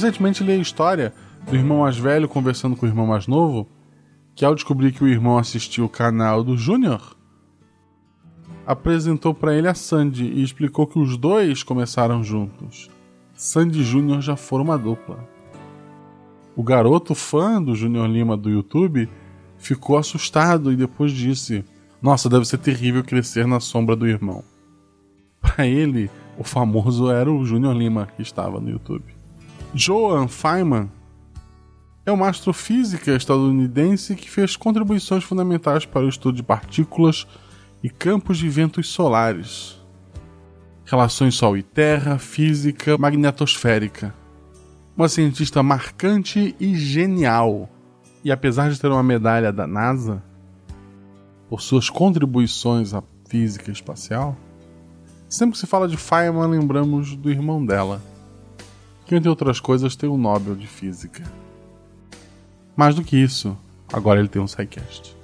Recentemente li a história do irmão mais velho conversando com o irmão mais novo, que ao descobrir que o irmão assistiu o canal do Júnior, apresentou para ele a Sandy e explicou que os dois começaram juntos. Sandy e Júnior já foram uma dupla. O garoto fã do Júnior Lima do YouTube ficou assustado e depois disse: Nossa, deve ser terrível crescer na sombra do irmão. Para ele, o famoso era o Júnior Lima que estava no YouTube. Joan Feynman é uma astrofísica estadunidense que fez contribuições fundamentais para o estudo de partículas e campos de ventos solares, relações Sol e Terra, física magnetosférica. Uma cientista marcante e genial. E apesar de ter uma medalha da NASA por suas contribuições à física espacial, sempre que se fala de Feynman lembramos do irmão dela, que entre outras coisas tem o um Nobel de Física. Mais do que isso, agora ele tem um sidecast.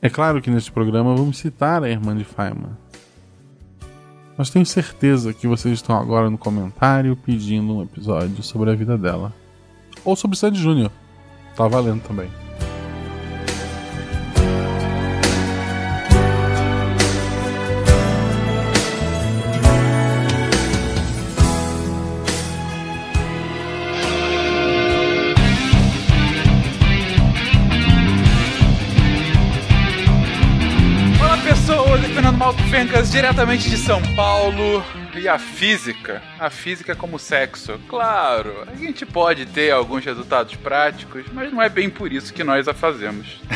É claro que neste programa vamos citar a irmã de Feynman. Mas tenho certeza que vocês estão agora no comentário pedindo um episódio sobre a vida dela. Ou sobre Sandy Jr. Tá valendo também. Diretamente de São Paulo. E a física? A física como sexo. Claro, a gente pode ter alguns resultados práticos, mas não é bem por isso que nós a fazemos.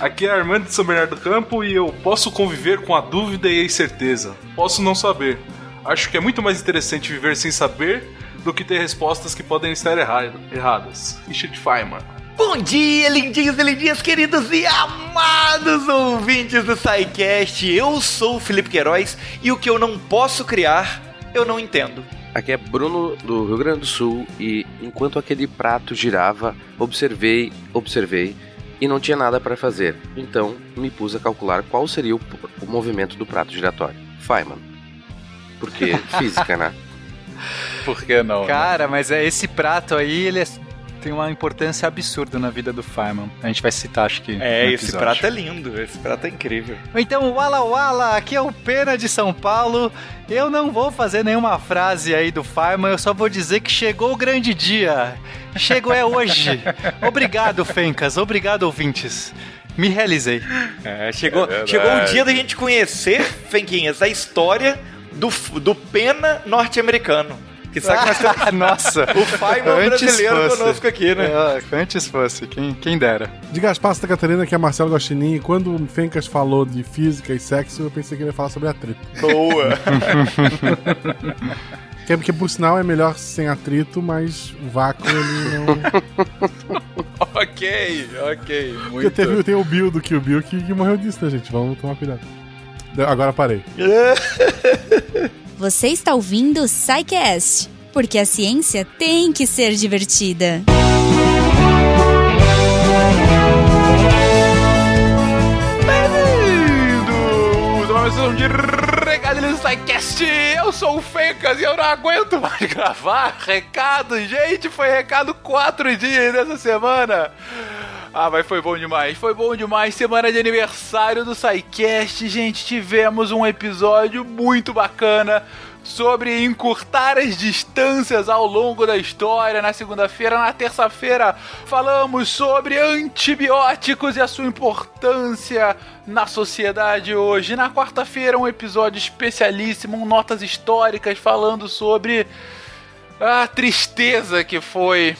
Aqui é Armando de São Bernardo do Campo e eu posso conviver com a dúvida e a incerteza. Posso não saber. Acho que é muito mais interessante viver sem saber do que ter respostas que podem estar erradas. Richard Feynman. Bom dia, lindinhos e lindinhas, queridos e amados ouvintes do SciCast. Eu sou o Felipe Queiroz e o que eu não posso criar, eu não entendo. Aqui é Bruno do Rio Grande do Sul e enquanto aquele prato girava, observei, observei e não tinha nada para fazer. Então me pus a calcular qual seria o, o movimento do prato giratório. Feynman. Porque física, né? Por que não? Né? Cara, né? mas é esse prato aí, ele é tem uma importância absurda na vida do Feynman. A gente vai citar, acho que. É, esse prato é lindo, esse prato é incrível. Então, Wala Wala, aqui é o Pena de São Paulo. Eu não vou fazer nenhuma frase aí do Feynman, eu só vou dizer que chegou o grande dia. Chegou é hoje. obrigado, Fencas, obrigado, ouvintes. Me realizei. É, chegou, é chegou o dia da gente conhecer, Fenquinhas, a história do, do Pena norte-americano. Que sabe nós temos... Nossa! O Feynman brasileiro fosse. conosco aqui, né? É, antes fosse, quem, quem dera. Diga as passas da Catarina, que é Marcelo Gostinin, e quando o Fencas falou de física e sexo, eu pensei que ele ia falar sobre atrito. Boa! que, é porque, por sinal, é melhor sem atrito, mas o vácuo ele não... ok, ok. Muito. Porque teve, tem o Bill do Kill Bill que, que morreu disso, né, gente? Vamos tomar cuidado. Agora parei. Você está ouvindo o SciCast, porque a ciência tem que ser divertida. Bem-vindos a mais um de Recadilhos do SciCast. Eu sou o Fencas e eu não aguento mais gravar recado. Gente, foi recado quatro dias nessa semana. Ah, mas foi bom demais, foi bom demais. Semana de aniversário do SciCast, gente, tivemos um episódio muito bacana sobre encurtar as distâncias ao longo da história. Na segunda-feira, na terça-feira, falamos sobre antibióticos e a sua importância na sociedade hoje. Na quarta-feira, um episódio especialíssimo, um notas históricas falando sobre a tristeza que foi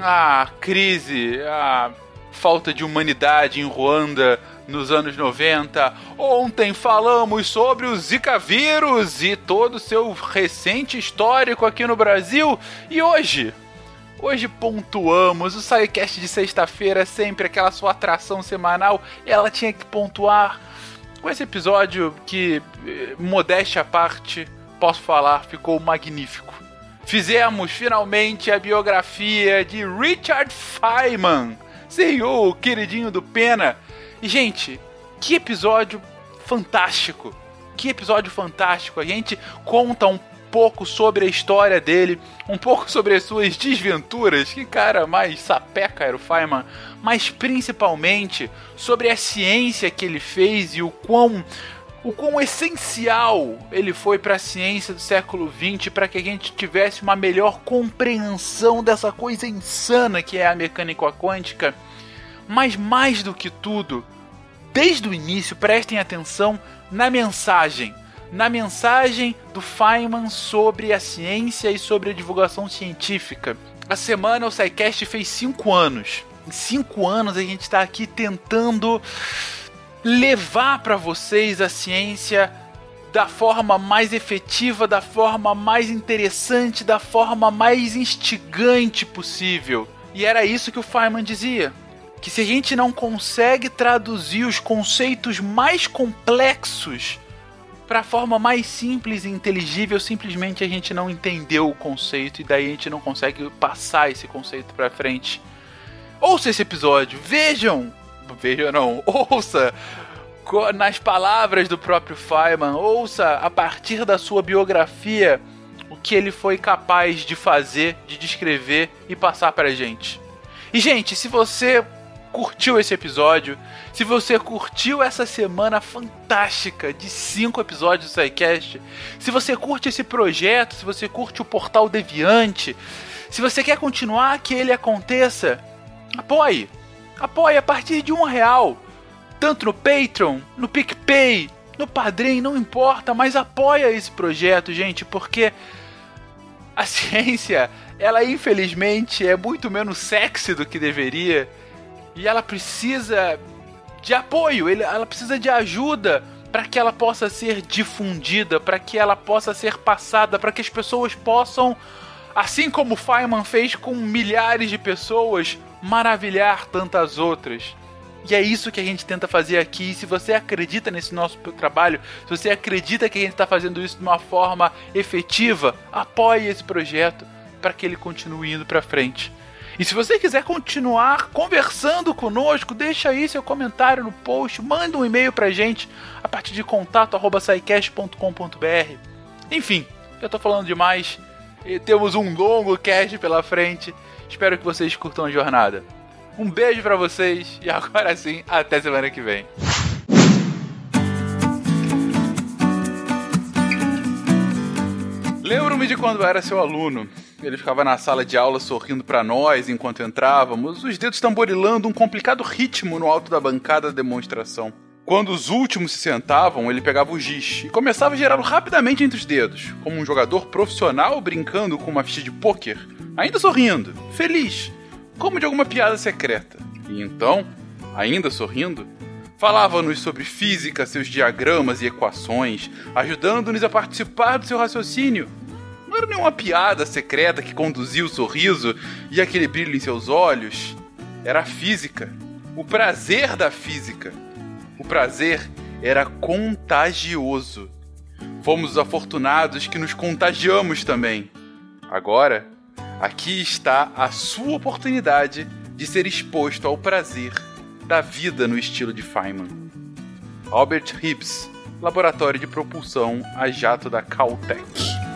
a crise, a falta de humanidade em Ruanda nos anos 90. Ontem falamos sobre o Zika vírus e todo o seu recente histórico aqui no Brasil. E hoje, hoje pontuamos. O SciCast de sexta-feira é sempre aquela sua atração semanal. Ela tinha que pontuar com esse episódio que, eh, modéstia à parte, posso falar, ficou magnífico. Fizemos finalmente a biografia de Richard Feynman senhor, queridinho do Pena. E, gente, que episódio fantástico! Que episódio fantástico! A gente conta um pouco sobre a história dele, um pouco sobre as suas desventuras, que cara mais sapeca era o Feynman, mas principalmente sobre a ciência que ele fez e o quão o quão essencial ele foi para a ciência do século XX para que a gente tivesse uma melhor compreensão dessa coisa insana que é a mecânica quântica. Mas mais do que tudo, desde o início, prestem atenção na mensagem. Na mensagem do Feynman sobre a ciência e sobre a divulgação científica. A semana o SciCast fez 5 anos. Em 5 anos a gente está aqui tentando levar para vocês a ciência da forma mais efetiva, da forma mais interessante, da forma mais instigante possível. E era isso que o Feynman dizia. Que se a gente não consegue traduzir os conceitos mais complexos para a forma mais simples e inteligível, simplesmente a gente não entendeu o conceito e daí a gente não consegue passar esse conceito para frente. Ouça esse episódio, vejam veja não, ouça nas palavras do próprio Feynman, ouça a partir da sua biografia o que ele foi capaz de fazer, de descrever e passar pra gente. E gente, se você curtiu esse episódio, se você curtiu essa semana fantástica de cinco episódios do SciCast, se você curte esse projeto, se você curte o Portal Deviante, se você quer continuar que ele aconteça, apoie. Apoie a partir de um real. Tanto no Patreon, no PicPay, no Padrim, não importa, mas apoia esse projeto, gente, porque a ciência, ela infelizmente é muito menos sexy do que deveria e ela precisa de apoio, ela precisa de ajuda para que ela possa ser difundida, para que ela possa ser passada, para que as pessoas possam, assim como Feynman fez com milhares de pessoas, maravilhar tantas outras. E é isso que a gente tenta fazer aqui. E se você acredita nesse nosso trabalho, se você acredita que a gente está fazendo isso de uma forma efetiva, apoie esse projeto para que ele continue indo para frente. E se você quiser continuar conversando conosco, deixa aí seu comentário no post, manda um e-mail pra gente a partir de contato@saicast.com.br. Enfim, eu tô falando demais. E temos um longo cast pela frente. Espero que vocês curtam a jornada. Um beijo para vocês e agora sim, até semana que vem. Lembro-me de quando eu era seu aluno. Ele ficava na sala de aula sorrindo para nós enquanto entrávamos, os dedos tamborilando um complicado ritmo no alto da bancada da demonstração. Quando os últimos se sentavam, ele pegava o giz e começava a gerá-lo rapidamente entre os dedos, como um jogador profissional brincando com uma ficha de pôquer, ainda sorrindo, feliz, como de alguma piada secreta. E então, ainda sorrindo, falava-nos sobre física, seus diagramas e equações, ajudando-nos a participar do seu raciocínio. Não era nenhuma piada secreta que conduzia o sorriso e aquele brilho em seus olhos. Era a física, o prazer da física o prazer era contagioso. Fomos os afortunados que nos contagiamos também. Agora, aqui está a sua oportunidade de ser exposto ao prazer da vida no estilo de Feynman. Albert Hibbs, Laboratório de Propulsão a Jato da Caltech.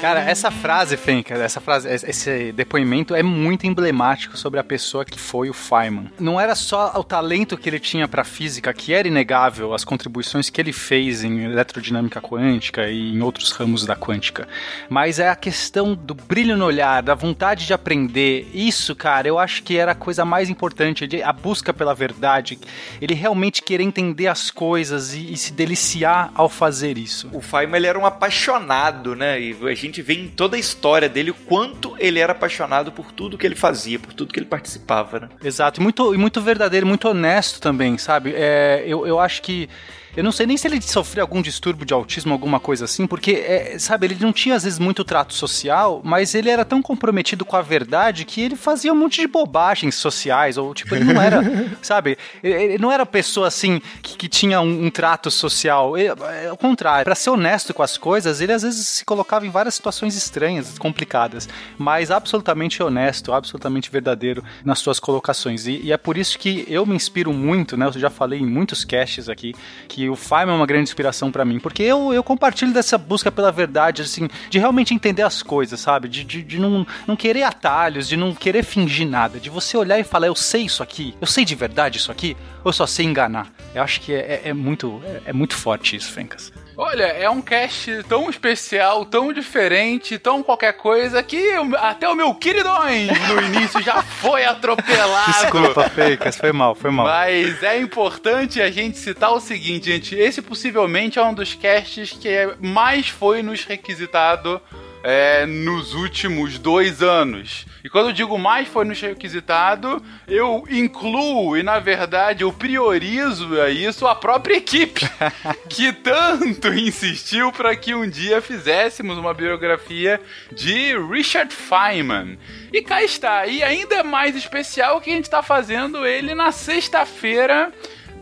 Cara, essa frase, Fenka, essa frase, esse depoimento é muito emblemático sobre a pessoa que foi o Feynman. Não era só o talento que ele tinha para física, que era inegável, as contribuições que ele fez em eletrodinâmica quântica e em outros ramos da quântica, mas é a questão do brilho no olhar, da vontade de aprender. Isso, cara, eu acho que era a coisa mais importante, a busca pela verdade. Ele realmente querer entender as coisas e, e se deliciar ao fazer isso. O Feynman ele era um apaixonado, né? E a gente gente vê em toda a história dele o quanto ele era apaixonado por tudo que ele fazia, por tudo que ele participava, né? Exato, e muito, e muito verdadeiro, muito honesto também, sabe? É, eu, eu acho que Eu não sei nem se ele sofreu algum distúrbio de autismo, alguma coisa assim, porque, é, sabe, ele não tinha às vezes muito trato social, mas ele era tão comprometido com a verdade que ele fazia um monte de bobagens sociais, ou tipo, ele não era, sabe, ele, não era pessoa assim que, que tinha um, um trato social. Ele, é, ao contrário, para ser honesto com as coisas, ele às vezes se colocava em várias situações estranhas, complicadas, mas absolutamente honesto, absolutamente verdadeiro nas suas colocações. E, e é por isso que eu me inspiro muito, né? Eu já falei em muitos casts aqui que o Feynman é uma grande inspiração para mim, porque eu, eu compartilho dessa busca pela verdade, assim, de realmente entender as coisas, sabe? De, de, de não, não querer atalhos, de não querer fingir nada, de você olhar e falar, eu sei isso aqui, eu sei de verdade isso aqui, ou só sei enganar. Eu acho que é, é, é muito, é, é muito forte isso, Fencas. Olha, é um cast tão especial, tão diferente, tão qualquer coisa que até o meu queridões no início já foi atropelado. Desculpa, Fencas, foi mal, foi mal. Mas é importante a gente citar o seguinte, gente. Esse possivelmente é um dos casts que mais foi nos requisitado é, nos últimos dois anos. E quando eu digo mais foi nos requisitado, eu incluo e na verdade eu priorizo a isso a própria equipe que tanto insistiu para que um dia fizéssemos uma biografia de Richard Feynman. E cá está. E ainda é mais especial que a gente está fazendo ele na sexta-feira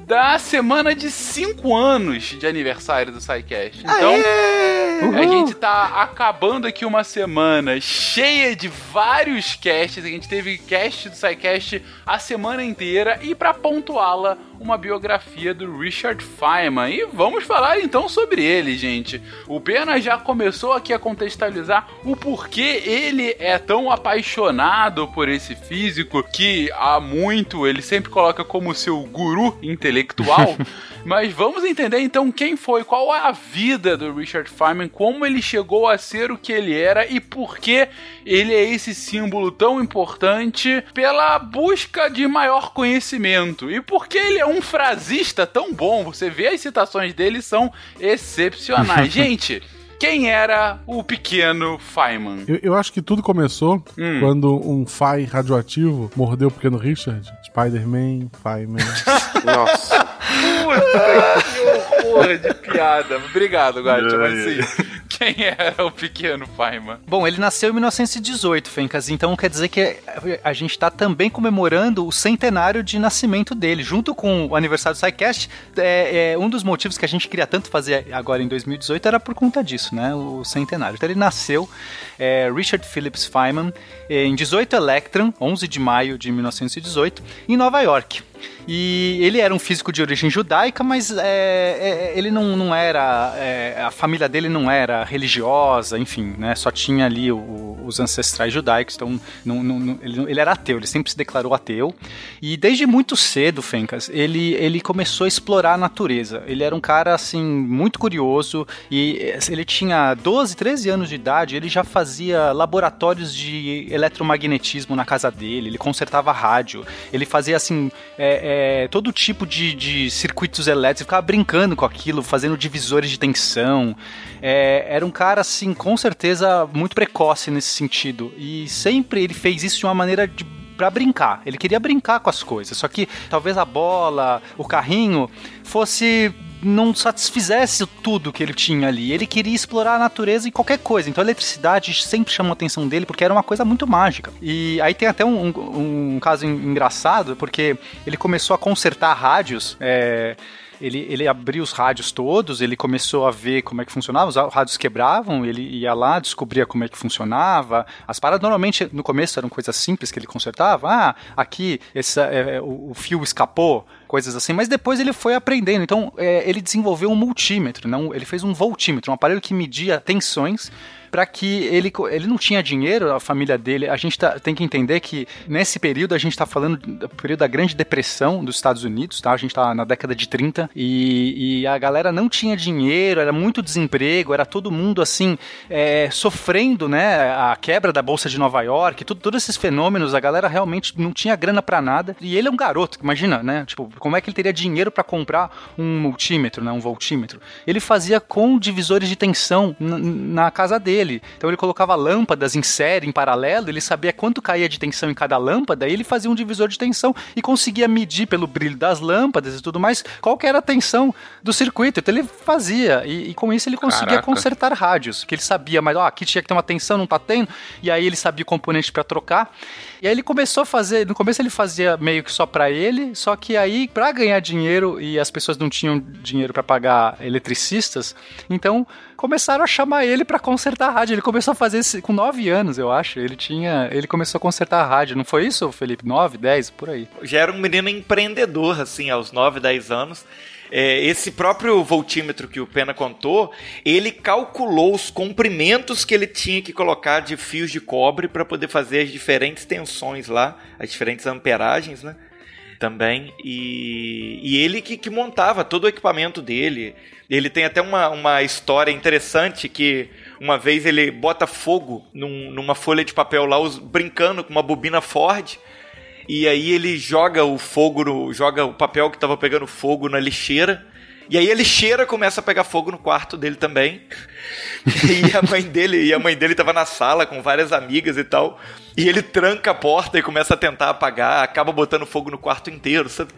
da semana de 5 anos de aniversário do SciCast. Então, a gente tá acabando aqui uma semana cheia de vários casts. A gente teve cast do SciCast a semana inteira e para pontuá-la, uma biografia do Richard Feynman. E vamos falar então sobre ele, gente. O Pena já começou aqui a contextualizar o porquê ele é tão apaixonado por esse físico que há muito ele sempre coloca como seu guru intelectual. Mas vamos entender então quem foi, qual é a vida do Richard Feynman, como ele chegou a ser o que ele era e por que ele é esse símbolo tão importante pela busca de maior conhecimento. E por que ele é um frasista tão bom? Você vê as citações dele são excepcionais. Gente, quem era o pequeno Feynman? Eu, eu acho que tudo começou Hum. quando um Fai radioativo mordeu o pequeno Richard. Spider-Man, Fireman. Nossa. Puta que horror de piada. Obrigado, Guacha, mas sim. Quem era o pequeno Feynman? Bom, ele nasceu em 1918, Fencas, então quer dizer que a gente está também comemorando o centenário de nascimento dele, junto com o aniversário do SciCast. É, é, um dos motivos que a gente queria tanto fazer agora em 2018 era por conta disso, né? O centenário. Então ele nasceu, é, Richard Phillips Feynman, em 18 Electron, 11 de maio de 1918, em Nova York. E ele era um físico de origem judaica, mas é, é, ele não, não era. é, a família dele não era religiosa, enfim, né? Só tinha ali o- os ancestrais judaicos, então não- não- ele, ele era ateu, ele sempre se declarou ateu. E desde muito cedo, Fencas, ele, ele começou a explorar a natureza. Ele era um cara, assim, muito curioso e eh, ele tinha 12, 13 anos de idade, ele já fazia laboratórios de eletromagnetismo na casa dele, ele consertava rádio, ele fazia, assim, é, é, todo tipo de, de circuitos elétricos, ficava brincando com aquilo, fazendo divisores de tensão. É, era um cara, assim, com certeza muito precoce nesse sentido. E sempre ele fez isso de uma maneira de Pra brincar. Ele queria brincar com as coisas. Só que talvez a bola, o carrinho, fosse. Não satisfizesse tudo que ele tinha ali. Ele queria explorar a natureza em qualquer coisa. Então a eletricidade sempre chamou a atenção dele porque era uma coisa muito mágica. E aí tem até um, um- um caso en- engraçado, porque ele começou a consertar rádios. é, ele, ele abriu os rádios todos, ele começou a ver como é que funcionava, os rádios quebravam, ele ia lá, descobria como é que funcionava. As paradas normalmente no começo eram coisas simples que ele consertava. Ah, aqui essa, é, é, o, o fio escapou, coisas assim, mas depois ele foi aprendendo. Então é, ele desenvolveu um multímetro, não, ele fez um voltímetro, um aparelho que media tensões para que ele, ele não tinha dinheiro, a família dele. A gente tá- tem que entender que nesse período a gente está falando do período da Grande Depressão dos Estados Unidos, tá? A gente tá na década de 30 e, e a galera não tinha dinheiro, era muito desemprego, era todo mundo assim é, sofrendo, né? A quebra da bolsa de Nova York, tudo, todos esses fenômenos, a galera realmente não tinha grana para nada. E ele é um garoto, imagina, né? Tipo, como é que ele teria dinheiro para comprar um multímetro, né, um voltímetro? Ele fazia com divisores de tensão na, na casa dele. Então ele colocava lâmpadas em série, em paralelo, ele sabia quanto caía de tensão em cada lâmpada, e ele fazia um divisor de tensão e conseguia medir pelo brilho das lâmpadas e tudo mais qual que era a tensão do circuito. Então ele fazia, e, e com isso ele conseguia Caraca. consertar rádios, que ele sabia, mas ó, aqui tinha que ter uma tensão, não tá tendo, e aí ele sabia o componente para trocar. E aí ele começou a fazer, no começo ele fazia meio que só para ele, só que aí para ganhar dinheiro e as pessoas não tinham dinheiro para pagar eletricistas, então começaram a chamar ele para consertar a rádio. Ele começou a fazer isso com 9 anos, eu acho. Ele tinha, ele começou a consertar a rádio, não foi isso, Felipe? 9, 10, por aí. Já era um menino empreendedor, assim, aos 9, 10 anos. É, esse próprio voltímetro que o Pena contou, ele calculou os comprimentos que ele tinha que colocar de fios de cobre para poder fazer as diferentes tensões lá, as diferentes amperagens, né? Também. E, e ele que, que montava todo o equipamento dele. Ele tem até uma, uma história interessante que uma vez ele bota fogo num- numa folha de papel lá, us- brincando com uma bobina Ford. E aí ele joga o fogo, no, joga o papel que tava pegando fogo na lixeira. E aí a lixeira começa a pegar fogo no quarto dele também. E a mãe dele, e a mãe dele tava na sala com várias amigas e tal. E ele tranca a porta e começa a tentar apagar, acaba botando fogo no quarto inteiro, sabe?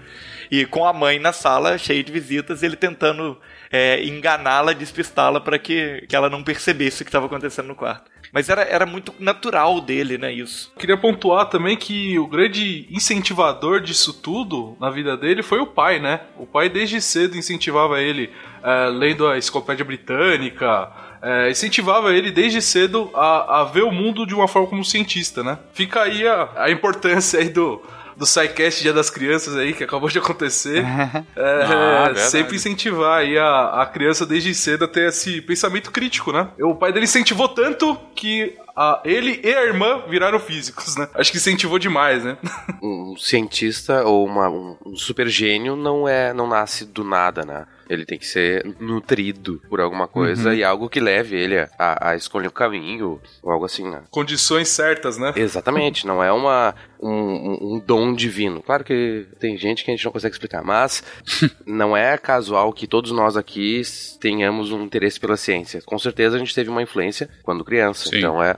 E com a mãe na sala, cheia de visitas, ele tentando é, enganá-la, despistá-la para que, que ela não percebesse o que estava acontecendo no quarto. Mas era, era muito natural dele, né, isso. Queria pontuar também que o grande incentivador disso tudo na vida dele foi o pai, né? O pai desde cedo incentivava ele eh, lendo a enciclopédia britânica, eh, incentivava ele desde cedo a, a ver o mundo de uma forma como cientista, né? Fica aí a, a importância aí do do SciCast Dia das Crianças aí, que acabou de acontecer, é, Ah, verdade. sempre incentivar aí a, a criança desde cedo a ter esse pensamento crítico, né? O pai dele incentivou tanto que a, ele e a irmã viraram físicos, né? Acho que incentivou demais, né? Um cientista ou uma- um, um super gênio não é, não nasce do nada, né? Ele tem que ser nutrido por alguma coisa e algo que leve ele a, a escolher o caminho ou algo assim, né? Condições certas, né? Exatamente, não é uma, um, um- um dom divino. Claro que tem gente que a gente não consegue explicar, mas não é casual que todos nós aqui tenhamos um interesse pela ciência. Com certeza a gente teve uma influência quando criança. Sim. Então é.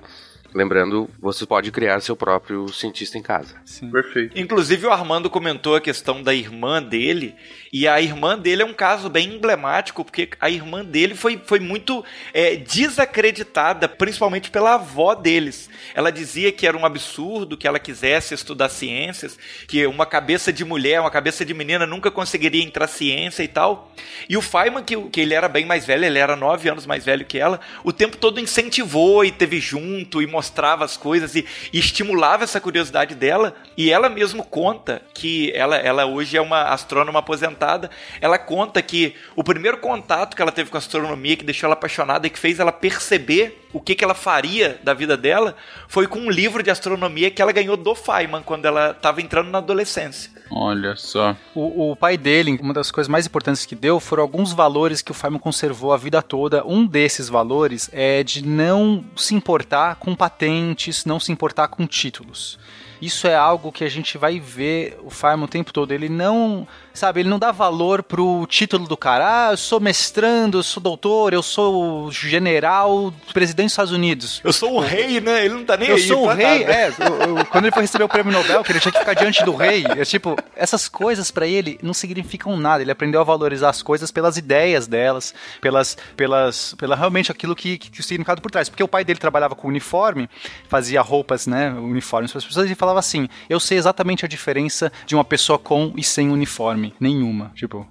Lembrando, você pode criar seu próprio cientista em casa. Perfeito. Inclusive o Armando comentou a questão da irmã dele, e a irmã dele é um caso bem emblemático, porque a irmã dele foi, foi muito é, desacreditada, principalmente pela avó deles. Ela dizia que era um absurdo que ela quisesse estudar ciências, que uma cabeça de mulher, uma cabeça de menina nunca conseguiria entrar ciência e tal. E o Feynman, que, que ele era bem mais velho, ele era nove anos mais velho que ela, o tempo todo incentivou e teve junto e mostrava as coisas e, e estimulava essa curiosidade dela. E ela mesmo conta que ela, ela hoje é uma astrônoma aposentada. Ela conta que o primeiro contato que ela teve com a astronomia, que deixou ela apaixonada e que fez ela perceber o que, que ela faria da vida dela, foi com um livro de astronomia que ela ganhou do Feynman quando ela estava entrando na adolescência. Olha só. O, o pai dele, uma das coisas mais importantes que deu foram alguns valores que o Feynman conservou a vida toda. Um desses valores é de não se importar com patentes, não se importar com títulos. Isso é algo que a gente vai ver o Feynman o tempo todo. Ele não, sabe, ele não dá valor pro título do cara. Ah, eu sou mestrando, eu sou doutor, eu sou general, presidente dos Estados Unidos. Eu sou o rei, né? Ele não tá nem Eu aí. sou o rei, nada. é. eu- eu- quando ele foi receber o prêmio Nobel, que ele tinha que ficar diante do rei, é tipo, essas coisas pra ele não significam nada. Ele aprendeu a valorizar as coisas pelas ideias delas, pelas, pelas, pela realmente aquilo que, que, que o significado por trás. Porque o pai dele trabalhava com uniforme, fazia roupas, né, uniformes para as pessoas e falava assim: eu sei exatamente a diferença de uma pessoa com e sem uniforme, nenhuma. Tipo.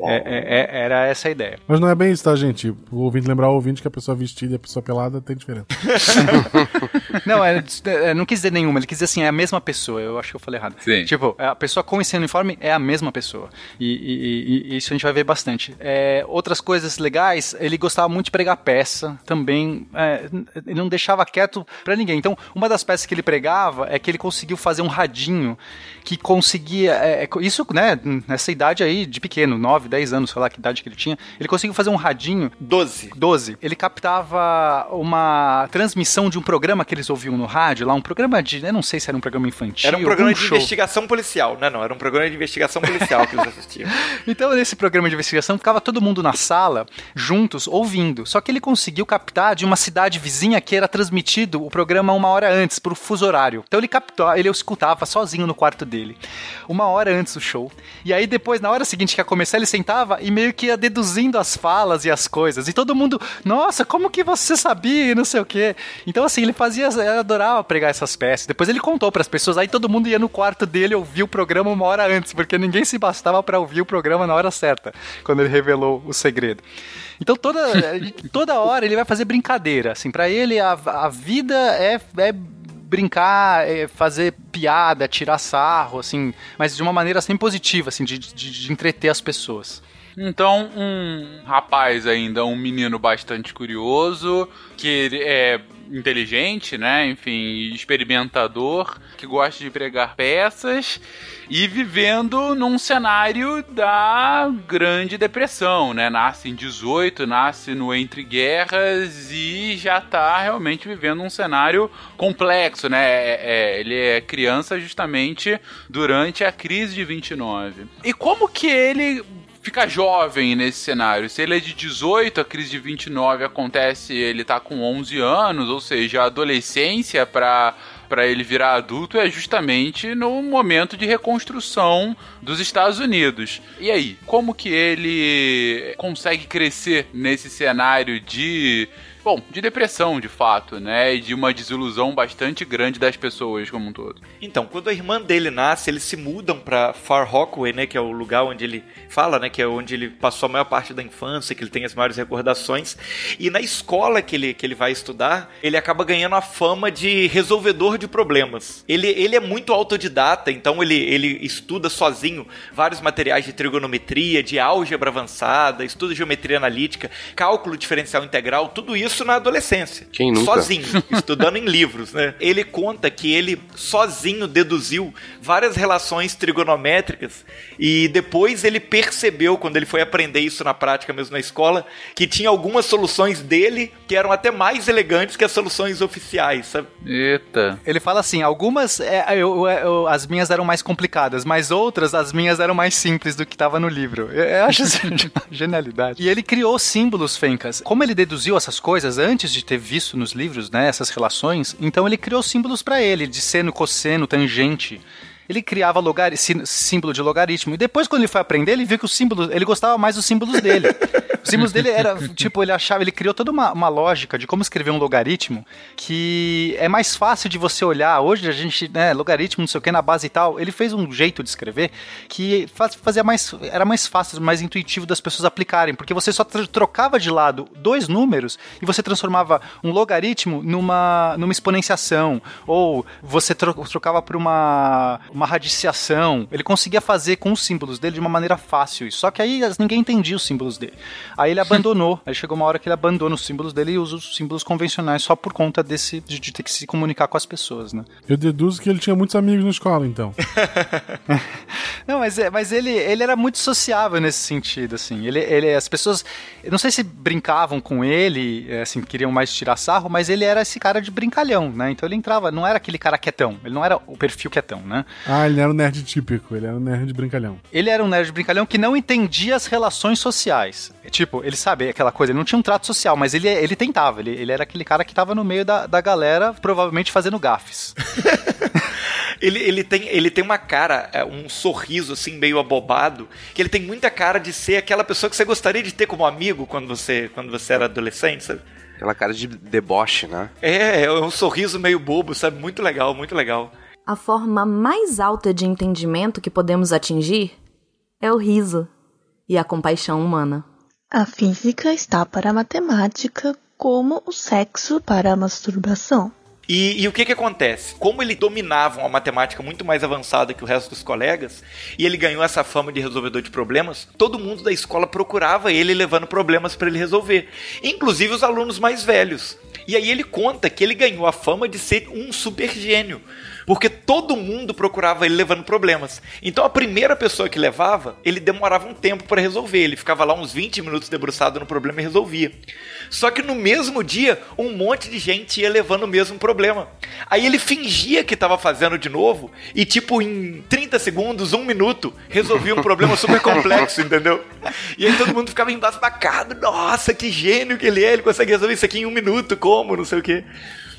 É- é- é- era essa a ideia. Mas não é bem isso, tá, gente? O ouvinte lembrar o ouvinte que a pessoa vestida e a pessoa pelada tem diferença. Não, é, é, não quis dizer nenhuma, ele quis dizer assim, é a mesma pessoa. Eu acho que eu falei errado. Sim. Tipo, a pessoa com e sem uniforme é a mesma pessoa. E, e- e- e isso a gente vai ver bastante. É, outras coisas legais, ele gostava muito de pregar peça, também. é, ele não deixava quieto pra ninguém. Então, uma das peças que ele pregava é que ele conseguiu fazer um radinho que conseguia. é, é, isso, né, nessa idade aí de pequeno, 9, 9, 10 anos, sei lá que idade que ele tinha, ele conseguiu fazer um radinho 12. 12. Ele captava uma transmissão de um programa que eles ouviam no rádio, lá um programa de, eu não sei se era um programa infantil, Era um programa de show. investigação policial, né? Não, era um programa de investigação policial que eles assistiam. Então, nesse programa de investigação, ficava todo mundo na sala, juntos, ouvindo. Só que ele conseguiu captar de uma cidade vizinha que era transmitido o programa uma hora antes, por fuso horário. Então ele captou, ele escutava sozinho no quarto dele, uma hora antes do show. E aí depois, na hora seguinte que ia começar, ele sentava e meio que ia deduzindo as falas e as coisas. E todo mundo, nossa, como que você sabia e não sei o quê. Então, assim, ele fazia, ele adorava pregar essas peças. Depois ele contou para as pessoas, aí todo mundo ia no quarto dele ouvir o programa uma hora antes, porque ninguém se bastava para ouvir o programa na hora certa, quando ele revelou o segredo. Então toda, toda hora ele vai fazer brincadeira, assim, para ele a, a vida é, é brincar, é fazer piada, tirar sarro, assim, mas de uma maneira assim positiva, assim, de, de, de entreter as pessoas. Então, um rapaz ainda, um menino bastante curioso, que é inteligente, né? Enfim, experimentador, que gosta de pregar peças e vivendo num cenário da Grande Depressão, né? Nasce em 18, nasce no Entre Guerras e já tá realmente vivendo um cenário complexo, né? É, é, ele é criança justamente durante a crise de 29. E como que ele fica jovem nesse cenário. Se ele é de 18, a crise de 29 acontece, ele tá com 11 anos, ou seja, a adolescência para para ele virar adulto é justamente no momento de reconstrução dos Estados Unidos. E aí, como que ele consegue crescer nesse cenário de bom, de depressão, de fato, né? E de uma desilusão bastante grande das pessoas como um todo. Então, quando a irmã dele nasce, eles se mudam pra Far Rockaway, né? Que é o lugar onde ele fala, né? Que é onde ele passou a maior parte da infância, que ele tem as maiores recordações. E na escola que ele, que ele vai estudar, ele acaba ganhando a fama de resolvedor de problemas. Ele, ele é muito autodidata, então ele, ele estuda sozinho vários materiais de trigonometria, de álgebra avançada, estuda geometria analítica, cálculo diferencial integral, tudo isso na adolescência. Quem nunca? Sozinho, estudando em livros, né? Ele conta que ele sozinho deduziu várias relações trigonométricas e depois ele percebeu, quando ele foi aprender isso na prática mesmo na escola, que tinha algumas soluções dele que eram até mais elegantes que as soluções oficiais, sabe? Eita. Ele fala assim, algumas é, eu- eu- eu- as minhas eram mais complicadas, mas outras as minhas eram mais simples do que estava no livro. Eu, eu acho assim, genialidade. E ele criou símbolos, Fencas. Como ele deduziu essas coisas antes de ter visto nos livros, né, essas relações, então ele criou símbolos para ele, de seno, cosseno, tangente. Ele criava sí- símbolo de logaritmo. E depois, quando ele foi aprender, ele viu que os símbolos. Ele gostava mais dos símbolos dele. Os símbolos dele era. Tipo, ele achava. Ele criou toda uma, uma lógica de como escrever um logaritmo que é mais fácil de você olhar. Hoje a gente, né, logaritmo, não sei o que, na base e tal. Ele fez um jeito de escrever que faz- fazia mais. Era mais fácil, mais intuitivo das pessoas aplicarem. Porque você só tro- trocava de lado dois números e você transformava um logaritmo numa, numa exponenciação. Ou você tro- trocava por uma, uma radiciação. Ele conseguia fazer com os símbolos dele de uma maneira fácil. Só que aí ninguém entendia os símbolos dele. Aí ele abandonou. aí chegou uma hora que ele abandona os símbolos dele e usa os símbolos convencionais só por conta desse de, de ter que se comunicar com as pessoas, né? Eu deduzo que ele tinha muitos amigos na escola, então. Não, mas, é- mas ele, ele era muito sociável nesse sentido, assim. Ele, ele, as pessoas, eu não sei se brincavam com ele, é, assim, queriam mais tirar sarro, mas ele era esse cara de brincalhão, né? Então ele entrava, não era aquele cara quietão, ele não era o perfil quietão, né? Ah, ele era um nerd típico, ele era um nerd brincalhão. Ele era um nerd brincalhão que não entendia as relações sociais. Tipo, ele sabe aquela coisa, ele não tinha um trato social, mas ele, ele tentava. Ele, ele era aquele cara que tava no meio da, da galera, provavelmente fazendo gafes. Ele, ele, tem, ele tem uma cara, é, um sorriso assim, meio abobado, que ele tem muita cara de ser aquela pessoa que você gostaria de ter como amigo quando você, quando você era adolescente, sabe? Aquela cara de deboche, né? É, é um sorriso meio bobo, sabe? Muito legal, muito legal. A forma mais alta de entendimento que podemos atingir é o riso e a compaixão humana. A física está para a matemática como o sexo para a masturbação. E, e o que que acontece? Como ele dominava uma matemática muito mais avançada que o resto dos colegas, e ele ganhou essa fama de resolvedor de problemas, todo mundo da escola procurava ele levando problemas para ele resolver, inclusive os alunos mais velhos. E aí ele conta que ele ganhou a fama de ser um super gênio, porque todo mundo procurava ele levando problemas. Então a primeira pessoa que levava, ele demorava um tempo para resolver. Ele ficava lá uns 20 minutos debruçado no problema e resolvia. Só que no mesmo dia, um monte de gente ia levando o mesmo problema. Aí ele fingia que estava fazendo de novo e, tipo, em 30 segundos, um minuto, resolvia um problema super complexo, entendeu? E aí todo mundo ficava embasbacado. Nossa, que gênio que ele é! Ele consegue resolver isso aqui em um minuto, como? Não sei o quê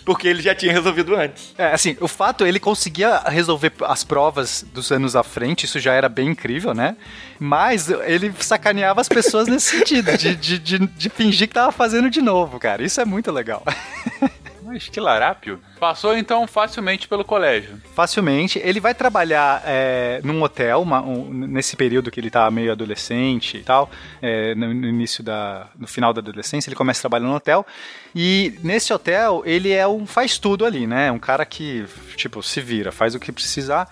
porque ele já tinha resolvido antes. É, assim, o fato, ele conseguia resolver as provas dos anos à frente, isso já era bem incrível, né? Mas ele sacaneava as pessoas nesse sentido, de, de, de, de fingir que tava fazendo de novo, cara. Isso é muito legal. Mas que larápio. Passou então facilmente pelo colégio. Facilmente. Ele vai trabalhar é, num hotel, uma, um, nesse período que ele tá meio adolescente e tal, é, no, no, início da. no final da adolescência, ele começa a trabalhar no hotel. E nesse hotel, ele é um faz tudo ali, né? Um cara que, tipo, se vira, faz o que precisar.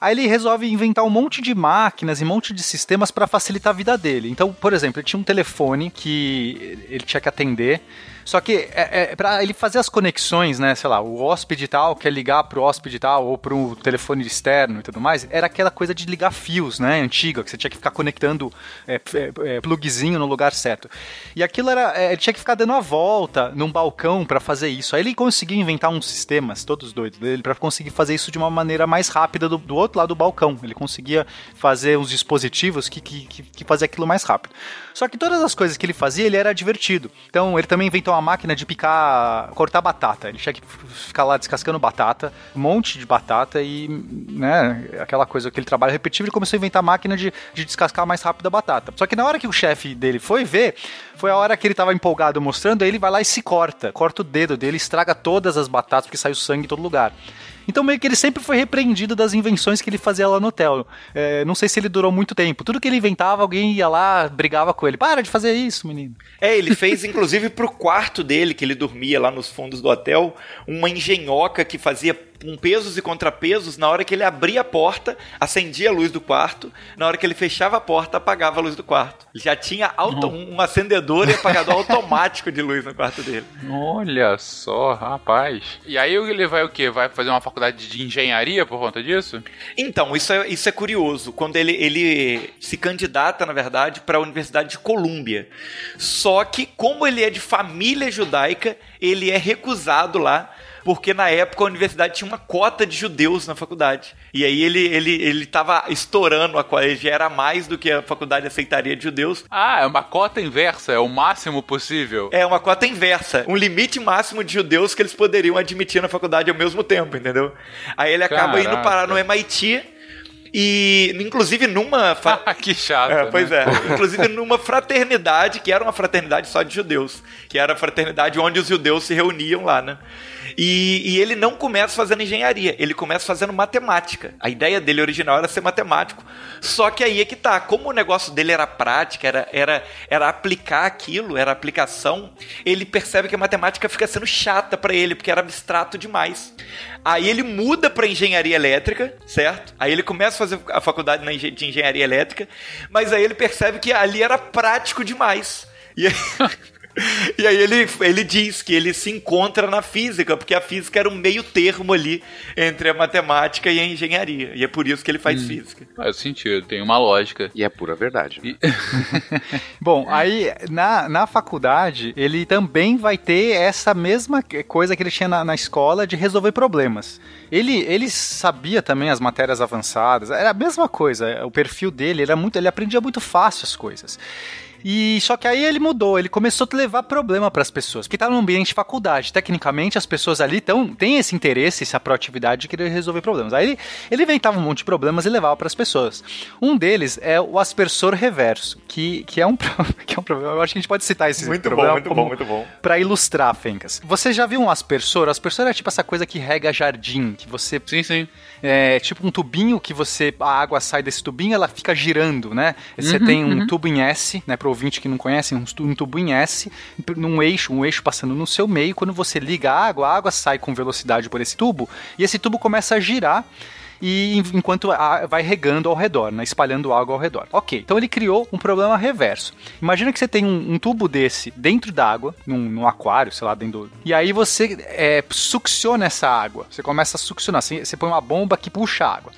Aí ele resolve inventar um monte de máquinas e um monte de sistemas para facilitar a vida dele. Então, por exemplo, ele tinha um telefone que ele tinha que atender. Só que é, é para ele fazer as conexões, né? Sei lá, o hóspede tal quer ligar pro hóspede tal ou pro telefone externo e tudo mais, era aquela coisa de ligar fios, né? Antiga, que você tinha que ficar conectando é, é, é plugzinho no lugar certo. E aquilo era. É, ele tinha que ficar dando a volta num balcão para fazer isso. Aí ele conseguiu inventar uns sistemas, todos doidos dele, para conseguir fazer isso de uma maneira mais rápida do, do, outro lado do balcão. Ele conseguia fazer uns dispositivos que, que, que, que faziam aquilo mais rápido. Só que todas as coisas que ele fazia, ele era divertido. Então ele também inventou uma máquina de picar, cortar batata. Ele tinha que ficar lá descascando batata, um monte de batata e, né, aquela coisa, aquele trabalho repetitivo, ele começou a inventar máquina de, de descascar mais rápido a batata. Só que na hora que o chefe dele foi ver, foi a hora que ele tava empolgado mostrando, aí ele vai lá e se corta, corta o dedo dele, estraga todas as batatas porque saiu sangue em todo lugar. Então meio que ele sempre foi repreendido das invenções que ele fazia lá no hotel. É, não sei se ele durou muito tempo. Tudo que ele inventava, alguém ia lá, brigava com ele. Para de fazer isso, menino. É, ele fez inclusive pro quarto dele, que ele dormia lá nos fundos do hotel, uma engenhoca que fazia com pesos e contrapesos, na hora que ele abria a porta, acendia a luz do quarto, na hora que ele fechava a porta, apagava a luz do quarto. Ele já tinha auto, um acendedor e apagador automático de luz no quarto dele. Olha só, rapaz. E aí ele vai o quê? Vai fazer uma faculdade de engenharia por conta disso? Então, isso é, isso é curioso. Quando ele, ele se candidata, na verdade, para a Universidade de Colômbia. Só que, como ele é de família judaica, ele é recusado lá porque na época a universidade tinha uma cota de judeus na faculdade. E aí ele ele ele estava estourando a cota, já era mais do que a faculdade aceitaria de judeus. Ah, é uma cota inversa, é o máximo possível. É uma cota inversa, um limite máximo de judeus que eles poderiam admitir na faculdade ao mesmo tempo, entendeu? Aí ele acaba Caraca. indo parar no MIT e, inclusive, numa. Fa... que chato. É, pois né? é. Inclusive, numa fraternidade, que era uma fraternidade só de judeus. Que era a fraternidade onde os judeus se reuniam lá, né? E, e, ele não começa fazendo engenharia, ele começa fazendo matemática. A ideia dele original era ser matemático. Só que aí é que tá, como o negócio dele era prática, era, era, era aplicar aquilo, era aplicação, ele percebe que a matemática fica sendo chata para ele, porque era abstrato demais. Aí ele muda para engenharia elétrica, certo? Aí ele começa a fazer a faculdade de engenharia elétrica, mas aí ele percebe que ali era prático demais. E aí... E aí ele, ele diz que ele se encontra na física, porque a física era um meio termo ali entre a matemática e a engenharia. E é por isso que ele faz hum, física. Faz sentido, tem uma lógica. E é pura verdade. E... Bom, aí na, na faculdade ele também vai ter essa mesma coisa que ele tinha na, na escola de resolver problemas. Ele, ele sabia também as matérias avançadas, era a mesma coisa. O perfil dele era muito, ele aprendia muito fácil as coisas. E só que aí ele mudou, ele começou a levar problema para as pessoas, porque tá no ambiente de faculdade. Tecnicamente, as pessoas ali tão, têm esse interesse, essa proatividade de querer resolver problemas. Aí ele, ele inventava um monte de problemas e levava para as pessoas. Um deles é o aspersor reverso, que, que, é um, que é um problema. Eu acho que a gente pode citar esse muito problema. Muito bom, muito bom, muito bom. Para ilustrar, Fencas. Você já viu um aspersor? O aspersor é tipo essa coisa que rega jardim, que você. Sim, sim. É tipo um tubinho que você. A água sai desse tubinho, ela fica girando, né? Você uhum, tem um uhum. tubo em S, né? Pro ouvinte que não conhece, um, tubo em S, num eixo, um eixo passando no seu meio. Quando você liga a água, a água sai com velocidade por esse tubo e esse tubo começa a girar e en- enquanto vai regando ao redor, né, espalhando água ao redor. Ok, então ele criou um problema reverso. Imagina que você tem um, um tubo desse dentro d'água, num, num aquário, sei lá, dentro do... E aí você é, succiona essa água. Você começa a succionar. Você, você põe uma bomba que puxa a água.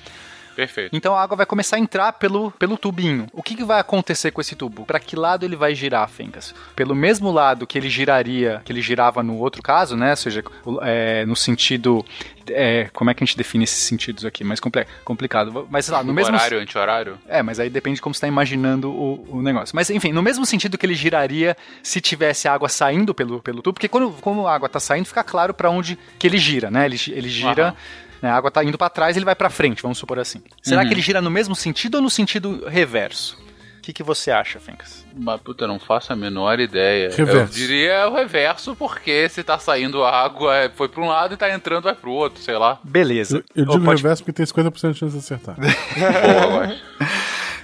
Perfeito. Então a água vai começar a entrar pelo, pelo tubinho. O que, que vai acontecer com esse tubo? Para que lado ele vai girar, Fencas? Pelo mesmo lado que ele giraria, que ele girava no outro caso, né? Ou seja, é, no sentido. é, como é que a gente define esses sentidos aqui? Mais complicado. Mas sei lá, no mesmo. Horário, anti-horário? É, mas aí depende de como você está imaginando o, o negócio. Mas enfim, no mesmo sentido que ele giraria se tivesse água saindo pelo, pelo tubo, porque quando, quando a água está saindo, fica claro para onde que ele gira, né? Ele, ele gira. Aham. Né, a água está indo para trás, ele vai para frente, vamos supor assim. Será Uhum. que ele gira no mesmo sentido ou no sentido reverso? O que, que você acha, Fencas? Mas, puta, eu não faço a menor ideia. Reverso. Eu diria o reverso, porque se tá saindo água, é, foi pra um lado e tá entrando, vai pro outro, sei lá. Beleza. Eu, eu Ou digo pode- reverso porque tem 50% de chance de acertar. Boa, eu acho.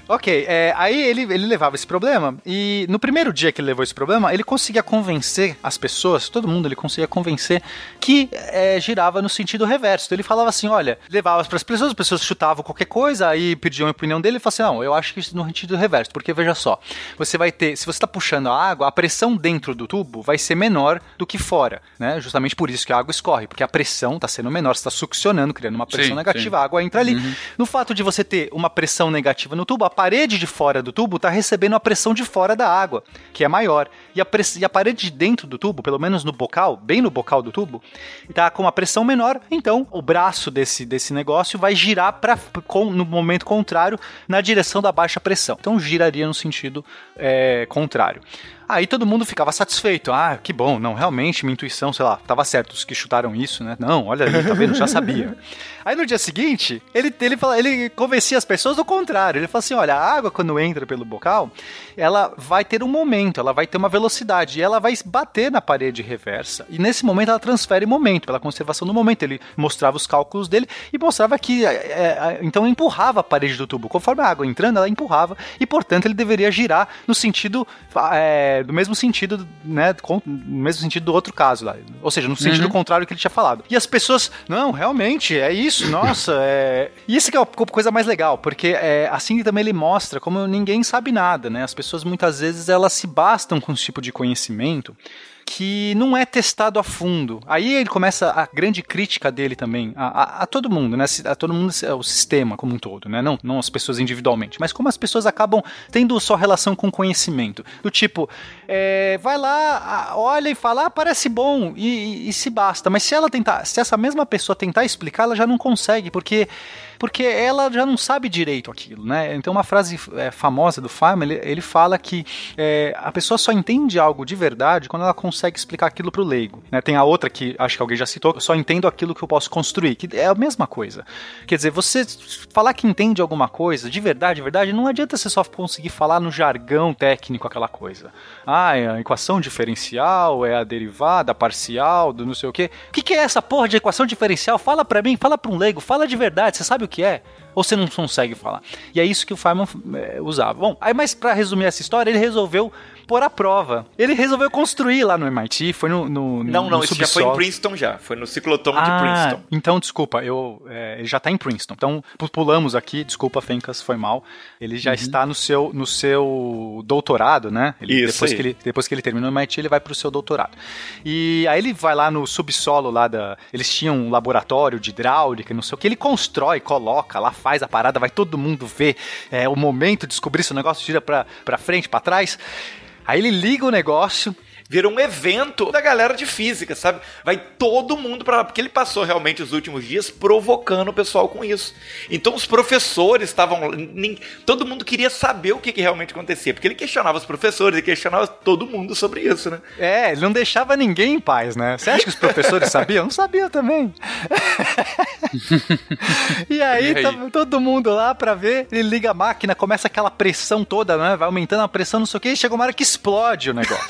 Ok, é, aí ele, ele levava esse problema e no primeiro dia que ele levou esse problema, ele conseguia convencer as pessoas, todo mundo, ele conseguia convencer que é, girava no sentido reverso. Então ele falava assim, olha, levava para as pessoas, as pessoas chutavam qualquer coisa, aí pediam a opinião dele, ele falava assim, não, eu acho que isso no sentido reverso, porque veja só, você vai ter, se você está puxando a água, a pressão dentro do tubo vai ser menor do que fora, né? Justamente por isso que a água escorre, porque a pressão está sendo menor, você está succionando, criando uma pressão Sim, negativa, sim. a água entra ali. No fato de você ter uma pressão negativa no tubo, a parede de fora do tubo está recebendo a pressão de fora da água, que é maior. E a, e a parede de dentro do tubo, pelo menos no bocal, bem no bocal do tubo, está com uma pressão menor. Então, o braço desse, desse negócio vai girar pra, com, no momento contrário na direção da baixa pressão. Então, giraria no sentido é, contrário. Aí todo mundo ficava satisfeito. Ah, que bom, não, realmente, minha intuição, sei lá, tava certo, os que chutaram isso, né? Não, olha ali, tá vendo? Já sabia. Aí no dia seguinte, ele, ele, fala, ele convencia as pessoas do contrário. Ele fala assim: olha, a água, quando entra pelo bocal, ela vai ter um momento, ela vai ter uma velocidade, e ela vai bater na parede reversa. E nesse momento ela transfere momento, pela conservação do momento. Ele mostrava os cálculos dele e mostrava que. é, é, então empurrava a parede do tubo. Conforme a água entrando, ela empurrava, e portanto ele deveria girar no sentido. é, do mesmo sentido, né? com- no mesmo sentido do outro caso lá. Ou seja, no sentido contrário que ele tinha falado. E as pessoas, não, realmente, é isso, nossa, é. E isso que é a co- coisa mais legal, porque é, assim também ele mostra como ninguém sabe nada, né? As pessoas muitas vezes elas se bastam com esse tipo de conhecimento que não é testado a fundo. Aí ele começa a grande crítica dele também a, a- a todo mundo, né? A todo mundo, o sistema como um todo, né? Não, não as pessoas individualmente, mas como as pessoas acabam tendo só relação com conhecimento. Do tipo, é, vai lá, olha e fala, ah, parece bom e, e- e se basta. Mas se ela tentar, se essa mesma pessoa tentar explicar, ela já não consegue, porque porque ela já não sabe direito aquilo, né? Então uma frase é, famosa do Feynman, ele, ele fala que é, a pessoa só entende algo de verdade quando ela consegue explicar aquilo para o leigo. Né? Tem a outra que acho que alguém já citou, só entendo aquilo que eu posso construir, que é a mesma coisa. Quer dizer, você falar que entende alguma coisa de verdade, de verdade, não adianta você só conseguir falar no jargão técnico aquela coisa. Ah, é a equação diferencial, é a derivada parcial, do não sei o quê. O que, que é essa porra de equação diferencial? Fala pra mim, fala pra um leigo, fala de verdade, você sabe o que é? Ou você não consegue falar? E é isso que o Feynman é, usava. Bom, aí mas pra resumir essa história, ele resolveu pôr à prova. Ele resolveu construir lá no MIT, foi no, no Não, no não, isso já foi em. Princeton já. Foi no ciclotron de Ah, Princeton. então desculpa, eu, é, ele já está em Princeton. Então pu- pulamos aqui, desculpa, Fencas, foi mal. Ele já está no seu, no seu doutorado, né? Ele, Isso depois aí. que ele depois que ele terminou o MIT, ele vai para o seu doutorado. E aí ele vai lá no subsolo lá da, eles tinham um laboratório de hidráulica, não sei o que, ele constrói, coloca lá, faz a parada, vai todo mundo ver é, o momento, descobrir se o negócio gira para frente, para trás. Aí ele liga o negócio, Vira um evento da galera de física, sabe? Vai todo mundo pra lá, porque ele passou realmente os últimos dias provocando o pessoal com isso. Então os professores estavam. Todo mundo queria saber o que, que realmente acontecia, porque ele questionava os professores, ele questionava todo mundo sobre isso, né? É, ele não deixava ninguém em paz, né? Você acha que os professores sabiam? Não sabia também. e aí, E aí? tava todo mundo lá pra ver, ele liga a máquina, começa aquela pressão toda, né? Vai aumentando a pressão, não sei o que, e chega uma hora que explode o negócio.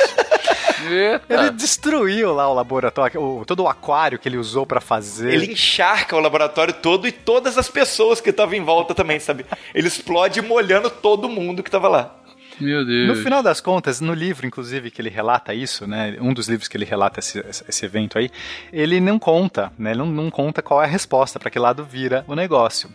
Ele destruiu lá o laboratório, o- todo o aquário que ele usou pra fazer. Ele encharca o laboratório todo e todas as pessoas que estavam em volta também, sabe? Ele explode molhando todo mundo que tava lá. Meu Deus. No final das contas, no livro, inclusive, que ele relata isso, né? Um dos livros que ele relata esse, esse evento aí, ele não conta, né? Ele não, não conta qual é a resposta, para que lado vira o negócio.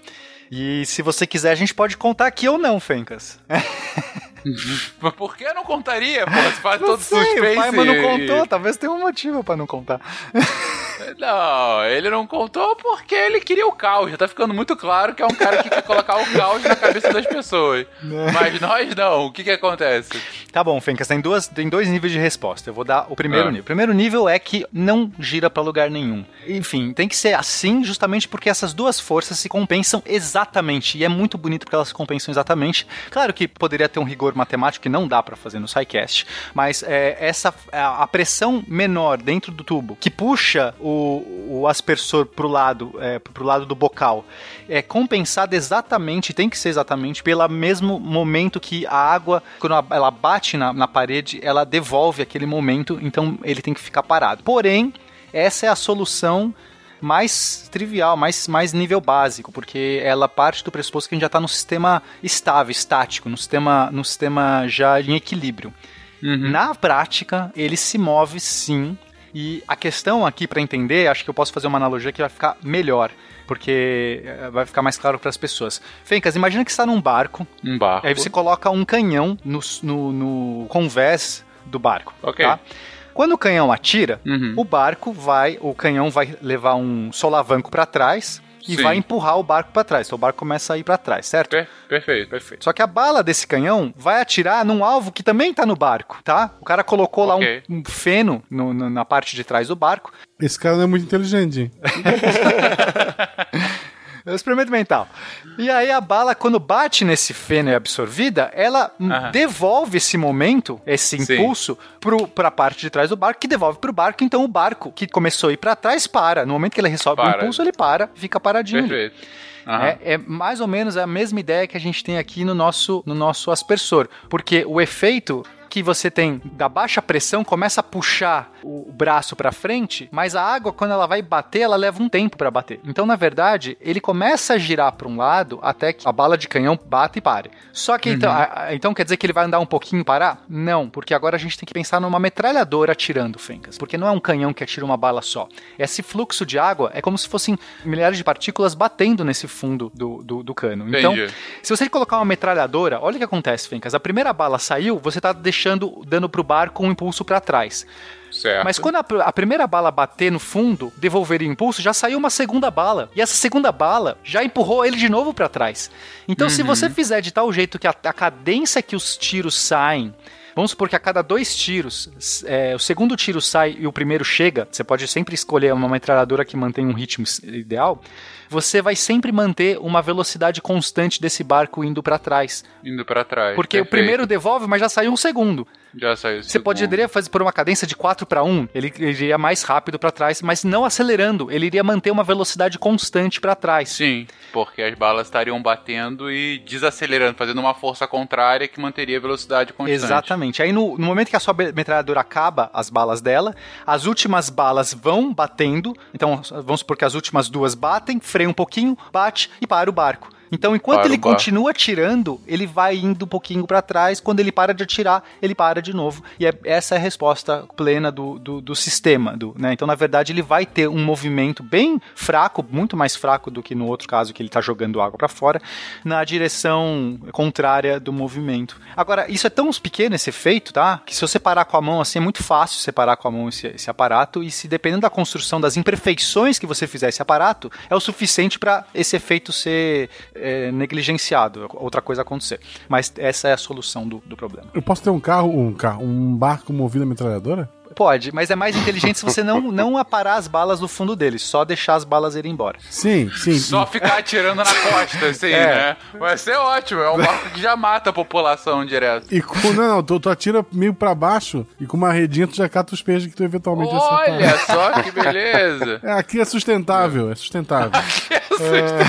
E se você quiser, a gente pode contar aqui ou não, Fencas. Mas por que não contaria? Pô, você faz Não todo sei, suspense. o Paimon não e- contou, talvez tenha um motivo pra não contar. Não, ele não contou porque ele queria o caos. Já tá ficando muito claro que é um cara que quer colocar o caos na cabeça das pessoas. Mas nós não. O que que acontece? Tá bom, Fencas, tem, duas, tem dois níveis de resposta. Eu vou dar o primeiro Ah. nível. O primeiro nível é que não gira pra lugar nenhum. Enfim, tem que ser assim justamente porque essas duas forças se compensam exatamente. E é muito bonito porque elas se compensam exatamente. Claro que poderia ter um rigor matemático que não dá pra fazer no SciCast, mas é, essa a a pressão menor dentro do tubo que puxa o, o aspersor pro lado, é, pro lado do bocal é compensada exatamente, tem que ser exatamente, pelo mesmo momento que a água, quando ela- ela bate na, na parede, ela devolve aquele momento, então ele tem que ficar parado. Porém, essa é a solução mais trivial, mais, mais nível básico, porque ela parte do pressuposto que a gente já está no sistema estável, estático, no sistema, no sistema já em equilíbrio. Na prática, ele se move sim. E a questão aqui para entender, acho que eu posso fazer uma analogia que vai ficar melhor, porque eh, vai ficar mais claro para as pessoas. Fencas, imagina que está num barco, Um barco. aí você coloca um canhão no, no, no convés do barco. Ok. tá? Quando o canhão atira, Uhum. o barco vai, o canhão vai levar um solavanco para trás e Sim. vai empurrar o barco para trás. Então o barco começa a ir para trás, certo? Per- perfeito. Perfeito. Só que a bala desse canhão vai atirar num alvo que também tá no barco, tá? O cara colocou Ok. lá um, um feno no- no- na parte de trás do barco. Esse cara não é muito inteligente. É um experimento mental. E aí a bala, quando bate nesse feno e é absorvida, ela Aham. devolve esse momento, esse Sim. impulso, pro, pra parte de trás do barco, que devolve pro barco. Então o barco que começou a ir pra trás para. No momento que ele recebe o impulso, ele para, fica paradinho. Perfeito. É, é mais ou menos a mesma ideia que a gente tem aqui no nosso, no nosso aspersor. Porque o efeito que você tem da baixa pressão começa a puxar o braço para frente, mas a água quando ela vai bater, ela leva um tempo para bater. Então, na verdade, ele começa a girar para um lado até que a bala de canhão bata e pare. Só que então, a- a- então quer dizer que ele vai andar um pouquinho e parar? Não, porque agora a gente tem que pensar numa metralhadora atirando, Fencas, porque não é um canhão que atira uma bala só. Esse fluxo de água é como se fossem milhares de partículas batendo nesse fundo do, do, do cano. Então, Entendi. se você colocar uma metralhadora, olha o que acontece, Fencas. A primeira bala saiu, você tá deixando, dando pro barco um impulso para trás. Certo. Mas quando a, a primeira bala bater no fundo, devolver o impulso, já saiu uma segunda bala. E essa segunda bala já empurrou ele de novo para trás. Então, se você fizer de tal jeito que a, a cadência que os tiros saem. Vamos supor que a cada dois tiros, é, o segundo tiro sai e o primeiro chega. Você pode sempre escolher uma metralhadora que mantém um ritmo ideal. Você vai sempre manter uma velocidade constante desse barco indo para trás. Indo pra trás. Porque o perfeito. primeiro devolve, mas já saiu um segundo. Já saiu. Você poderia fazer por uma cadência de 4 para 1, ele iria mais rápido para trás, mas não acelerando, ele iria manter uma velocidade constante para trás. Sim, porque as balas estariam batendo e desacelerando, fazendo uma força contrária que manteria a velocidade constante. Exatamente. Aí no, no momento que a sua metralhadora acaba as balas dela, as últimas balas vão batendo. Então vamos supor que as últimas duas batem, freia um pouquinho, bate e para o barco. Então, enquanto Para ele continua atirando, ele vai indo um pouquinho para trás. Quando ele para de atirar, ele para de novo. E é- essa é a resposta plena do, do, do sistema. Do, né? Então, na verdade, ele vai ter um movimento bem fraco, muito mais fraco do que no outro caso que ele está jogando água para fora, na direção contrária do movimento. Agora, isso é tão pequeno esse efeito, tá? Que se você parar com a mão assim, é muito fácil separar com a mão esse, esse aparato. E se dependendo da construção, das imperfeições que você fizer esse aparato, é o suficiente para esse efeito ser é, negligenciado, outra coisa acontecer. Mas essa é a solução do, do problema. Eu posso ter um carro, um carro, um barco movido a metralhadora? Pode, mas é mais inteligente se você não, não aparar as balas no fundo dele, só deixar as balas irem embora. Sim, sim. Só ficar atirando na costa, assim, É. né? Vai ser ótimo, é um barco que já mata a população direto. E com, não, não, tu, tu atira meio pra baixo e com uma redinha tu já cata os peixes que tu eventualmente Olha acertar. só que beleza. É, aqui é sustentável, é sustentável. É,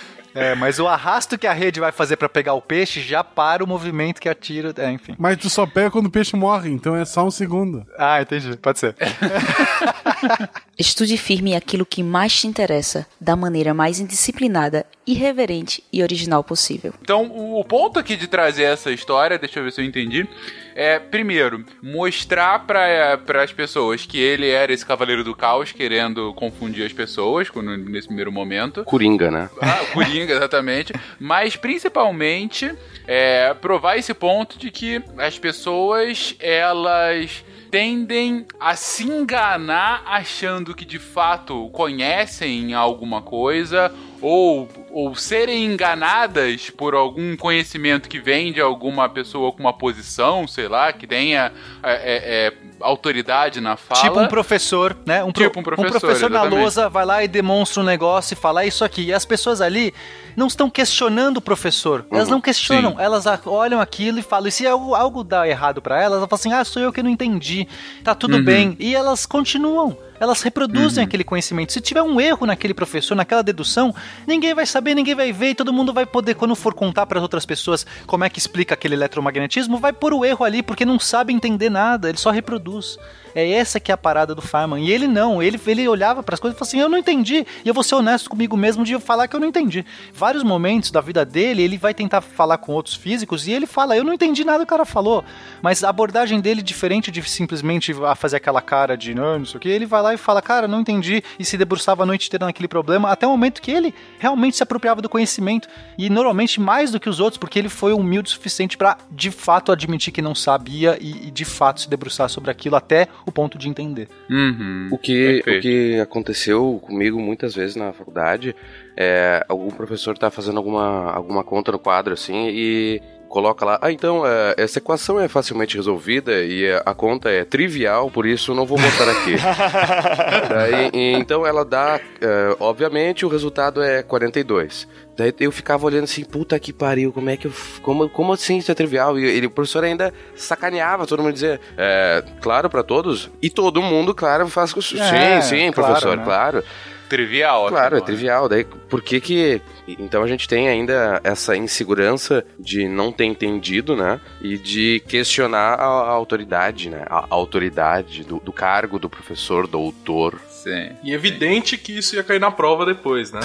mas o arrasto que a rede vai fazer pra pegar o peixe já para o movimento que atira, é, enfim. Mas tu só pega quando o peixe morre, então é só um segundo. Ah, entendi, pode ser. Estude firme aquilo que mais te interessa, da maneira mais indisciplinada, irreverente e original possível. Então, o ponto aqui de trazer essa história, deixa eu ver se eu entendi, é, primeiro, mostrar para as pessoas que ele era esse cavaleiro do caos, querendo confundir as pessoas nesse primeiro momento. Coringa, né? Ah, Coringa, exatamente. Mas, principalmente, é, provar esse ponto de que as pessoas, elas tendem a se enganar achando que de fato conhecem alguma coisa ou, ou serem enganadas por algum conhecimento que vem de alguma pessoa com uma posição, sei lá, que tenha é, é, é, autoridade na fala. Tipo um professor, né? Um, pro, Tipo um professor, um professor na exatamente. lousa vai lá e demonstra um negócio e fala "É isso aqui. E as pessoas ali não estão questionando o professor. Elas Uhum, não questionam. sim. Elas olham aquilo e falam. E se algo, algo dá errado pra elas, elas falam assim: ah, sou eu que não entendi. Tá tudo Uhum. bem. E elas continuam. Elas reproduzem aquele conhecimento. Se tiver um erro naquele professor, naquela dedução, ninguém vai saber, ninguém vai ver, e todo mundo vai poder, quando for contar para outras pessoas como é que explica aquele eletromagnetismo, vai pôr o erro ali, porque não sabe entender nada, ele só reproduz. É essa que é a parada do Feynman. E ele não, ele, ele olhava para as coisas e falava assim: eu não entendi. E eu vou ser honesto comigo mesmo de falar que eu não entendi. Vários momentos da vida dele, ele vai tentar falar com outros físicos e ele fala: eu não entendi nada que o cara falou. Mas a abordagem dele, diferente de simplesmente fazer aquela cara de não, não sei o que, ele vai lá e fala: cara, não entendi. E se debruçava a noite inteira naquele problema, até o momento que ele realmente se apropriava do conhecimento. E normalmente mais do que os outros, porque ele foi humilde o suficiente para de fato admitir que não sabia e, e de fato se debruçar sobre aquilo até o ponto de entender. Uhum. O que, Perfeito. o que aconteceu comigo muitas vezes na faculdade é algum professor tá fazendo alguma, alguma conta no quadro assim e coloca lá, ah, então é, essa equação é facilmente resolvida e a, a conta é trivial, por isso não vou botar aqui. Daí, e então ela dá, é, obviamente o resultado é 42. Daí eu ficava olhando assim, puta que pariu, como é que eu. Como, como assim isso é trivial? E ele, o professor ainda sacaneava, todo mundo dizia, é, claro pra todos. E todo mundo, claro, faz. com- É, sim, sim, claro, professor, né? claro. Trivial. Claro, é né? trivial. Daí, por que que... Então a gente tem ainda essa insegurança de não ter entendido, né? E de questionar a, a autoridade, né? A, a autoridade do, do cargo do professor, doutor. Sim. E é evidente que isso ia cair na prova depois, né?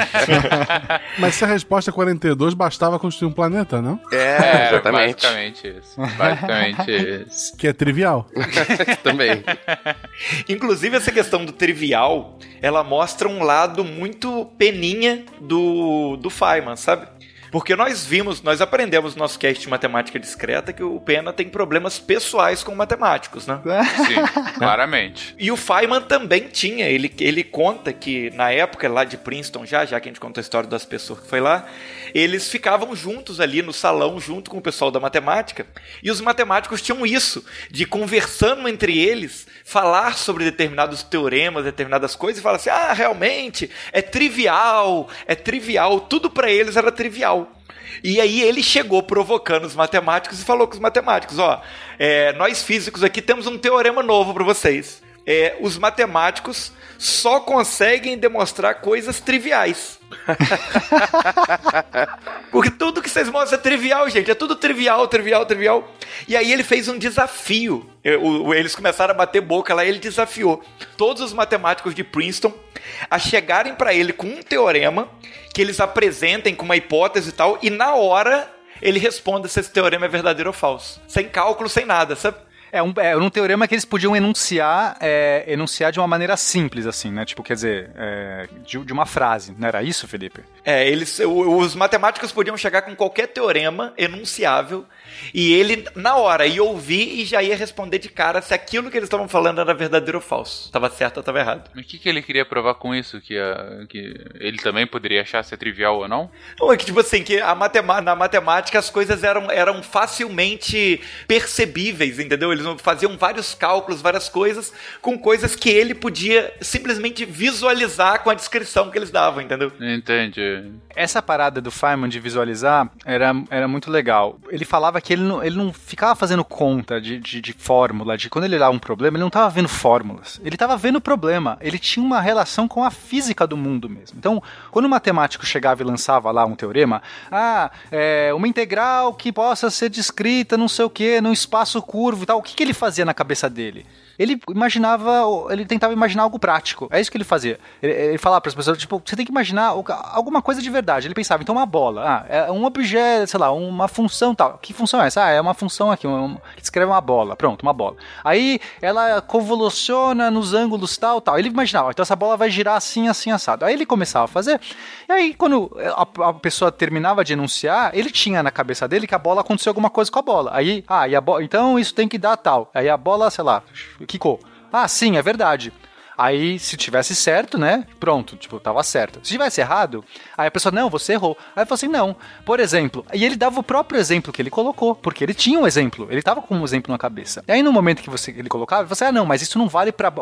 Mas se a resposta é 42, bastava construir um planeta, não? É, exatamente. Basicamente isso. Basicamente isso. Que é trivial. Também. Inclusive, essa questão do trivial, ela mostra um lado muito peninha do, do Feynman, sabe? Porque nós vimos, nós aprendemos no nosso cast de matemática discreta que o Pena tem problemas pessoais com matemáticos, né? Sim, claramente. E o Feynman também tinha, ele, ele conta que na época lá de Princeton já, já que a gente conta a história das pessoas que foi lá, eles ficavam juntos ali no salão, junto com o pessoal da matemática, e os matemáticos tinham isso, de conversando entre eles, falar sobre determinados teoremas, determinadas coisas, e falar assim, ah, realmente, é trivial, é trivial, tudo para eles era trivial. E aí ele chegou provocando os matemáticos e falou com os matemáticos, ó, é, nós físicos aqui temos um teorema novo para vocês. É, os matemáticos só conseguem demonstrar coisas triviais. Porque tudo que vocês mostram é trivial, gente. É tudo trivial, trivial, trivial. E aí ele fez um desafio. Eles começaram a bater boca lá e ele desafiou todos os matemáticos de Princeton a chegarem para ele com um teorema que eles apresentem com uma hipótese e tal, e na hora ele responda se esse teorema é verdadeiro ou falso. Sem cálculo, sem nada, sabe? É um, é um teorema que eles podiam enunciar, é, enunciar de uma maneira simples, assim, né? Tipo, quer dizer, é, de, de uma frase. Não era isso, Felipe? É, eles, os matemáticos podiam chegar com qualquer teorema enunciável e ele, na hora, ia ouvir e já ia responder de cara se aquilo que eles estavam falando era verdadeiro ou falso. Estava certo ou estava errado. Mas o que, que ele queria provar com isso? Que, a- que ele também poderia achar ser trivial ou não? Não, é que, tipo assim, que a matema- na matemática as coisas eram, eram facilmente percebíveis, entendeu? Eles faziam vários cálculos, várias coisas, com coisas que ele podia simplesmente visualizar com a descrição que eles davam, entendeu? Entende? Essa parada do Feynman de visualizar era, era muito legal. Ele falava que ele não, ele não ficava fazendo conta de, de, de fórmula, de quando ele olhava um problema, ele não estava vendo fórmulas. Ele estava vendo o problema. Ele tinha uma relação com a física do mundo mesmo. Então, quando o matemático chegava e lançava lá um teorema, ah, é, uma integral que possa ser descrita não sei o que, num espaço curvo e tal, que, que ele fazia na cabeça dele? Ele imaginava, ele tentava imaginar algo prático. É isso que ele fazia. Ele, ele falava para as pessoas, tipo, você tem que imaginar alguma coisa de verdade. Ele pensava, então uma bola, ah, é um objeto, sei lá, uma função tal. Que função é essa? Ah, é uma função aqui, um, que descreve uma bola. Pronto, uma bola. Aí ela convoluciona nos ângulos tal, tal. Ele imaginava, então essa bola vai girar assim, assim, assado. Aí ele começava a fazer. E aí, quando a, a pessoa terminava de enunciar, ele tinha na cabeça dele que a bola aconteceu alguma coisa com a bola. Aí, ah, e a então isso tem que dar tal. Aí a bola, sei lá, quicou. Ah, sim, é verdade. Aí, se tivesse certo, né? Pronto, tipo, tava certo. Se tivesse errado, aí a pessoa, não, você errou. Aí eu falei assim, não. Por exemplo, e ele dava o próprio exemplo que ele colocou, porque ele tinha um exemplo, ele tava com um exemplo na cabeça. E aí, no momento que você, ele colocava, você, ah, não, mas isso não vale pra,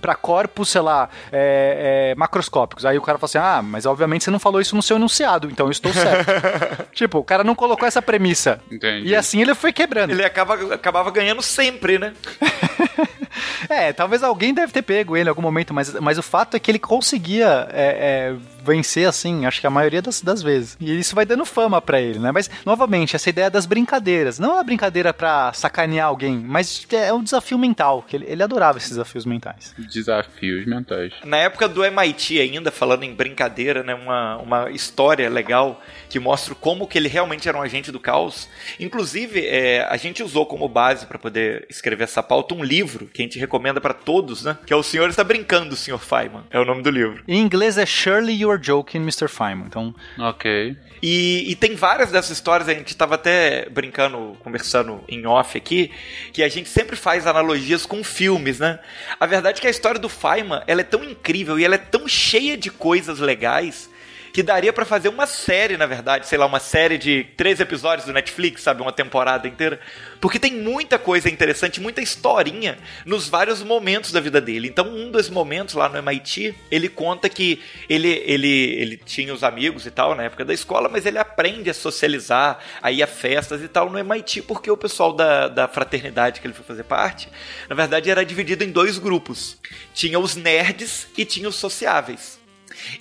pra corpos, sei lá, é, é, macroscópicos. Aí o cara fala assim, ah, mas obviamente você não falou isso no seu enunciado, então eu estou certo. tipo, o cara não colocou essa premissa. Entendi. E assim ele foi quebrando. Ele acaba, acabava ganhando sempre, né? É, talvez alguém deve ter pego ele em algum momento, mas, mas o fato é que ele conseguia é, é, vencer, assim, acho que a maioria das, das vezes. E isso vai dando fama pra ele, né? Mas, novamente, essa ideia das brincadeiras. Não é a brincadeira pra sacanear alguém, mas é um desafio mental, que ele, ele adorava esses desafios mentais. Desafios mentais. Na época do MIT ainda, falando em brincadeira, né, uma, uma história legal que mostra como que ele realmente era um agente do caos. Inclusive, é, a gente usou como base para poder escrever essa pauta um livro que a gente recomenda para todos, né? Que é O Senhor Está Brincando, Sr. Feynman. É o nome do livro. Em inglês é Surely You Are Joking, Mr. Feynman. Então, Ok. E, e tem várias dessas histórias, a gente tava até brincando, conversando em off aqui, que a gente sempre faz analogias com filmes, né? A verdade é que a história do Feynman, ela é tão incrível e ela é tão cheia de coisas legais que daria pra fazer uma série, na verdade, sei lá, uma série de três episódios do Netflix, sabe, uma temporada inteira, porque tem muita coisa interessante, muita historinha nos vários momentos da vida dele. Então, um dos momentos lá no MIT, ele conta que ele, ele, ele tinha os amigos e tal na época da escola, mas ele aprende a socializar, a ir a festas e tal no MIT, porque o pessoal da, da fraternidade que ele foi fazer parte, na verdade, era dividido em dois grupos. Tinha os nerds e tinha os sociáveis.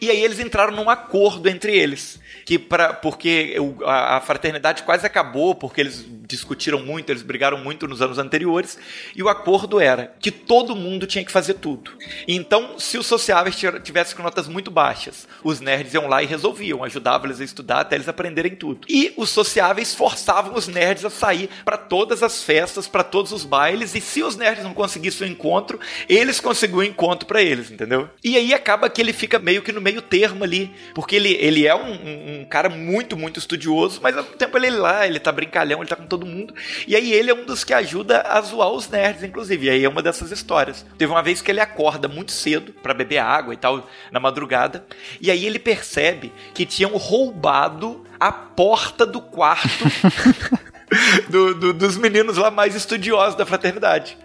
E aí eles entraram num acordo entre eles. Que pra, porque a, a fraternidade quase acabou, porque eles discutiram muito, eles brigaram muito nos anos anteriores. E o acordo era que todo mundo tinha que fazer tudo. Então, se os sociáveis tivessem com notas muito baixas, os nerds iam lá e resolviam, ajudavam eles a estudar até eles aprenderem tudo. E os sociáveis forçavam os nerds a sair para todas as festas, para todos os bailes. E se os nerds não conseguissem o encontro, eles conseguiam o encontro para eles, entendeu? E aí acaba que ele fica meio que no meio termo ali, porque ele, ele é um, um- um cara muito, muito estudioso, mas ao mesmo tempo ele é lá, ele tá brincalhão, ele tá com todo mundo. E aí ele é um dos que ajuda a zoar os nerds, inclusive. E aí é uma dessas histórias. Teve uma vez que ele acorda muito cedo para beber água e tal, na madrugada, e aí ele percebe que tinham roubado a porta do quarto do- do- dos meninos lá mais estudiosos da fraternidade.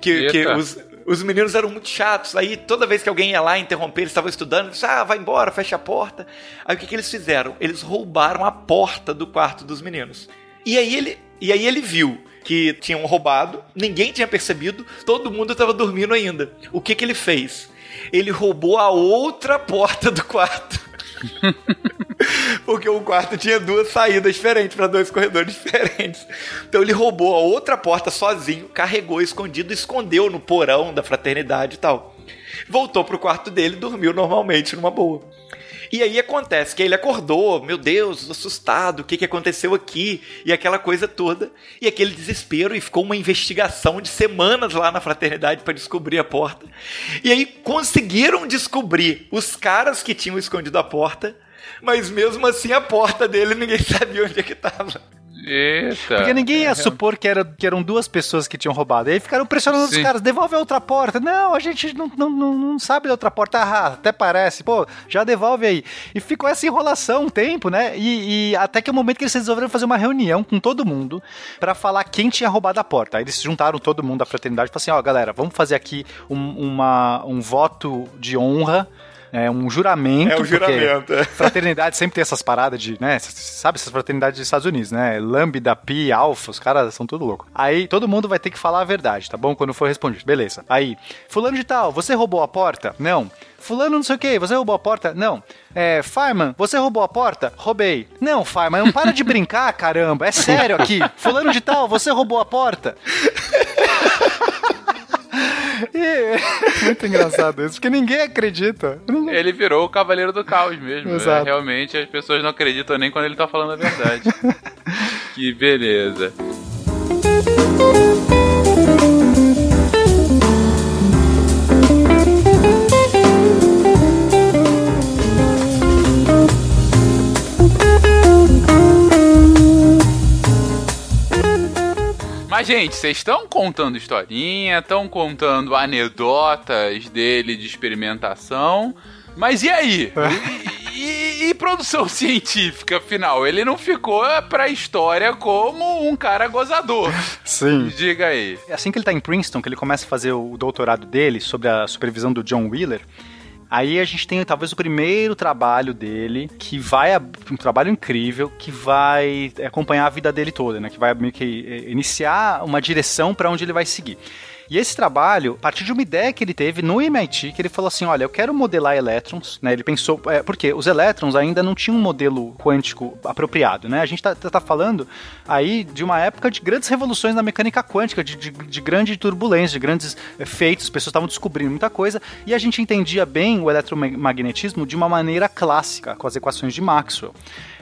Que, que os, os meninos eram muito chatos. Aí toda vez que alguém ia lá interromper, eles estavam estudando, eles, ah, vai embora, fecha a porta. Aí o que, que eles fizeram? Eles roubaram a porta do quarto dos meninos. E aí ele, e aí ele viu que tinham roubado, ninguém tinha percebido, todo mundo estava dormindo ainda. O que, que ele fez? Ele roubou a outra porta do quarto. Porque o quarto tinha duas saídas diferentes para dois corredores diferentes. Então ele roubou a outra porta sozinho, carregou escondido, escondeu no porão da fraternidade e tal. Voltou pro quarto dele e dormiu normalmente numa boa. E aí acontece que ele acordou, meu Deus, assustado, o que, que aconteceu aqui? E aquela coisa toda. E aquele desespero, e ficou uma investigação de semanas lá na fraternidade para descobrir a porta. E aí conseguiram descobrir os caras que tinham escondido a porta, mas mesmo assim a porta dele ninguém sabia onde é que tava. Eita. Porque ninguém ia supor que, era, que eram duas pessoas que tinham roubado. Aí ficaram pressionando os Sim. caras, devolve a outra porta. Não, a gente não, não, não, não sabe da outra porta. Ah, até parece. Pô, já devolve aí. E ficou essa enrolação um tempo, né? E, e até que o momento que eles resolveram fazer uma reunião com todo mundo pra falar quem tinha roubado a porta. Aí eles juntaram todo mundo da fraternidade e falaram assim: ó, galera, vamos fazer aqui um, uma, um voto de honra É um juramento. É um juramento, é. Fraternidade sempre tem essas paradas de, né? Sabe essas fraternidades dos Estados Unidos, né? Lambda, Pi, Alpha, os caras são tudo louco. Aí todo mundo vai ter que falar a verdade, tá bom? Quando for respondido. Beleza. Aí, fulano de tal, você roubou a porta? Não. Fulano não sei o que, você roubou a porta? Não. É, Fireman, você roubou a porta? Roubei. Não, Fireman, não para de brincar, caramba. É sério aqui. Fulano de tal, você roubou a porta? E- Muito engraçado isso, porque ninguém acredita. Ninguém- Ele virou o cavaleiro do caos mesmo. Exato. É, realmente as pessoas não acreditam nem quando ele tá falando a verdade. que beleza. Mas, gente, vocês estão contando historinha, estão contando anedotas dele de experimentação. Mas e aí? E, e- e produção científica, afinal? Ele não ficou pra história como um cara gozador. Sim. Diga aí. Assim que ele tá em Princeton, que ele começa a fazer o doutorado dele sobre a supervisão do John Wheeler, aí a gente tem talvez o primeiro trabalho dele, que vai, um trabalho incrível, que vai acompanhar a vida dele toda, né? Que vai meio que eh, iniciar uma direção para onde ele vai seguir. E esse trabalho, a partir de uma ideia que ele teve no MIT, que ele falou assim, olha, eu quero modelar elétrons, né? Ele pensou, é, porque os elétrons ainda não tinham um modelo quântico apropriado, né? A gente tá, tá- tá falando aí de uma época de grandes revoluções na mecânica quântica, de, de, de grande turbulência, de grandes efeitos, as pessoas estavam descobrindo muita coisa, e a gente entendia bem o eletromagnetismo de uma maneira clássica, com as equações de Maxwell.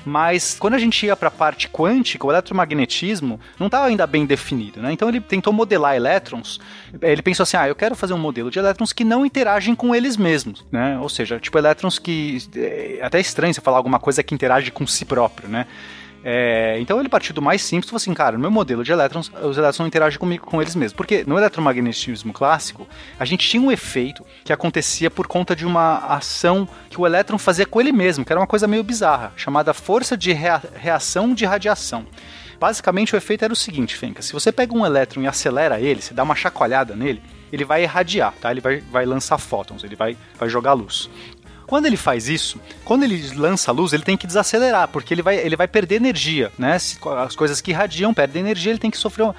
Mas quando a gente ia para a parte quântica, o eletromagnetismo não estava ainda bem definido, né? Então ele tentou modelar elétrons. Ele pensou assim: ah, eu quero fazer um modelo de elétrons que não interagem com eles mesmos, né? Ou seja, tipo elétrons que é até estranho você falar alguma coisa que interage com si próprio, né? É, então ele partiu do mais simples falou assim, cara, no meu modelo de elétrons, os elétrons não interagem comigo, com eles mesmos. Porque no eletromagnetismo clássico, a gente tinha um efeito que acontecia por conta de uma ação que o elétron fazia com ele mesmo, que era uma coisa meio bizarra, chamada força de rea- reação de radiação. Basicamente o efeito era o seguinte, Fenka, se você pega um elétron e acelera ele, você dá uma chacoalhada nele, ele vai irradiar, tá? Ele vai, vai lançar fótons, ele vai, vai jogar luz. Quando ele faz isso, quando ele lança a luz, ele tem que desacelerar, porque ele vai, ele vai perder energia, né? As coisas que irradiam perdem energia, ele tem que sofrer,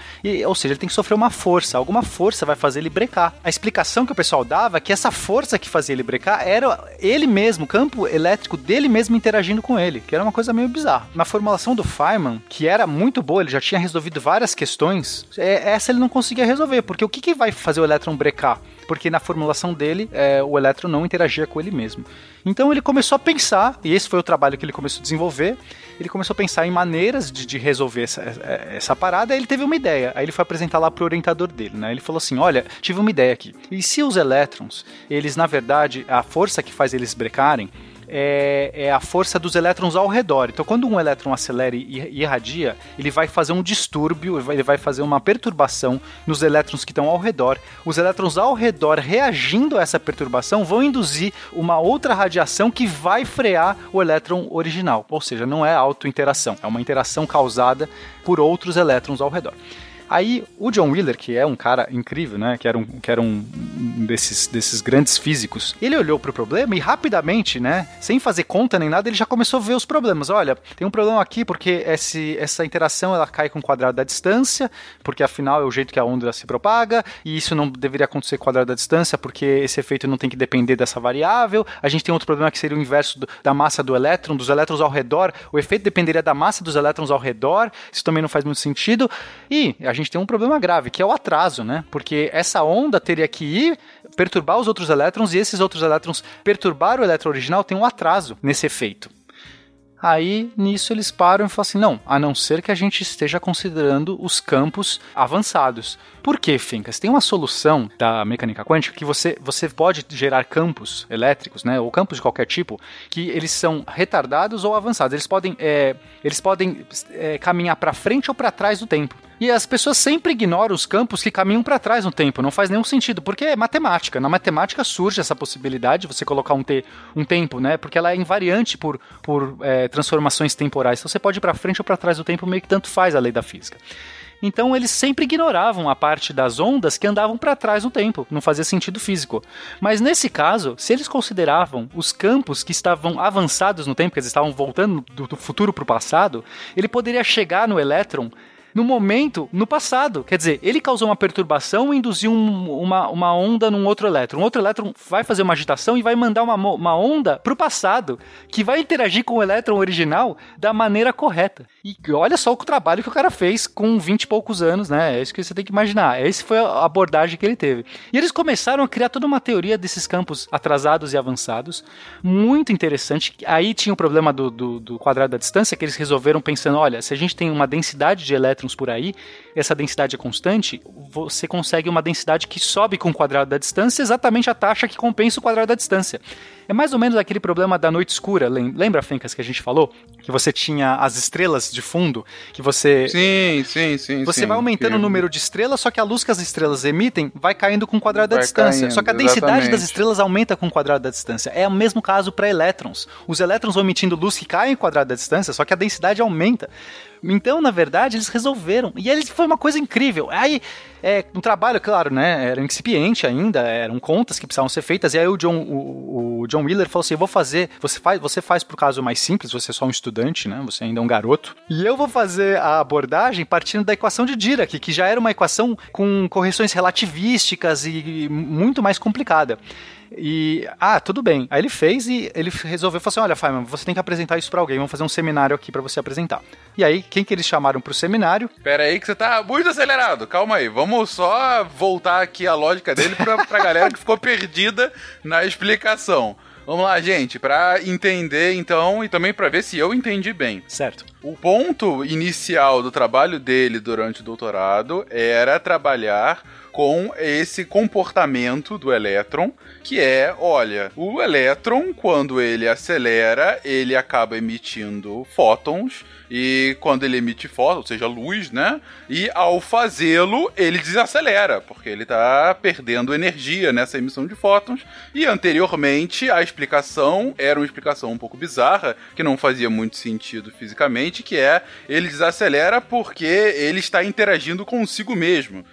ou seja, ele tem que sofrer uma força, alguma força vai fazer ele brecar. A explicação que o pessoal dava é que essa força que fazia ele brecar era ele mesmo, o campo elétrico dele mesmo interagindo com ele, que era uma coisa meio bizarra. Na formulação do Feynman, que era muito boa, ele já tinha resolvido várias questões, é- essa ele não conseguia resolver, porque o que, que vai fazer o elétron brecar? Porque na formulação dele, é, o elétron não interagia com ele mesmo. Então ele começou a pensar, e esse foi o trabalho que ele começou a desenvolver, ele começou a pensar em maneiras de, de resolver essa, essa parada, aí ele teve uma ideia, aí ele foi apresentar lá pro orientador dele, né? Ele falou assim, olha, tive uma ideia aqui, e se os elétrons, eles na verdade, a força que faz eles brecarem, é, é a força dos elétrons ao redor. Então, quando um elétron acelera e irradia, ele vai fazer um distúrbio, ele vai fazer uma perturbação nos elétrons que estão ao redor. Os elétrons ao redor, reagindo a essa perturbação, vão induzir uma outra radiação que vai frear o elétron original. Ou seja, não é auto-interação, é uma interação causada por outros elétrons ao redor. Aí o John Wheeler, que é um cara incrível, né? Que era um, que era um desses, desses grandes físicos, ele olhou pro problema e rapidamente, né? Sem fazer conta nem nada, ele já começou a ver os problemas. Olha, tem um problema aqui porque esse, essa interação ela cai com o quadrado da distância, porque afinal é o jeito que a onda se propaga, e isso não deveria acontecer com o quadrado da distância, porque esse efeito não tem que depender dessa variável. A gente tem outro problema que seria o inverso do- da massa do elétron, dos elétrons ao redor. O efeito dependeria da massa dos elétrons ao redor. Isso também não faz muito sentido. E a gente tem um problema grave, que é o atraso, né? Porque essa onda teria que ir perturbar os outros elétrons e esses outros elétrons perturbar o elétron original tem um atraso nesse efeito. Aí, nisso, eles param e falam assim: não, a não ser que a gente esteja considerando os campos avançados. Por quê, Fincas? Tem uma solução da mecânica quântica que você, você pode gerar campos elétricos, né, ou campos de qualquer tipo, que eles são retardados ou avançados. Eles podem, é, eles podem é, caminhar para frente ou para trás do tempo. E as pessoas sempre ignoram os campos que caminham para trás no tempo. Não faz nenhum sentido, porque é matemática. Na matemática surge essa possibilidade de você colocar um, te, um tempo, né? Porque ela é invariante por, por é, transformações temporais. Então você pode ir para frente ou para trás do tempo, meio que tanto faz a lei da física. Então eles sempre ignoravam a parte das ondas que andavam para trás no tempo, não fazia sentido físico. Mas nesse caso, se eles consideravam os campos que estavam avançados no tempo, que eles estavam voltando do, do futuro para o passado, ele poderia chegar no elétron no momento, no passado. Quer dizer, ele causou uma perturbação e induziu um, uma, uma onda num outro elétron. Um outro elétron vai fazer uma agitação e vai mandar uma, uma onda para o passado, que vai interagir com o elétron original da maneira correta. E olha só o trabalho que o cara fez com 20 e poucos anos, né? É isso que você tem que imaginar. Essa foi a abordagem que ele teve. E eles começaram a criar toda uma teoria desses campos atrasados e avançados, muito interessante. Aí tinha o problema do, do, do quadrado da distância, que eles resolveram pensando: olha, se a gente tem uma densidade de elétrons por aí, essa densidade é constante, você consegue uma densidade que sobe com o quadrado da distância, exatamente a taxa que compensa o quadrado da distância. É mais ou menos aquele problema da noite escura. Lembra, Fencas, que a gente falou? Que você tinha as estrelas de fundo, que você. Sim, sim, sim. Você sim, vai aumentando que... o número de estrelas, só que a luz que as estrelas emitem vai caindo com o quadrado Vai da distância. caindo, só que a densidade exatamente. das estrelas aumenta com o quadrado da distância. É o mesmo caso para elétrons. Os elétrons vão emitindo luz que cai em quadrado da distância, só que a densidade aumenta. Então, na verdade, eles resolveram. E aí foi uma coisa incrível. Aí, é, um trabalho, claro, né? Era incipiente ainda, eram contas que precisavam ser feitas. E aí o John, o, o John Wheeler falou assim: eu vou fazer. Você faz, você faz pro caso mais simples, você é só um estudante, né? Você ainda é um garoto. E eu vou fazer a abordagem partindo da equação de Dirac, que já era uma equação com correções relativísticas e muito mais complicada. E, ah, tudo bem. Aí ele fez e ele resolveu, falou assim, olha, Feynman, você tem que apresentar isso pra alguém, vamos fazer um seminário aqui pra você apresentar. E aí, quem que eles chamaram pro seminário? Pera aí que você tá muito acelerado. Calma aí. Vamos só voltar aqui a lógica dele pra, pra galera que ficou perdida na explicação. Vamos lá, gente, pra entender então e também pra ver se eu entendi bem. Certo. O ponto inicial do trabalho dele durante o doutorado era trabalhar com esse comportamento do elétron, que é, olha, o elétron, quando ele acelera, ele acaba emitindo fótons, e quando ele emite fótons, ou seja, luz, né? E ao fazê-lo, ele desacelera, porque ele está perdendo energia nessa emissão de fótons. E anteriormente, a explicação era uma explicação um pouco bizarra, que não fazia muito sentido fisicamente, que é ele desacelera porque ele está interagindo consigo mesmo.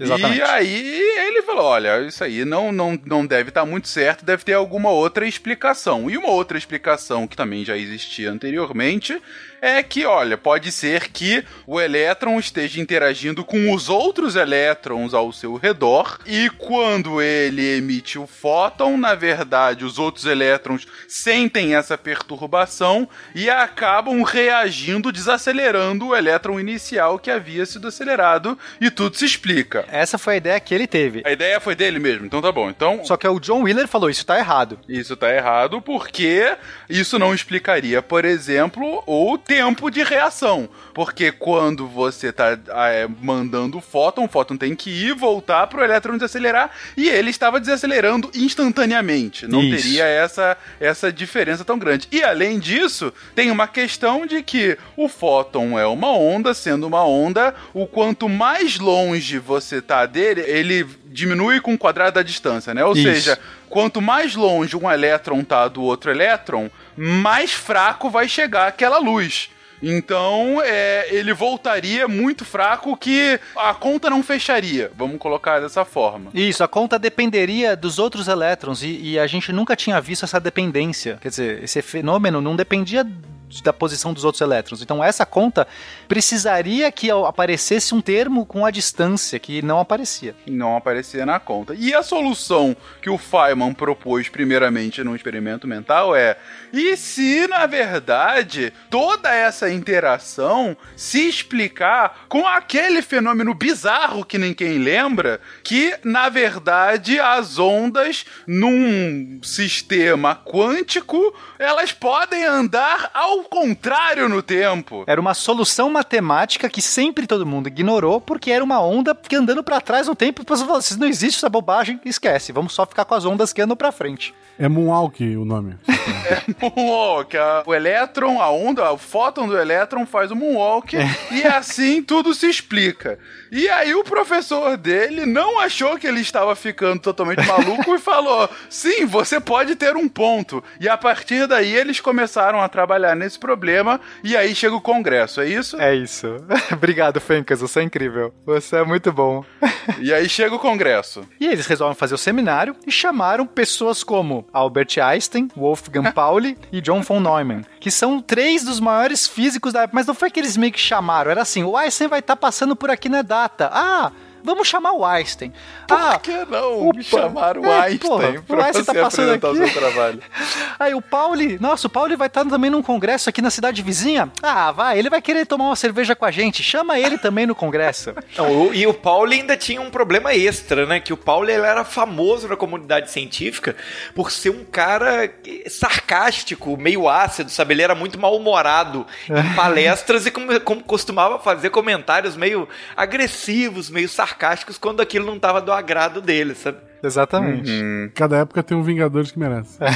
Exatamente. E aí ele falou: olha, isso aí não, não, não deve estar muito certo, deve ter alguma outra explicação. E uma outra explicação que também já existia anteriormente é que, olha, pode ser que o elétron esteja interagindo com os outros elétrons ao seu redor, e quando ele emite o fóton, na verdade, os outros elétrons sentem essa perturbação e acabam reagindo, desacelerando o elétron inicial que havia sido acelerado, e tudo se explica. Essa foi a ideia que ele teve. A ideia foi dele mesmo, então tá bom. Então, Só que o John Wheeler falou, isso tá errado. isso tá errado porque isso não explicaria, por exemplo, o tempo de reação. Porque quando você tá ah, é, mandando o fóton, o fóton tem que ir, voltar pro elétron desacelerar, e ele estava desacelerando instantaneamente. Não Isso. teria essa, essa diferença tão grande. E além disso, tem uma questão de que o fóton é uma onda, sendo uma onda, o quanto mais longe você tá dele, ele diminui com o quadrado da distância, né? Ou Isso. seja, quanto mais longe um elétron tá do outro elétron, mais fraco vai chegar aquela luz. Então, é, ele voltaria muito fraco que a conta não fecharia. Vamos colocar dessa forma. Isso, a conta dependeria dos outros elétrons e, e a gente nunca tinha visto essa dependência. Quer dizer, esse fenômeno não dependia da posição dos outros elétrons. Então essa conta precisaria que aparecesse um termo com a distância que não aparecia. Não aparecia na conta. E a solução que o Feynman propôs primeiramente no experimento mental é: e se na verdade toda essa interação se explicar com aquele fenômeno bizarro que ninguém lembra, que na verdade as ondas num sistema quântico elas podem andar ao contrário no tempo. Era uma solução matemática que sempre todo mundo ignorou porque era uma onda que andando pra trás no tempo. Falou, "Se não existe essa bobagem, esquece. Vamos só ficar com as ondas que andam pra frente. É Moonwalk o nome. moonwalk. A- O elétron, a onda, o fóton do elétron faz o moonwalk e assim tudo se explica. E aí o professor dele não achou que ele estava ficando totalmente maluco e falou: sim, você pode ter um ponto. E a partir daí eles começaram a trabalhar nesse problema e aí chega o Congresso, é isso? É isso. Obrigado, Fencas, você é incrível. Você é muito bom. e aí chega o Congresso. E eles resolvem fazer o seminário e chamaram pessoas como Albert Einstein, Wolfgang Pauli e John von Neumann, que são três dos maiores físicos da época. Mas não foi que eles meio que chamaram, era assim: o Einstein vai estar tá passando por aqui na data. Ah, vamos chamar o Einstein. Por ah, que não o chamar o é, Einstein porra, pra o Einstein você tá passando apresentar aqui. o seu trabalho? Aí o Pauli, nossa, o Pauli vai estar também num congresso aqui na cidade vizinha. Ah, vai, ele vai querer tomar uma cerveja com a gente. Chama ele também no congresso. Não, o- e o Paulo ainda tinha um problema extra, né? Que o Paulo ele era famoso na comunidade científica por ser um cara sarcástico, meio ácido, sabe? Ele era muito mal-humorado em palestras e como, como costumava fazer comentários meio agressivos, meio sarcásticos quando aquilo não estava do agrado dele, sabe? Exatamente. Cada época tem um Vingadores que merece.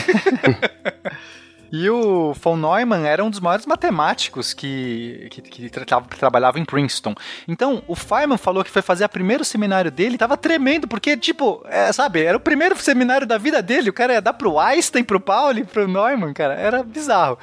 E o von Neumann era um dos maiores matemáticos que, que, que tra- tra- trabalhava em Princeton. Então, o Feynman falou que foi fazer o primeiro seminário dele, tava tremendo, porque, tipo, é, sabe, era o primeiro seminário da vida dele, o cara ia dar pro Einstein, pro Pauli, pro Neumann, cara, era bizarro.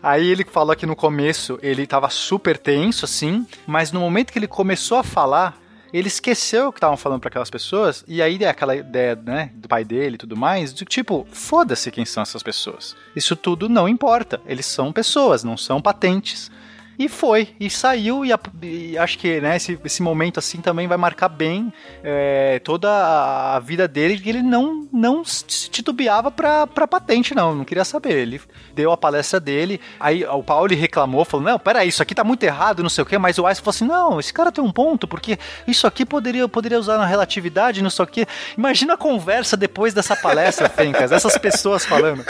Aí ele falou que no começo ele tava super tenso, assim, mas no momento que ele começou a falar, ele esqueceu o que estavam falando para aquelas pessoas, e aí é aquela ideia, né, do pai dele e tudo mais, de tipo, foda-se quem são essas pessoas. Isso tudo não importa. Eles são pessoas, não são patentes. E foi, e saiu, e, a- e acho que né, esse, esse momento assim também vai marcar bem é, toda a, vida dele, que ele não, não se titubeava pra, pra patente, não, não queria saber. Ele deu a palestra dele, aí o Pauli reclamou, falou: Não, peraí, isso aqui tá muito errado, não sei o quê, mas o Einstein falou assim: Não, esse cara tem um ponto, porque isso aqui poderia, poderia usar na relatividade, não sei o quê. Imagina a conversa depois dessa palestra, Fencas, essas pessoas falando.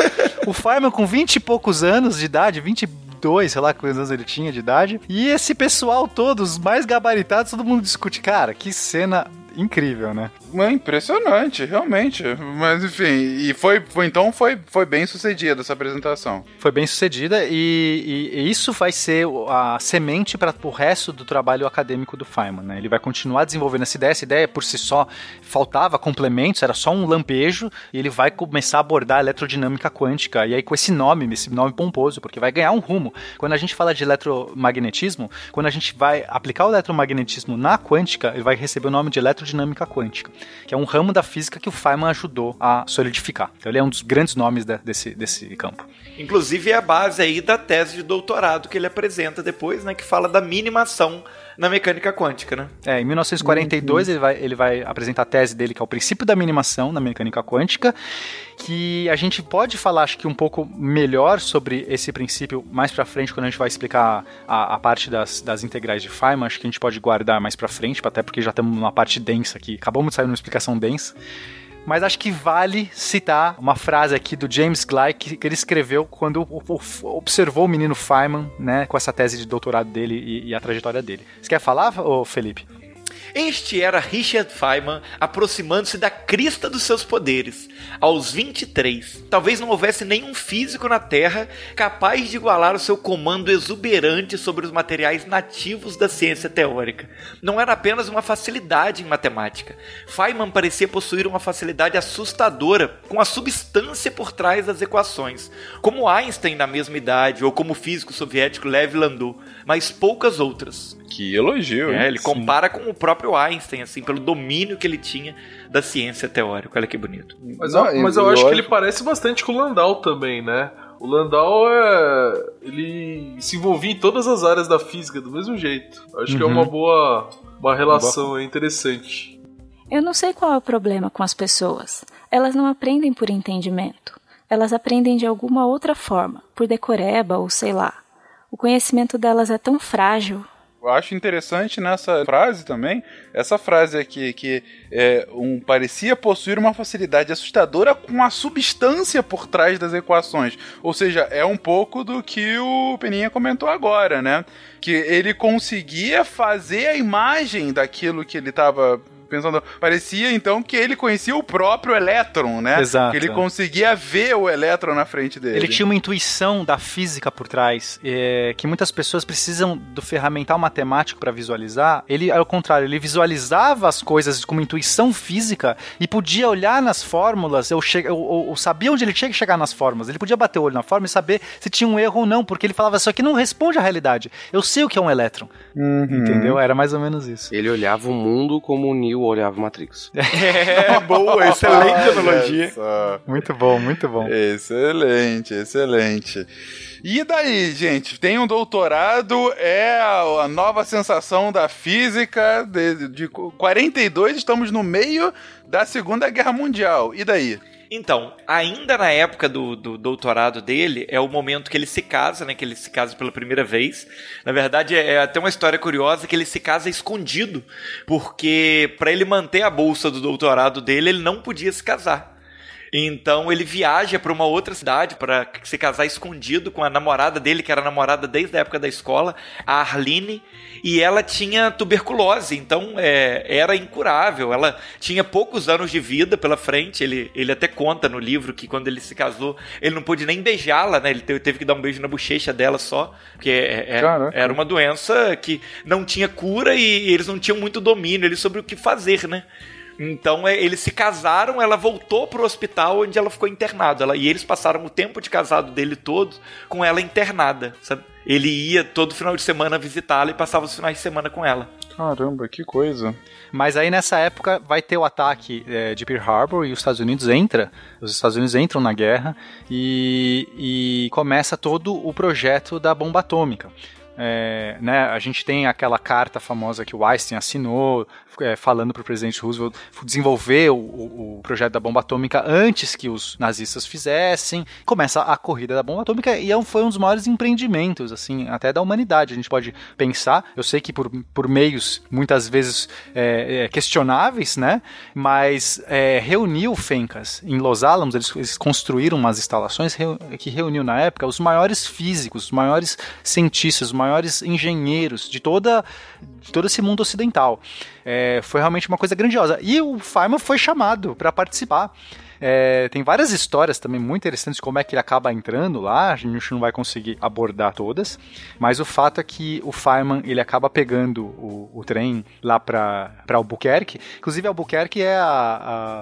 O Feynman com 20 e poucos anos de idade, 22, sei lá quantos anos ele tinha de idade, e esse pessoal todos mais gabaritados, todo mundo discute. Cara, que cena incrível, né? É impressionante, realmente. Mas enfim, e foi, foi então foi, foi bem sucedida essa apresentação. Foi bem sucedida e, e- e isso vai ser a semente para o resto do trabalho acadêmico do Feynman. Né? Ele vai continuar desenvolvendo essa ideia. Essa ideia por si só faltava complementos, era só um lampejo e ele vai começar a abordar a eletrodinâmica quântica. E aí com esse nome, esse nome pomposo, porque vai ganhar um rumo. Quando a gente fala de eletromagnetismo, quando a gente vai aplicar o eletromagnetismo na quântica, ele vai receber o nome de eletrodinâmica quântica, que é um ramo da física que o Feynman ajudou a solidificar. Então ele é um dos grandes nomes de- desse, desse campo. Inclusive é a base aí da tese de doutorado que ele apresenta depois, né? Que fala da minimação na mecânica quântica, né? É, em 1942 ele, vai, ele vai apresentar a tese dele, que é o princípio da minimação na mecânica quântica, que a gente pode falar, acho que um pouco melhor sobre esse princípio mais pra frente, quando a gente vai explicar a, a parte das, das integrais de Feynman, acho que a gente pode guardar mais pra frente, até porque já estamos numa parte densa aqui, acabamos de sair numa explicação densa. Mas acho que vale citar uma frase aqui do James Gleick que, ele escreveu quando observou o menino Feynman, né, com essa tese de doutorado dele e, e a trajetória dele. Você quer falar, Felipe? Este era Richard Feynman aproximando-se da crista dos seus poderes. Aos 23, talvez não houvesse nenhum físico na Terra capaz de igualar o seu comando exuberante sobre os materiais nativos da ciência teórica. Não era apenas uma facilidade em matemática. Feynman parecia possuir uma facilidade assustadora com a substância por trás das equações, como Einstein na mesma idade ou como o físico soviético Lev Landau, mas poucas outras. Que elogio, hein? É, ele compara com o próprio Einstein, assim, pelo domínio que ele tinha da ciência teórica. Olha que bonito. Mas, eu, mas eu acho que ele parece bastante com o Landau também, né? O Landau é. Ele se envolvia em todas as áreas da física do mesmo jeito. Acho que é Uhum. uma boa. Uma relação aí interessante. Eu não sei qual é o problema com as pessoas. Elas não aprendem por entendimento. Elas aprendem de alguma outra forma, por decoreba ou sei lá. O conhecimento delas é tão frágil. Eu acho interessante nessa frase também, essa frase aqui, que é, um, parecia possuir uma facilidade assustadora com a substância por trás das equações. Ou seja, é um pouco do que o Peninha comentou agora, né? Que ele conseguia fazer a imagem daquilo que ele estava pensando. Parecia então que ele conhecia o próprio elétron, né? Exato. Que ele conseguia ver o elétron na frente dele. Ele tinha uma intuição da física por trás, é, que muitas pessoas precisam do ferramental matemático para visualizar. Ele, ao contrário, ele visualizava as coisas com uma intuição física e podia olhar nas fórmulas, eu, che eu, eu sabia onde ele tinha que chegar nas fórmulas. Ele podia bater o olho na fórmula e saber se tinha um erro ou não, porque ele falava, isso aqui não responde à realidade. Eu sei o que é um elétron. Entendeu? Era mais ou menos isso. Ele olhava o mundo como o Neo olhava o Matrix. É, boa, excelente analogia. Muito bom, muito bom. Excelente, excelente. E daí, gente? Tem um doutorado, é a, a nova sensação da física. De, de 42, estamos no meio da Segunda Guerra Mundial. E daí? Então, ainda na época do, do, doutorado dele, é o momento que ele se casa, né? Que ele se casa pela primeira vez. Na verdade, é, é até uma história curiosa que ele se casa escondido, porque para ele manter a bolsa do doutorado dele, ele não podia se casar. Então ele viaja para uma outra cidade para se casar escondido com a namorada dele, que era namorada desde a época da escola, a Arline, e ela tinha tuberculose, então é, era incurável. Ela tinha poucos anos de vida pela frente. Ele, ele até conta no livro que quando ele se casou, ele não pôde nem beijá-la, né? Ele teve, que dar um beijo na bochecha dela só, porque é, é, era uma doença que não tinha cura e eles não tinham muito domínio sobre o que fazer, né? Então é, eles se casaram, ela voltou pro hospital onde ela ficou internada. Ela, e eles passaram o tempo de casado dele todo com ela internada, sabe? Ele ia todo final de semana visitá-la e passava os finais de semana com ela. Caramba, que coisa. Mas aí nessa época vai ter o ataque é, de Pearl Harbor e os Estados Unidos entra, os Estados Unidos entram na guerra e, e começa todo o projeto da bomba atômica. É, né, a gente tem aquela carta famosa que o Einstein assinou, é, falando para o presidente Roosevelt desenvolver o, o, o, projeto da bomba atômica antes que os nazistas fizessem. Começa a corrida da bomba atômica e é foi um dos maiores empreendimentos, assim, até da humanidade. A gente pode pensar, eu sei que por, por meios muitas vezes é, é questionáveis, né? Mas é, reuniu Fencas em Los Alamos, eles, eles construíram umas instalações que reuniu na época os maiores físicos, os maiores cientistas, os maiores engenheiros de toda de todo esse mundo ocidental. É, foi realmente uma coisa grandiosa. E o Feynman foi chamado para participar. É, tem várias histórias também muito interessantes de como é que ele acaba entrando lá, a gente não vai conseguir abordar todas, mas o fato é que o Feynman ele acaba pegando o, o trem lá para Albuquerque, inclusive Albuquerque é a,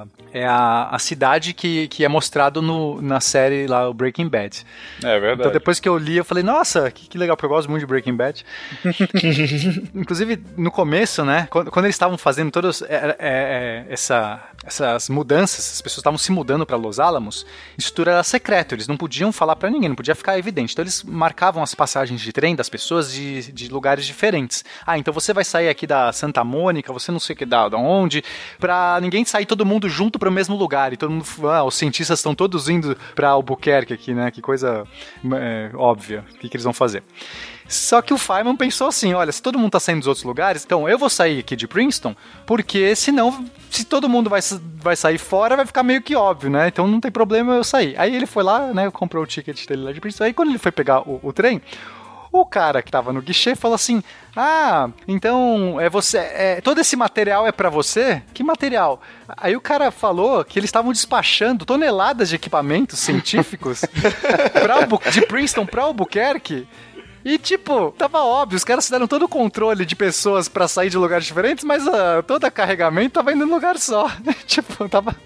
a é a, a, cidade que, que é mostrado no, na série lá, o Breaking Bad. É verdade. Então depois que eu li, eu falei, nossa, que, que legal, porque eu gosto muito de Breaking Bad. inclusive, no começo, né, quando, quando eles estavam fazendo todas é, é, é, essa, essas mudanças, as pessoas estavam se mudando para Los Alamos, isso tudo era secreto, eles não podiam falar para ninguém, não podia ficar evidente. Então eles marcavam as passagens de trem das pessoas de, de lugares diferentes. Ah, então você vai sair aqui da Santa Mônica, você não sei o que da, da onde, para ninguém sair todo mundo junto para o mesmo lugar. E todo mundo, ah, os cientistas estão todos indo para Albuquerque aqui, né? Que coisa é, óbvia. O que, que eles vão fazer? Só que o Feynman pensou assim: olha, se todo mundo tá saindo dos outros lugares, então eu vou sair aqui de Princeton, porque senão, se todo mundo vai, vai sair fora, vai ficar meio que óbvio, né? Então não tem problema eu sair. Aí ele foi lá, né? Comprou o ticket dele lá de Princeton. Aí quando ele foi pegar o, o trem, o cara que tava no guichê falou assim: Ah, então é você. É, todo esse material é para você? Que material? Aí o cara falou que eles estavam despachando toneladas de equipamentos científicos pra, de Princeton para Albuquerque e, tipo, tava óbvio, os caras deram todo o controle de pessoas para sair de lugares diferentes, mas uh, todo o carregamento tava indo num lugar só. tipo, tava.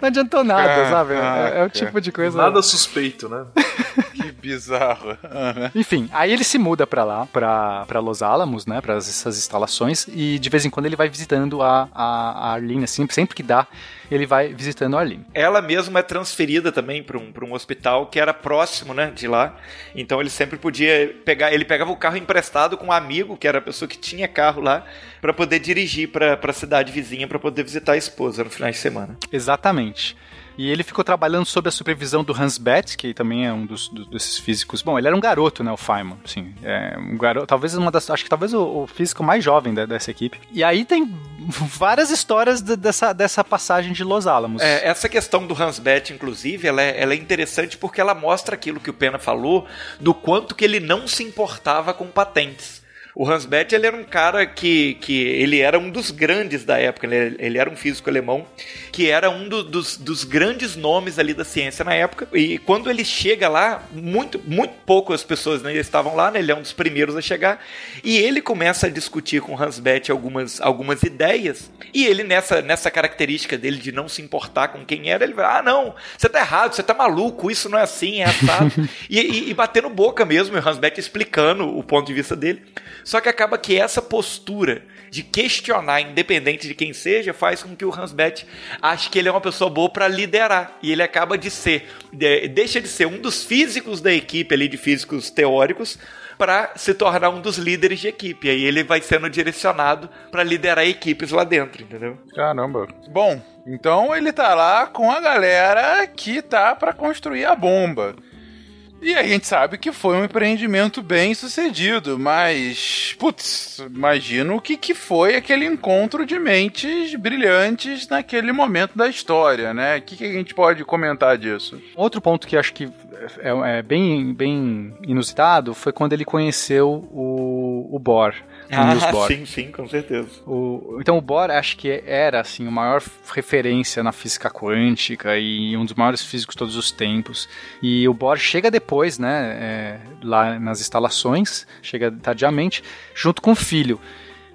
Não adiantou nada, sabe? É, é, o tipo de coisa. Nada suspeito, né? bizarro. Uhum. Enfim, aí ele se muda pra lá, pra, pra Los Alamos, né? Pra essas instalações, e de vez em quando ele vai visitando a, a, a Arlene, assim, sempre que dá ele vai visitando a Arlene. Ela mesma é transferida também para um, um hospital que era próximo, né, de lá. Então ele sempre podia pegar, ele pegava o carro emprestado com um amigo, que era a pessoa que tinha carro lá, para poder dirigir para a cidade vizinha para poder visitar a esposa no final de semana. Exatamente. E ele ficou trabalhando sob a supervisão do Hans Betz, que também é um dos, desses físicos. Bom, ele era um garoto, né, o Feynman, assim, é um garoto, talvez uma das, acho que talvez o, o físico mais jovem da, dessa equipe. E aí tem várias histórias de, dessa, dessa passagem de Los Alamos. É, essa questão do Hans Betz, inclusive, ela é, ela é interessante porque ela mostra aquilo que o Pena falou, do quanto que ele não se importava com patentes. O Hans Bethe ele era um cara que, que ele era um dos grandes da época, ele, ele era um físico alemão, que era um do, dos, dos grandes nomes ali da ciência na época. E quando ele chega lá, muito, muito poucas pessoas né, estavam lá, né, ele é um dos primeiros a chegar, e ele começa a discutir com Hans Bethe algumas, algumas ideias, e ele nessa, nessa característica dele de não se importar com quem era, ele vai, ah não, você tá errado, você tá maluco, isso não é assim, é assado. e, e, e batendo boca mesmo, e o Hans Bethe explicando o ponto de vista dele. Só que acaba que essa postura de questionar, independente de quem seja, faz com que o Hans Bethe ache que ele é uma pessoa boa para liderar. E ele acaba de ser, de, deixa de ser um dos físicos da equipe ali, de físicos teóricos, para se tornar um dos líderes de equipe. Aí ele vai sendo direcionado para liderar equipes lá dentro, entendeu? Caramba. Bom, então ele tá lá com a galera que tá para construir a bomba. E a gente sabe que foi um empreendimento bem sucedido, mas, putz, imagino o que, que foi aquele encontro de mentes brilhantes naquele momento da história, né? O que, que a gente pode comentar disso? Outro ponto que acho que é, é bem, bem inusitado foi quando ele conheceu o, o Bohr. Ah, Bohr. sim, sim, com certeza. O, então o Bohr acho que era assim, a maior referência na física quântica e um dos maiores físicos de todos os tempos. E o Bohr chega depois, né, é, lá nas instalações, chega tardiamente, junto com o filho.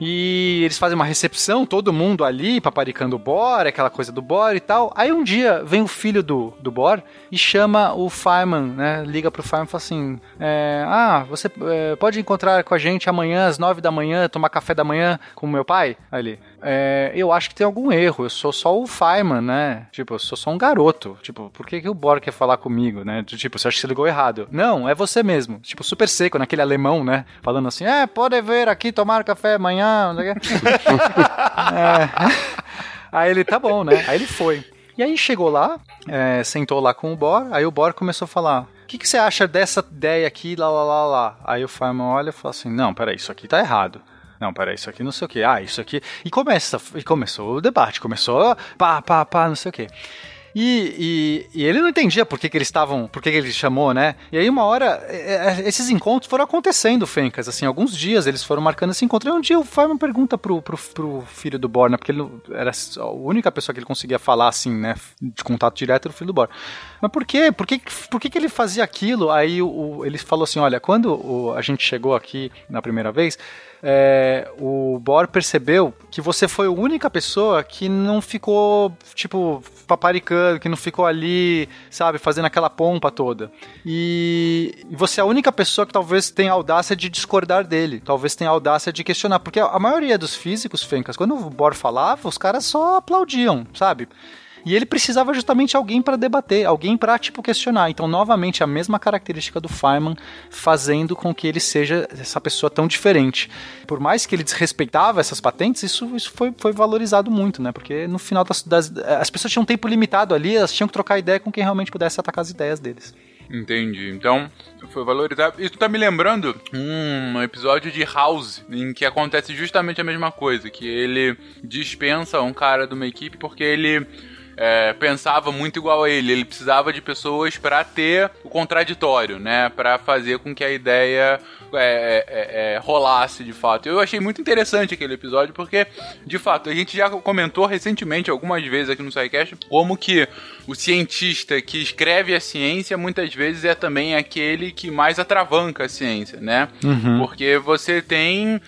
E eles fazem uma recepção, todo mundo ali, paparicando o Bor, aquela coisa do Bor e tal. Aí um dia vem o filho do, do Bor e chama o Feynman, né? Liga pro Feynman e fala assim: é, Ah, você é, pode encontrar com a gente amanhã às nove da manhã, tomar café da manhã com o meu pai? Ele, é, eu acho que tem algum erro. Eu sou só o Feynman, né? Tipo, eu sou só um garoto. Tipo, por que, que o Bor quer falar comigo, né? Tipo, você acha que você ligou errado? Não, é você mesmo. Tipo, super seco, naquele alemão, né? Falando assim, é, pode vir aqui tomar café amanhã. é. Aí ele, tá bom, né? Aí ele foi. E aí chegou lá, é, sentou lá com o Bor, aí o Bor começou a falar, o que, que você acha dessa ideia aqui, lá, lá, lá, lá? Aí o Feynman olha e fala assim, não, peraí, isso aqui tá errado. Não, peraí, isso aqui não sei o que. Ah, isso aqui. E começa, e começou o debate, começou pá, pá, pá, não sei o que. E, e, e, ele não entendia por que, que eles estavam, por que, que ele chamou, né? E aí uma hora, é, é, esses encontros foram acontecendo, Fencas, assim, alguns dias eles foram marcando esse encontro. E um dia o Feynman pergunta pro, pro, pro filho do Borna, porque ele era a única pessoa que ele conseguia falar, assim, né, de contato direto era o filho do Borna. Mas por quê? Por que, por que, que ele fazia aquilo? Aí o, ele falou assim, olha, quando o, a gente chegou aqui na primeira vez, é, o Bor percebeu que você foi a única pessoa que não ficou, tipo, paparicando, que não ficou ali, sabe, fazendo aquela pompa toda. E você é a única pessoa que talvez tenha audácia de discordar dele, talvez tenha audácia de questionar, porque a maioria dos físicos, Fencas, quando o Bor falava, os caras só aplaudiam, sabe? E ele precisava justamente alguém para debater, alguém para tipo questionar. Então, novamente, a mesma característica do Feynman fazendo com que ele seja essa pessoa tão diferente. Por mais que ele desrespeitava essas patentes, isso, isso foi, foi valorizado muito, né? Porque no final das, das as pessoas tinham tempo limitado ali, elas tinham que trocar ideia com quem realmente pudesse atacar as ideias deles. Entendi. Então, foi valorizado. Isso tá me lembrando um episódio de House, em que acontece justamente a mesma coisa, que ele dispensa um cara de uma equipe porque ele é, pensava muito igual a ele. Ele precisava de pessoas para ter o contraditório, né? Para fazer com que a ideia é, é, é, rolasse de fato. Eu achei muito interessante aquele episódio porque, de fato, a gente já comentou recentemente algumas vezes aqui no SciCast como que o cientista que escreve a ciência muitas vezes é também aquele que mais atravanca a ciência, né? Uhum. Porque você tem. Uh,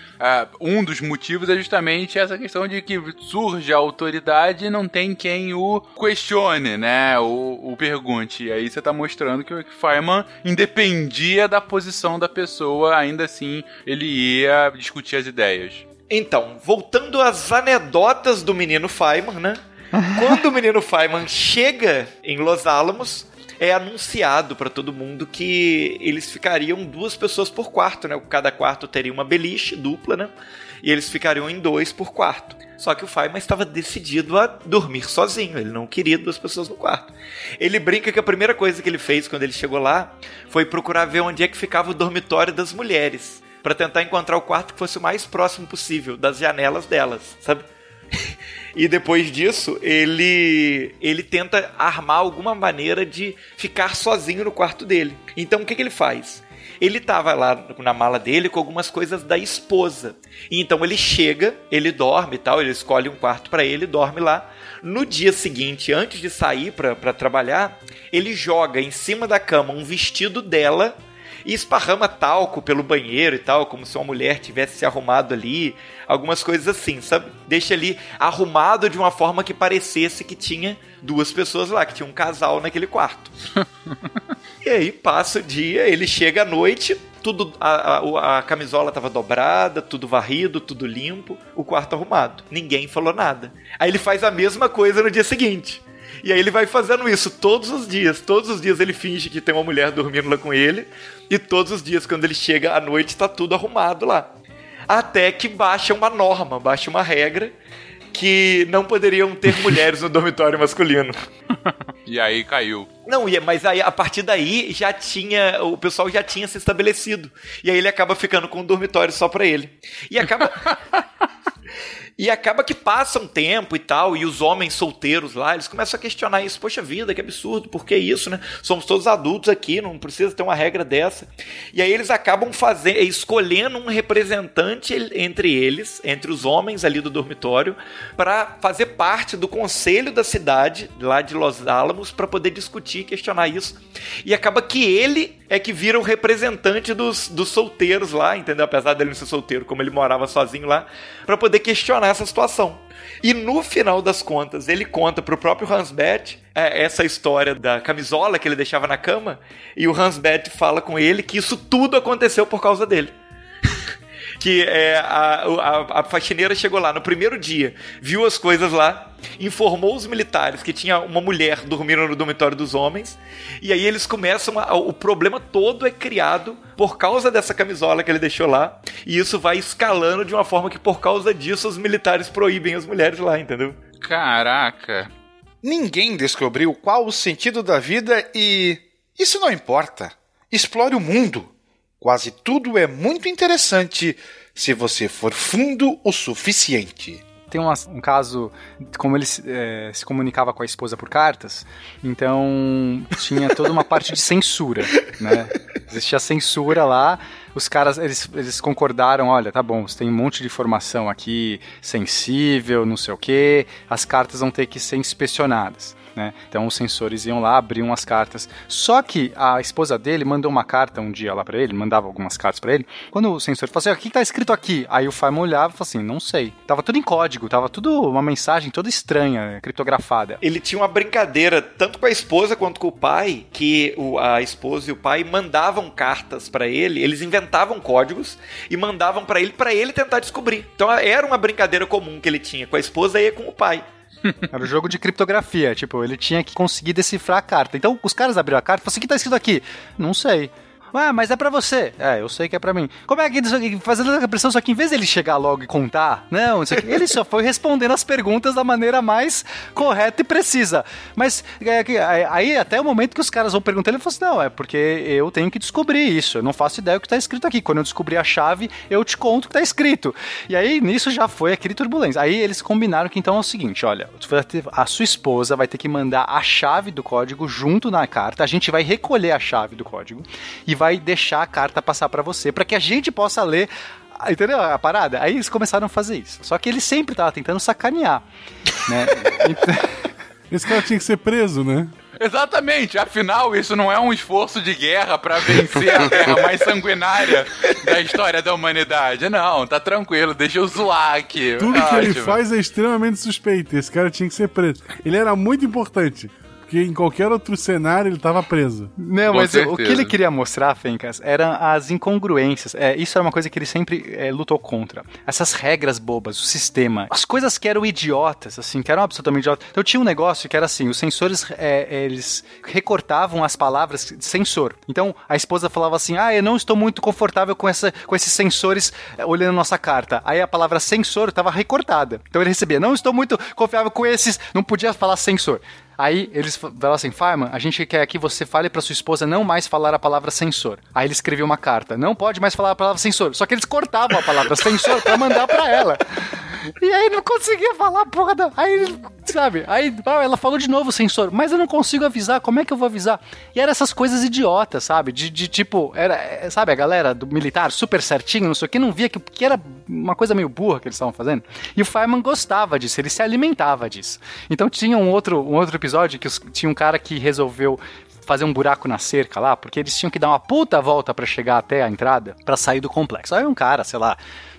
um dos motivos é justamente essa questão de que surge a autoridade e não tem quem o questione, né? O, o pergunte. E aí você está mostrando que o Feynman independia da posição da pessoa, ainda assim ele ia discutir as ideias. Então, voltando às anedotas do menino Feynman, né? Quando o menino Feynman chega em Los Alamos, é anunciado para todo mundo que eles ficariam duas pessoas por quarto, né? Cada quarto teria uma beliche dupla, né? E eles ficariam em dois por quarto. Só que o Feynman estava decidido a dormir sozinho, ele não queria duas pessoas no quarto. Ele brinca que a primeira coisa que ele fez quando ele chegou lá foi procurar ver onde é que ficava o dormitório das mulheres, para tentar encontrar o quarto que fosse o mais próximo possível das janelas delas, sabe? E depois disso, ele ele tenta armar alguma maneira de ficar sozinho no quarto dele. Então o que, que ele faz? ele tava lá na mala dele com algumas coisas da esposa. Então ele chega, ele dorme e tal, ele escolhe um quarto para ele, dorme lá. No dia seguinte, antes de sair para trabalhar, ele joga em cima da cama um vestido dela e esparrama talco pelo banheiro e tal, como se uma mulher tivesse se arrumado ali, algumas coisas assim, sabe? Deixa ali arrumado de uma forma que parecesse que tinha duas pessoas lá, que tinha um casal naquele quarto. e aí passa o dia, ele chega à noite, tudo a, a, a camisola estava dobrada, tudo varrido, tudo limpo, o quarto arrumado. Ninguém falou nada. Aí ele faz a mesma coisa no dia seguinte. E aí ele vai fazendo isso todos os dias. Todos os dias ele finge que tem uma mulher dormindo lá com ele. E todos os dias, quando ele chega à noite, tá tudo arrumado lá. Até que baixa uma norma, baixa uma regra que não poderiam ter mulheres no dormitório masculino. E aí caiu. Não, mas aí a partir daí já tinha. O pessoal já tinha se estabelecido. E aí ele acaba ficando com um dormitório só pra ele. E acaba. E acaba que passa um tempo e tal, e os homens solteiros lá, eles começam a questionar isso. Poxa vida, que absurdo, por que isso, né? Somos todos adultos aqui, não precisa ter uma regra dessa. E aí eles acabam fazendo, escolhendo um representante entre eles, entre os homens ali do dormitório, para fazer parte do conselho da cidade, lá de Los Alamos, para poder discutir e questionar isso. E acaba que ele é que vira o representante dos, dos solteiros lá, entendeu? Apesar dele não ser solteiro, como ele morava sozinho lá, para poder questionar essa situação. E no final das contas, ele conta pro próprio Hansbeth é, essa história da camisola que ele deixava na cama, e o Hansbeth fala com ele que isso tudo aconteceu por causa dele. Que é, a, a, a faxineira chegou lá no primeiro dia, viu as coisas lá, informou os militares que tinha uma mulher dormindo no dormitório dos homens, e aí eles começam. A, o problema todo é criado por causa dessa camisola que ele deixou lá, e isso vai escalando de uma forma que, por causa disso, os militares proíbem as mulheres lá, entendeu? Caraca. Ninguém descobriu qual o sentido da vida e. Isso não importa. Explore o mundo. Quase tudo é muito interessante se você for fundo o suficiente tem um caso, como ele é, se comunicava com a esposa por cartas, então tinha toda uma parte de censura, né? Existia censura lá, os caras, eles, eles concordaram, olha, tá bom, você tem um monte de informação aqui sensível, não sei o que, as cartas vão ter que ser inspecionadas né? Então os sensores iam lá, abriam as cartas. Só que a esposa dele mandou uma carta um dia lá para ele, mandava algumas cartas para ele. Quando o sensor falou assim: o que tá escrito aqui? Aí o Feynman olhava e falou assim: não sei. Tava tudo em código, tava tudo uma mensagem toda estranha, criptografada. Ele tinha uma brincadeira tanto com a esposa quanto com o pai, que o, a esposa e o pai mandavam cartas para ele, eles inventavam códigos e mandavam para ele para ele tentar descobrir. Então era uma brincadeira comum que ele tinha com a esposa e com o pai. Era o um jogo de criptografia, tipo, ele tinha que conseguir decifrar a carta. Então, os caras abriram a carta e falaram assim, o que tá escrito aqui? Não sei. Ah, mas é pra você. É, eu sei que é pra mim. Como é que fazendo a pressão, só que em vez dele chegar logo e contar, não, ele só foi respondendo as perguntas da maneira mais correta e precisa. Mas é, aí até o momento que os caras vão perguntar, ele falou assim: não, é porque eu tenho que descobrir isso. Eu não faço ideia do que tá escrito aqui. Quando eu descobrir a chave, eu te conto o que tá escrito. E aí nisso já foi aquele turbulência. Aí eles combinaram que então é o seguinte: olha, a sua esposa vai ter que mandar a chave do código junto na carta. A gente vai recolher a chave do código e vai vai deixar a carta passar para você, para que a gente possa ler Entendeu a parada? Aí eles começaram a fazer isso. Só que ele sempre tava tentando sacanear, né? Então... Esse cara tinha que ser preso, né? Exatamente, afinal, isso não é um esforço de guerra para vencer a guerra mais sanguinária da história da humanidade. Não, tá tranquilo, deixa eu zoar aqui. Tudo Ótimo. que ele faz é extremamente suspeito. Esse cara tinha que ser preso. Ele era muito importante. Porque em qualquer outro cenário ele estava preso. Não, Com mas certeza. o que ele queria mostrar, Fencas, eram as incongruências. É, isso era uma coisa que ele sempre é, lutou contra. Essas regras bobas, o sistema. As coisas que eram idiotas, assim, que eram absolutamente idiotas. Então tinha um negócio que era assim, os sensores, é, eles recortavam as palavras de sensor. Então a esposa falava assim, ah, eu não estou muito confortável com, essa, com esses sensores é, olhando a nossa carta. Aí a palavra sensor estava recortada. Então ele recebia, não estou muito confiável com esses, não podia falar sensor. Aí eles falaram assim: Fireman, a gente quer que você fale para sua esposa não mais falar a palavra sensor. Aí ele escreveu uma carta: não pode mais falar a palavra sensor. Só que eles cortavam a palavra sensor para mandar para ela. E aí não conseguia falar porra da... Aí, sabe? Aí ela falou de novo o sensor, mas eu não consigo avisar, como é que eu vou avisar? E eram essas coisas idiotas, sabe? De, de tipo, era, é, sabe, a galera do militar super certinho, não sei o que, não via que, que era uma coisa meio burra que eles estavam fazendo. E o Fireman gostava disso, ele se alimentava disso. Então tinha um outro, um outro episódio que os, tinha um cara que resolveu fazer um buraco na cerca lá, porque eles tinham que dar uma puta volta para chegar até a entrada, para sair do complexo. Aí um cara, sei lá,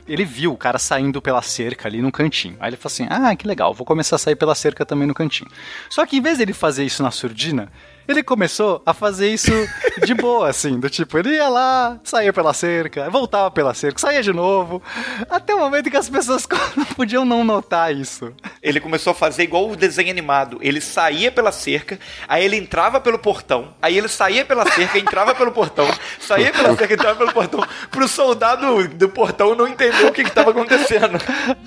ele viu o cara saindo pela cerca ali no cantinho. Aí ele falou assim: Ah, que legal, vou começar a sair pela cerca também no cantinho. Só que em vez dele fazer isso na surdina, ele começou a fazer isso de boa, assim, do tipo, ele ia lá, saía pela cerca, voltava pela cerca, saía de novo, até o momento que as pessoas não podiam não notar isso. Ele começou a fazer igual o desenho animado. Ele saía pela cerca, aí ele entrava pelo portão, aí ele saía pela cerca, entrava pelo portão, saía pela cerca, entrava pelo portão, pro soldado do portão não entender o que estava acontecendo.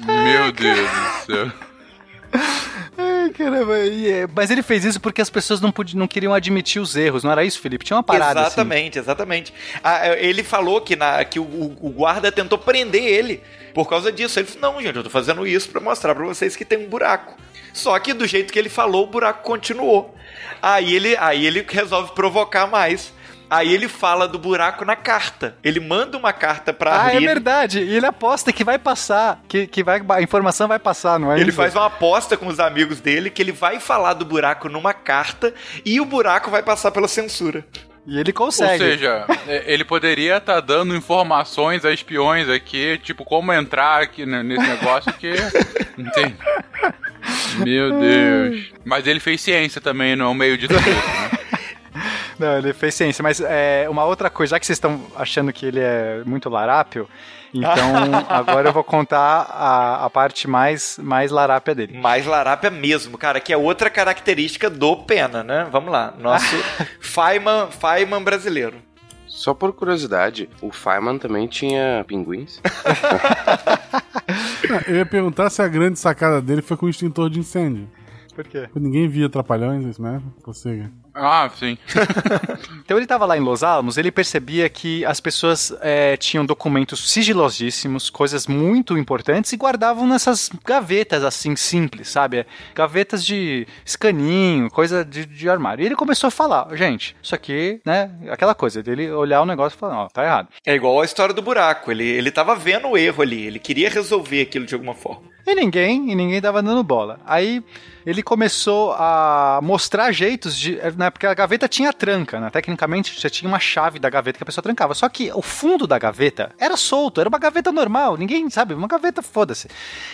Meu Deus do céu. Ai, caramba. É, mas ele fez isso porque as pessoas não, podiam, não queriam admitir os erros, não era isso, Felipe? Tinha uma parada Exatamente, assim. exatamente. Ah, ele falou que, na, que o, o, guarda tentou prender ele por causa disso. Ele falou, não, gente, eu tô fazendo isso para mostrar para vocês que tem um buraco. Só que do jeito que ele falou, o buraco continuou. Aí ele, aí ele resolve provocar mais. Aí ele fala do buraco na carta. Ele manda uma carta pra Ah, Arlene. é verdade. E ele aposta que vai passar, que, que vai, a informação vai passar, não é? Ele isso? faz uma aposta com os amigos dele que ele vai falar do buraco numa carta e o buraco vai passar pela censura. E ele consegue. Ou seja, é, ele poderia estar dando informações a espiões aqui, tipo, como entrar aqui nesse negócio que. Entende? Meu Deus. Mas ele fez ciência também, não é um meio de tudo? Não, ele fez ciência, mas é, uma outra coisa, já que vocês estão achando que ele é muito larápio, então agora eu vou contar a, a parte mais, mais larápia dele. Mais larápia mesmo, cara, que é outra característica do Pena, né? Vamos lá, nosso Feynman, Feynman brasileiro. Só por curiosidade, o Feynman também tinha pinguins? Eu ia perguntar se a grande sacada dele foi com o extintor de incêndio. Por quê? Ninguém via Trapalhões, isso mesmo? Prossiga. Ah, sim. Então ele estava lá em Los Alamos, ele percebia que as pessoas é, tinham documentos sigilosíssimos, coisas muito importantes e guardavam nessas gavetas assim simples, sabe? Gavetas de escaninho, coisa de, de armário. E ele começou a falar, gente, isso aqui, né? Aquela coisa dele olhar o negócio e falar, ó, tá errado. É igual a história do buraco, ele, ele tava vendo o erro ali, ele queria resolver aquilo de alguma forma. E ninguém, e ninguém tava dando bola. Aí ele começou a mostrar jeitos de. Né, porque a gaveta tinha tranca, né? Tecnicamente já tinha uma chave da gaveta que a pessoa trancava. Só que o fundo da gaveta era solto, era uma gaveta normal, ninguém sabe, uma gaveta foda-se.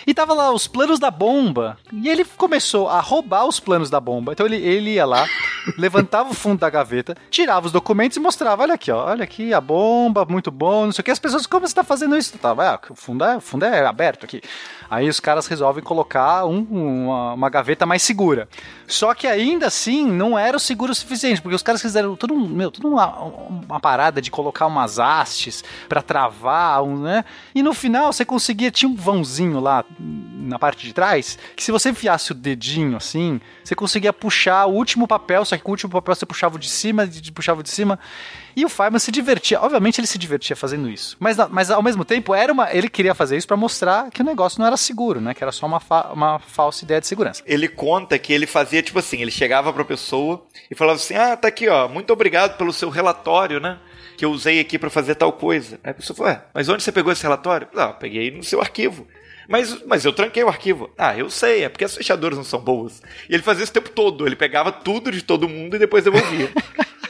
E tava lá os planos da bomba. E ele começou a roubar os planos da bomba. Então ele, ele ia lá, levantava o fundo da gaveta, tirava os documentos e mostrava: olha aqui, ó, olha aqui a bomba, muito bom, não sei o que. As pessoas, como você tá fazendo isso? Tava, ah, o fundo é, o fundo é aberto aqui. Aí os caras resolvem colocar um- uma, uma gaveta mais segura. Só que ainda assim não era o seguro o suficiente, porque os caras fizeram tudo, um- meu, tudo uma, uma parada de colocar umas hastes pra travar, um, né? E no final você conseguia, tinha um vãozinho lá na parte de trás, que se você enfiasse o dedinho assim, você conseguia puxar o último papel, só que com o último papel você puxava o de cima, de- puxava o de cima. E o Feynman se divertia. Obviamente ele se divertia fazendo isso. Mas, mas ao mesmo tempo, era uma, ele queria fazer isso pra mostrar que o negócio não era seguro, né? Que era só uma, fa- uma falsa ideia de segurança. Ele conta que ele fazia tipo assim, ele chegava pra pessoa e falava assim: "Ah, tá aqui, ó, muito obrigado pelo seu relatório, né? Que eu usei aqui pra fazer tal coisa". Aí a pessoa falou: "Ué, mas onde você pegou esse relatório?". "Não, eu peguei no seu arquivo". Mas, mas eu tranquei o arquivo. Ah, eu sei, é porque as fechaduras não são boas. E ele fazia isso o tempo todo. Ele pegava tudo de todo mundo e depois devolvia.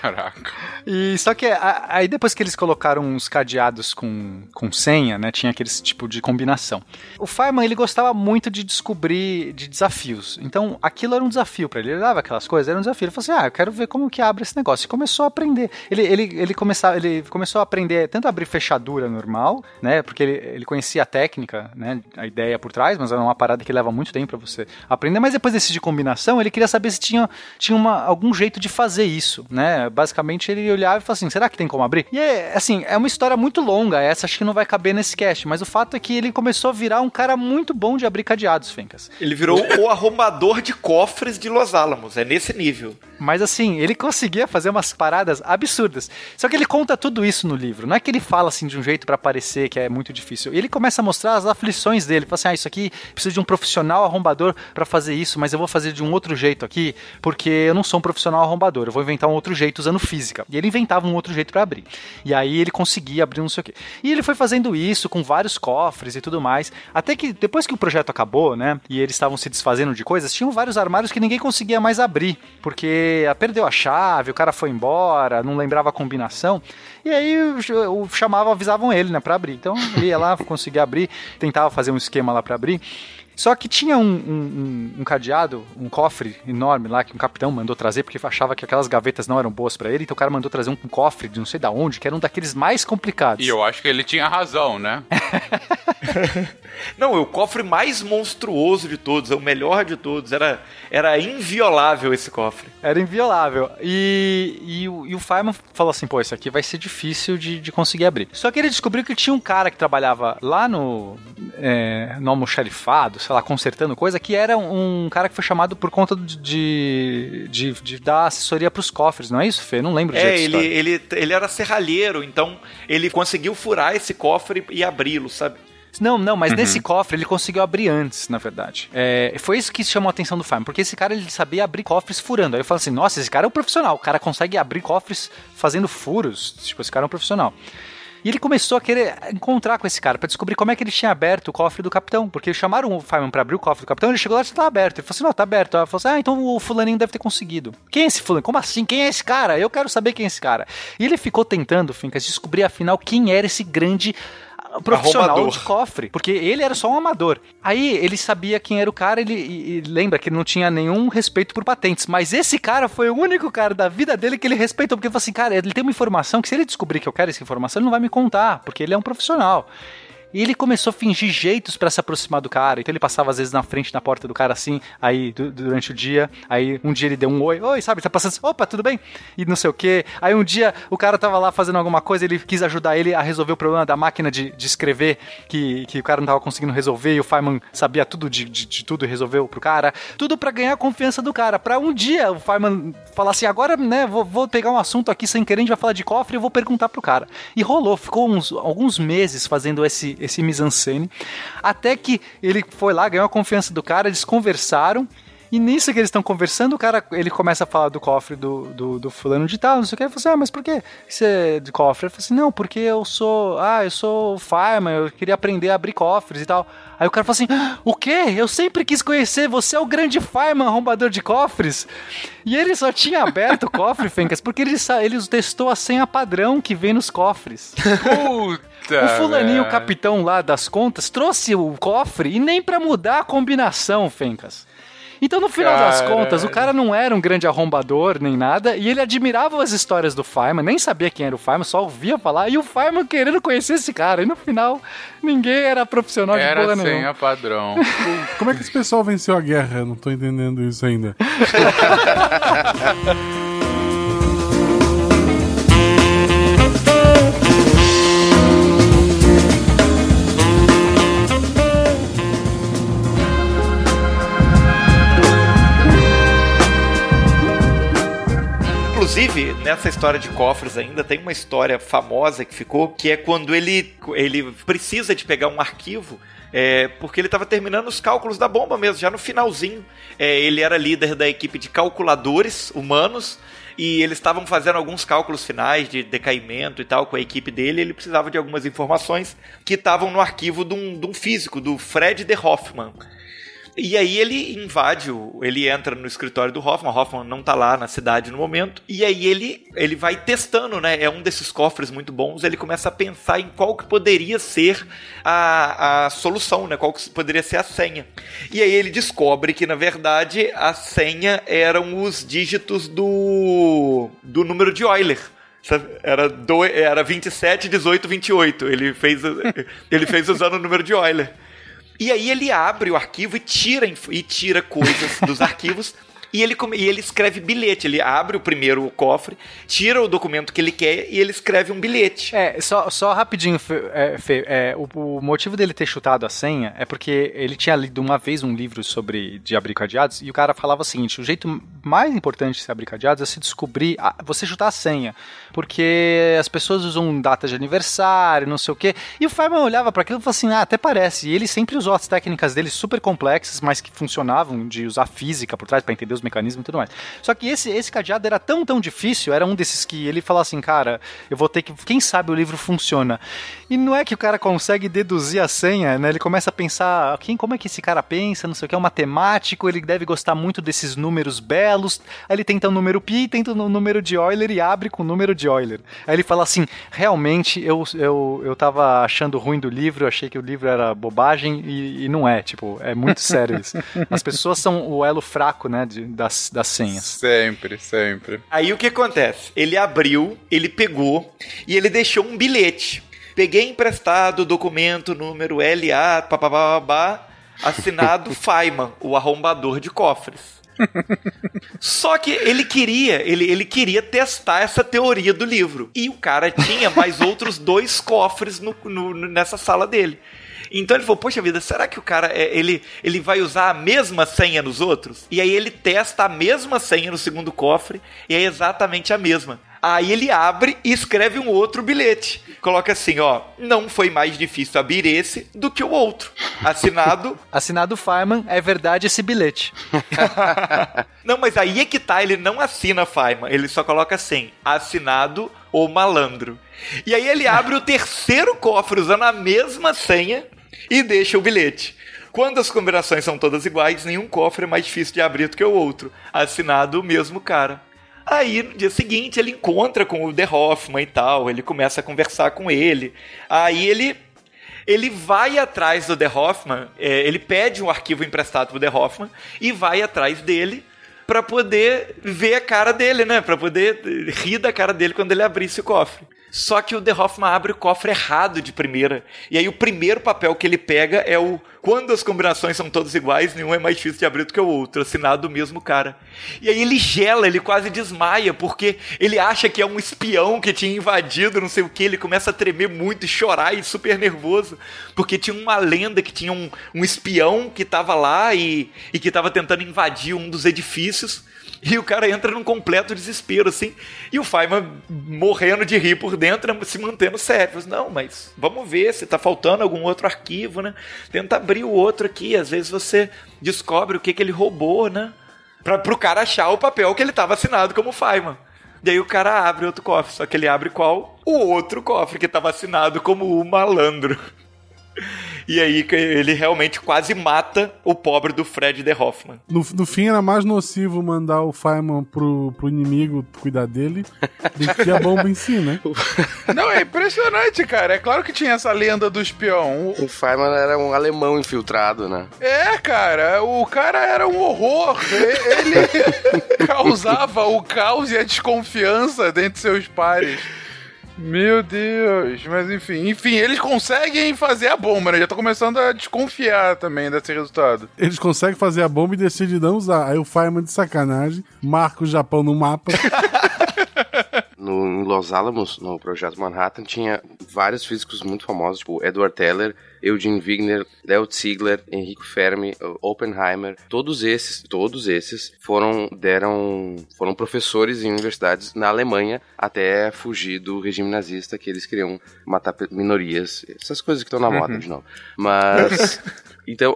Caraca. E só que aí depois que eles colocaram uns cadeados com, com senha, né, tinha aquele tipo de combinação. O Feynman, ele gostava muito de descobrir de desafios. Então, aquilo era um desafio pra ele. Ele dava aquelas coisas, era um desafio. Ele falou assim: "Ah, eu quero ver como que abre esse negócio". E começou a aprender. Ele ele ele começava, ele começou a aprender tanto a abrir fechadura normal, né, porque ele, ele conhecia a técnica, né, a ideia por trás, mas era uma parada que leva muito tempo pra você aprender, mas depois desse de combinação, ele queria saber se tinha tinha uma, algum jeito de fazer isso, né? Basicamente ele olhava e falava assim: será que tem como abrir? E é assim, é uma história muito longa, essa acho que não vai caber nesse cast, mas o fato é que ele começou a virar um cara muito bom de abrir cadeados, Fencas. Ele virou o arrombador de cofres de Los Alamos. É nesse nível. Mas assim, ele conseguia fazer umas paradas absurdas. Só que ele conta tudo isso no livro. Não é que ele fala assim de um jeito para parecer que é muito difícil. Ele começa a mostrar as aflições dele. Fala assim: ah, isso aqui precisa de um profissional arrombador para fazer isso, mas eu vou fazer de um outro jeito aqui, porque eu não sou um profissional arrombador. Eu vou inventar um outro jeito usando física. E ele inventava um outro jeito para abrir. E aí ele conseguia abrir não sei o quê. E ele foi fazendo isso com vários cofres e tudo mais. Até que depois que o projeto acabou, né? E eles estavam se desfazendo de coisas, tinham vários armários que ninguém conseguia mais abrir. Porque perdeu a chave, o cara foi embora, não lembrava a combinação. E aí o chamava, avisavam ele, né, pra abrir. Então ele ia lá, conseguia abrir, tentava fazer um esquema lá para abrir. Só que tinha um, um, um, cadeado, um cofre enorme lá que um capitão mandou trazer porque achava que aquelas gavetas não eram boas para ele, então o cara mandou trazer um, cofre de não sei da onde, que era um daqueles mais complicados. E eu acho que ele tinha razão, né? não, é o cofre mais monstruoso de todos, é o melhor de todos, era, era inviolável esse cofre. Era inviolável. E, e, o, e o Fireman falou assim, pô, isso aqui vai ser difícil de, de conseguir abrir. Só que ele descobriu que tinha um cara que trabalhava lá no, é, no almoxarifado, sei lá, consertando coisa, que era um cara que foi chamado por conta de, de, de dar assessoria para os cofres, não é isso, Fê? Não lembro É, ele, ele, ele era serralheiro, então ele conseguiu furar esse cofre e abri-lo, sabe? Não, não, mas uhum. nesse cofre ele conseguiu abrir antes, na verdade. É, foi isso que chamou a atenção do Farm, porque esse cara ele sabia abrir cofres furando. Aí eu falo assim: nossa, esse cara é um profissional, o cara consegue abrir cofres fazendo furos. Tipo, esse cara é um profissional. E ele começou a querer encontrar com esse cara para descobrir como é que ele tinha aberto o cofre do capitão. Porque chamaram o Fireman para abrir o cofre do capitão, ele chegou lá e tá aberto. Ele falou assim: não, tá aberto. Ela falou assim: ah, então o fulaninho deve ter conseguido. Quem é esse fulano? Como assim? Quem é esse cara? Eu quero saber quem é esse cara. E ele ficou tentando, Fincas, descobrir afinal quem era esse grande profissional de cofre, porque ele era só um amador. Aí ele sabia quem era o cara, ele e, e lembra que ele não tinha nenhum respeito por patentes, mas esse cara foi o único cara da vida dele que ele respeitou, porque ele falou assim, cara, ele tem uma informação que se ele descobrir que eu quero essa informação, ele não vai me contar, porque ele é um profissional. E ele começou a fingir jeitos para se aproximar do cara. Então ele passava às vezes na frente da porta do cara assim, aí durante o dia. Aí um dia ele deu um oi, oi, sabe? Tá passando assim, opa, tudo bem? E não sei o que. Aí um dia o cara tava lá fazendo alguma coisa, ele quis ajudar ele a resolver o problema da máquina de, de escrever, que, que o cara não tava conseguindo resolver. E o Feynman sabia tudo de, de, de tudo e resolveu pro cara. Tudo para ganhar a confiança do cara. Pra um dia o Feynman falar assim: agora, né, vou, vou pegar um assunto aqui sem querer, a gente vai falar de cofre e vou perguntar pro cara. E rolou, ficou uns, alguns meses fazendo esse esse mise-en-scène, até que ele foi lá, ganhou a confiança do cara, eles conversaram, e nisso que eles estão conversando, o cara ele começa a falar do cofre do, do, do fulano de tal, não sei o que. Ele fala assim: Ah, mas por que você é de cofre? Ele fala assim: Não, porque eu sou. Ah, eu sou fireman, eu queria aprender a abrir cofres e tal. Aí o cara fala assim: ah, O quê? Eu sempre quis conhecer, você é o grande fireman arrombador de cofres. E ele só tinha aberto o cofre, Fencas, porque ele, ele testou a senha padrão que vem nos cofres. Puta! O fulaninho, o capitão lá das contas, trouxe o cofre e nem para mudar a combinação, Fencas. Então, no final das contas, o cara não era um grande arrombador nem nada, e ele admirava as histórias do Fireman, nem sabia quem era o Fireman, só ouvia falar, e o Fireman querendo conhecer esse cara. E no final, ninguém era profissional era de porra nenhuma. Era senha padrão. Como é que esse pessoal venceu a guerra? Eu não tô entendendo isso ainda. Nessa história de cofres ainda tem uma história famosa que ficou, que é quando ele, ele precisa de pegar um arquivo é, porque ele estava terminando os cálculos da bomba mesmo, já no finalzinho. É, ele era líder da equipe de calculadores humanos e eles estavam fazendo alguns cálculos finais de decaimento e tal com a equipe dele. ele precisava de algumas informações que estavam no arquivo de um, de um físico, do Fred de Hoffman. E aí ele invade, ele entra no escritório do Hoffman, Hoffman não tá lá na cidade no momento, e aí ele, ele vai testando, né? É um desses cofres muito bons, ele começa a pensar em qual que poderia ser a, a solução, né? Qual que poderia ser a senha. E aí ele descobre que, na verdade, a senha eram os dígitos do, do número de Euler. Era, do, era 27, 18, 28. Ele fez, ele fez usando o número de Euler. E aí ele abre o arquivo e tira, e tira coisas dos arquivos E ele, e ele escreve bilhete. Ele abre o primeiro cofre, tira o documento que ele quer e ele escreve um bilhete. É, só, só rapidinho, Fe, é, Fe, é, o, o motivo dele ter chutado a senha é porque ele tinha lido uma vez um livro sobre de abrir cadeados e o cara falava o seguinte: o jeito mais importante de se abrir cadeados é se descobrir, a- você chutar a senha, porque as pessoas usam data de aniversário, não sei o quê. E o Feynman olhava para aquilo e falou assim: ah, até parece. E ele sempre usou as técnicas dele super complexas, mas que funcionavam, de usar física por trás para entender os mecanismos e tudo mais. Só que esse, esse cadeado era tão, tão difícil, era um desses que ele falava assim, cara, eu vou ter que. Quem sabe o livro funciona. E não é que o cara consegue deduzir a senha, né? Ele começa a pensar, quem, como é que esse cara pensa, não sei o que, é um matemático, ele deve gostar muito desses números belos. Aí ele tenta o número pi, tenta o número de Euler e abre com o número de Euler. Aí ele fala assim: realmente eu, eu, eu tava achando ruim do livro, eu achei que o livro era bobagem e, e não é. Tipo, é muito sério isso. As pessoas são o elo fraco, né, de- das, das senhas. Sempre, sempre. Aí o que acontece? Ele abriu, ele pegou e ele deixou um bilhete. Peguei emprestado o documento número LA, papapá, assinado Feynman, o arrombador de cofres. Só que ele queria, ele, ele queria testar essa teoria do livro. E o cara tinha mais outros dois cofres no- no- nessa sala dele. Então ele falou, poxa vida, será que o cara é, ele, ele vai usar a mesma senha nos outros? E aí ele testa a mesma senha no segundo cofre e é exatamente a mesma. Aí ele abre e escreve um outro bilhete. Coloca assim, ó, não foi mais difícil abrir esse do que o outro. Assinado Assinado Feynman, é verdade esse bilhete. Não, mas aí é que tá, ele não assina Feynman, ele só coloca assim, assinado o malandro. E aí ele abre o terceiro cofre usando a mesma senha e deixa o bilhete. Quando as combinações são todas iguais, nenhum cofre é mais difícil de abrir do que o outro. Assinado o mesmo cara. Aí, no dia seguinte, ele encontra com o The Hoffman e tal, ele começa a conversar com ele. Aí ele ele vai atrás do The Hoffman, é, ele pede um arquivo emprestado pro The Hoffman e vai atrás dele pra poder ver a cara dele, né? Pra poder rir da cara dele quando ele abrisse o cofre. Só que o The Hoffman abre o cofre errado de primeira. E aí o primeiro papel que ele pega é o quando as combinações são todas iguais, nenhum é mais difícil de abrir do que o outro, assinado do mesmo cara. E aí ele gela, ele quase desmaia, porque ele acha que é um espião que tinha invadido, não sei o que, ele começa a tremer muito e chorar e super nervoso, porque tinha uma lenda que tinha um, um espião que tava lá e, e que tava tentando invadir um dos edifícios. E o cara entra num completo desespero, assim. E o Feynman morrendo de rir por dentro, se mantendo sério. Não, mas vamos ver se tá faltando algum outro arquivo, né? Tenta abrir o outro aqui. Às vezes você descobre o que, que ele roubou, né? Pra, pro cara achar o papel que ele tava assinado como Feynman. Daí o cara abre outro cofre. Só que ele abre qual? O outro cofre que tava assinado como o malandro. E aí que ele realmente quase mata o pobre do Fred de Hoffman. No, no fim era mais nocivo mandar o Feynman pro, pro inimigo cuidar dele do que a bomba em si, né? Não, é impressionante, cara. É claro que tinha essa lenda do espião. O- O Feynman era um alemão infiltrado, né? É, cara, o cara era um horror. Ele causava o caos e a desconfiança dentre seus pares. Meu Deus, mas enfim, enfim, eles conseguem fazer a bomba, né? Já tô começando a desconfiar também desse resultado. Eles conseguem fazer a bomba e decidem não usar. Aí o Feynman de sacanagem marca o Japão no mapa. No, em Los Alamos, no projeto Manhattan, tinha vários físicos muito famosos, tipo Edward Teller, Eugene Wigner, Leo Ziegler, Enrico Fermi, Oppenheimer. Todos esses, todos esses foram deram foram professores em universidades na Alemanha até fugir do regime nazista que eles queriam matar minorias, essas coisas que estão na moda Uhum. de novo. Mas então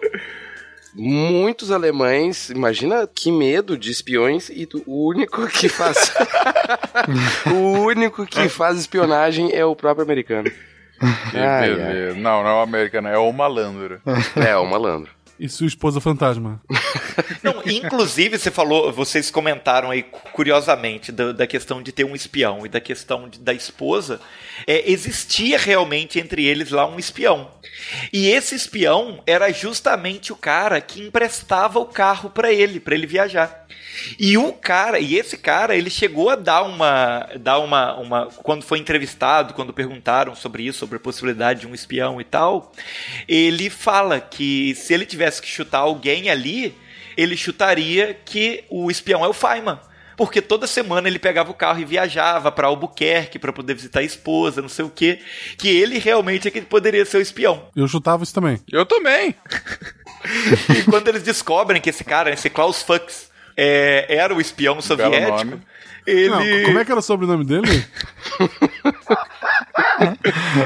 Muitos alemães, imagina que medo de espiões e o único que faz o único que faz espionagem é o próprio americano. Ai, ai. Não, não é o americano, é o malandro. É, o malandro. E sua esposa fantasma. Não, inclusive, você falou, vocês comentaram aí curiosamente da, da questão de ter um espião e da questão de- da esposa. É, existia realmente entre eles lá um espião. E esse espião era justamente o cara que emprestava o carro para ele, para ele viajar. E o cara, e esse cara, ele chegou a dar uma, dar uma, uma, quando foi entrevistado, quando perguntaram sobre isso, sobre a possibilidade de um espião e tal, ele fala que se ele tivesse que chutar alguém ali, ele chutaria que o espião é o Feynman. Porque toda semana ele pegava o carro e viajava para Albuquerque para poder visitar a esposa, não sei o quê. Que ele realmente é que poderia ser o espião. Eu chutava isso também. Eu também. E quando eles descobrem que esse cara, esse Klaus Fux, é, era o espião soviético, ele. Não, como é que era o sobrenome dele?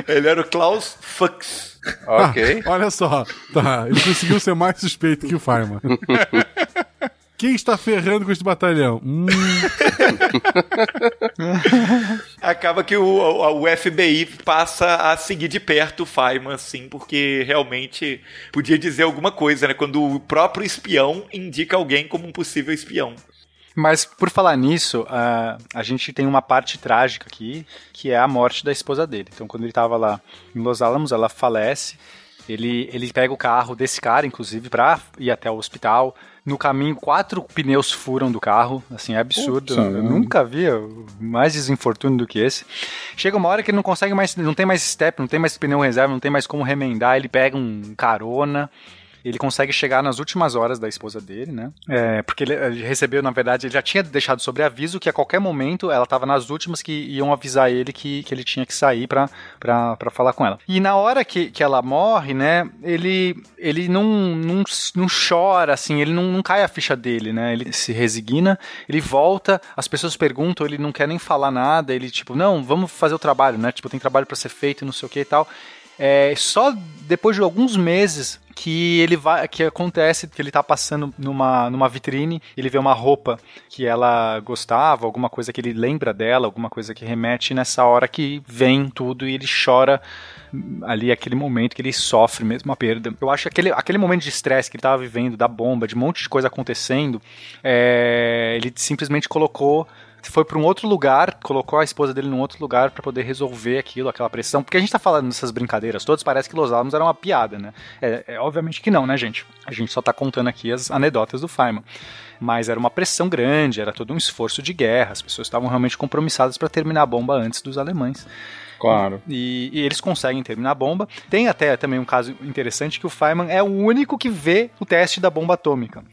Ele era o Klaus Fux. Ok. Ah, olha só. Tá, ele conseguiu ser mais suspeito que o Fireman. Quem está ferrando com este batalhão? Hum, Acaba que o, o, o FBI passa a seguir de perto o Feynman, assim, porque realmente podia dizer alguma coisa, né? Quando o próprio espião indica alguém como um possível espião. Mas por falar nisso, a, a gente tem uma parte trágica aqui, que é a morte da esposa dele. Então, quando ele estava lá em Los Alamos, ela falece. Ele, ele pega o carro desse cara, inclusive, pra ir até o hospital. No caminho, quatro pneus furam do carro. Assim, é absurdo. Putz, Eu né? nunca vi mais desinfortúnio do que esse. Chega uma hora que ele não consegue mais, não tem mais step, não tem mais pneu reserva, não tem mais como remendar. Ele pega um carona. Ele consegue chegar nas últimas horas da esposa dele, né? É, porque ele, ele recebeu, na verdade, ele já tinha deixado sobre aviso que a qualquer momento ela estava nas últimas que iam avisar ele que, que ele tinha que sair pra falar com ela. E na hora que, que ela morre, né? Ele, ele não, não, não chora, assim, ele não, não cai a ficha dele, né? Ele se resigna, ele volta, as pessoas perguntam, ele não quer nem falar nada, ele, tipo, não, vamos fazer o trabalho, né? Tipo, tem trabalho pra ser feito não sei o que e tal. É, só depois de alguns meses que ele vai que acontece que ele tá passando numa, numa vitrine, ele vê uma roupa que ela gostava, alguma coisa que ele lembra dela, alguma coisa que remete nessa hora que vem tudo e ele chora ali aquele momento que ele sofre mesmo a perda. Eu acho que aquele, aquele momento de estresse que ele tava vivendo, da bomba, de um monte de coisa acontecendo, é, ele simplesmente colocou foi para um outro lugar, colocou a esposa dele num outro lugar para poder resolver aquilo, aquela pressão. Porque a gente tá falando dessas brincadeiras todas, parece que Los Alamos era uma piada, né? É, é, obviamente que não, né, gente? A gente só tá contando aqui as anedotas do Feynman. Mas era uma pressão grande, era todo um esforço de guerra, as pessoas estavam realmente compromissadas para terminar a bomba antes dos alemães. claro. E, e eles conseguem terminar a bomba. Tem até também um caso interessante que o Feynman é o único que vê o teste da bomba atômica.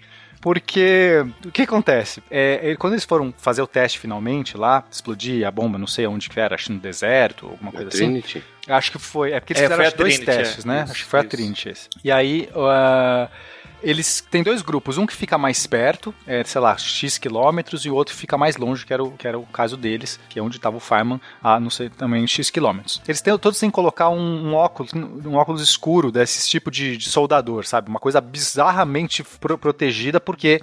Porque o que acontece? É, ele- quando eles foram fazer o teste finalmente lá, explodir a bomba, não sei onde que era, acho que no deserto, alguma coisa assim. Trinity. Acho que foi. É porque eles É, fizeram a dois Trinity, testes, é. né? Isso, acho que foi a isso. Trinity esse. E aí. ah, eles têm dois grupos, um que fica mais perto, é, sei lá, X quilômetros, e o outro fica mais longe, que era o, que era o caso deles, que é onde estava o Feynman, a não sei, também X quilômetros. Eles têm, todos têm que colocar um, um óculos, um óculos escuro desse tipo de, de soldador, sabe? Uma coisa bizarramente pro- protegida, porque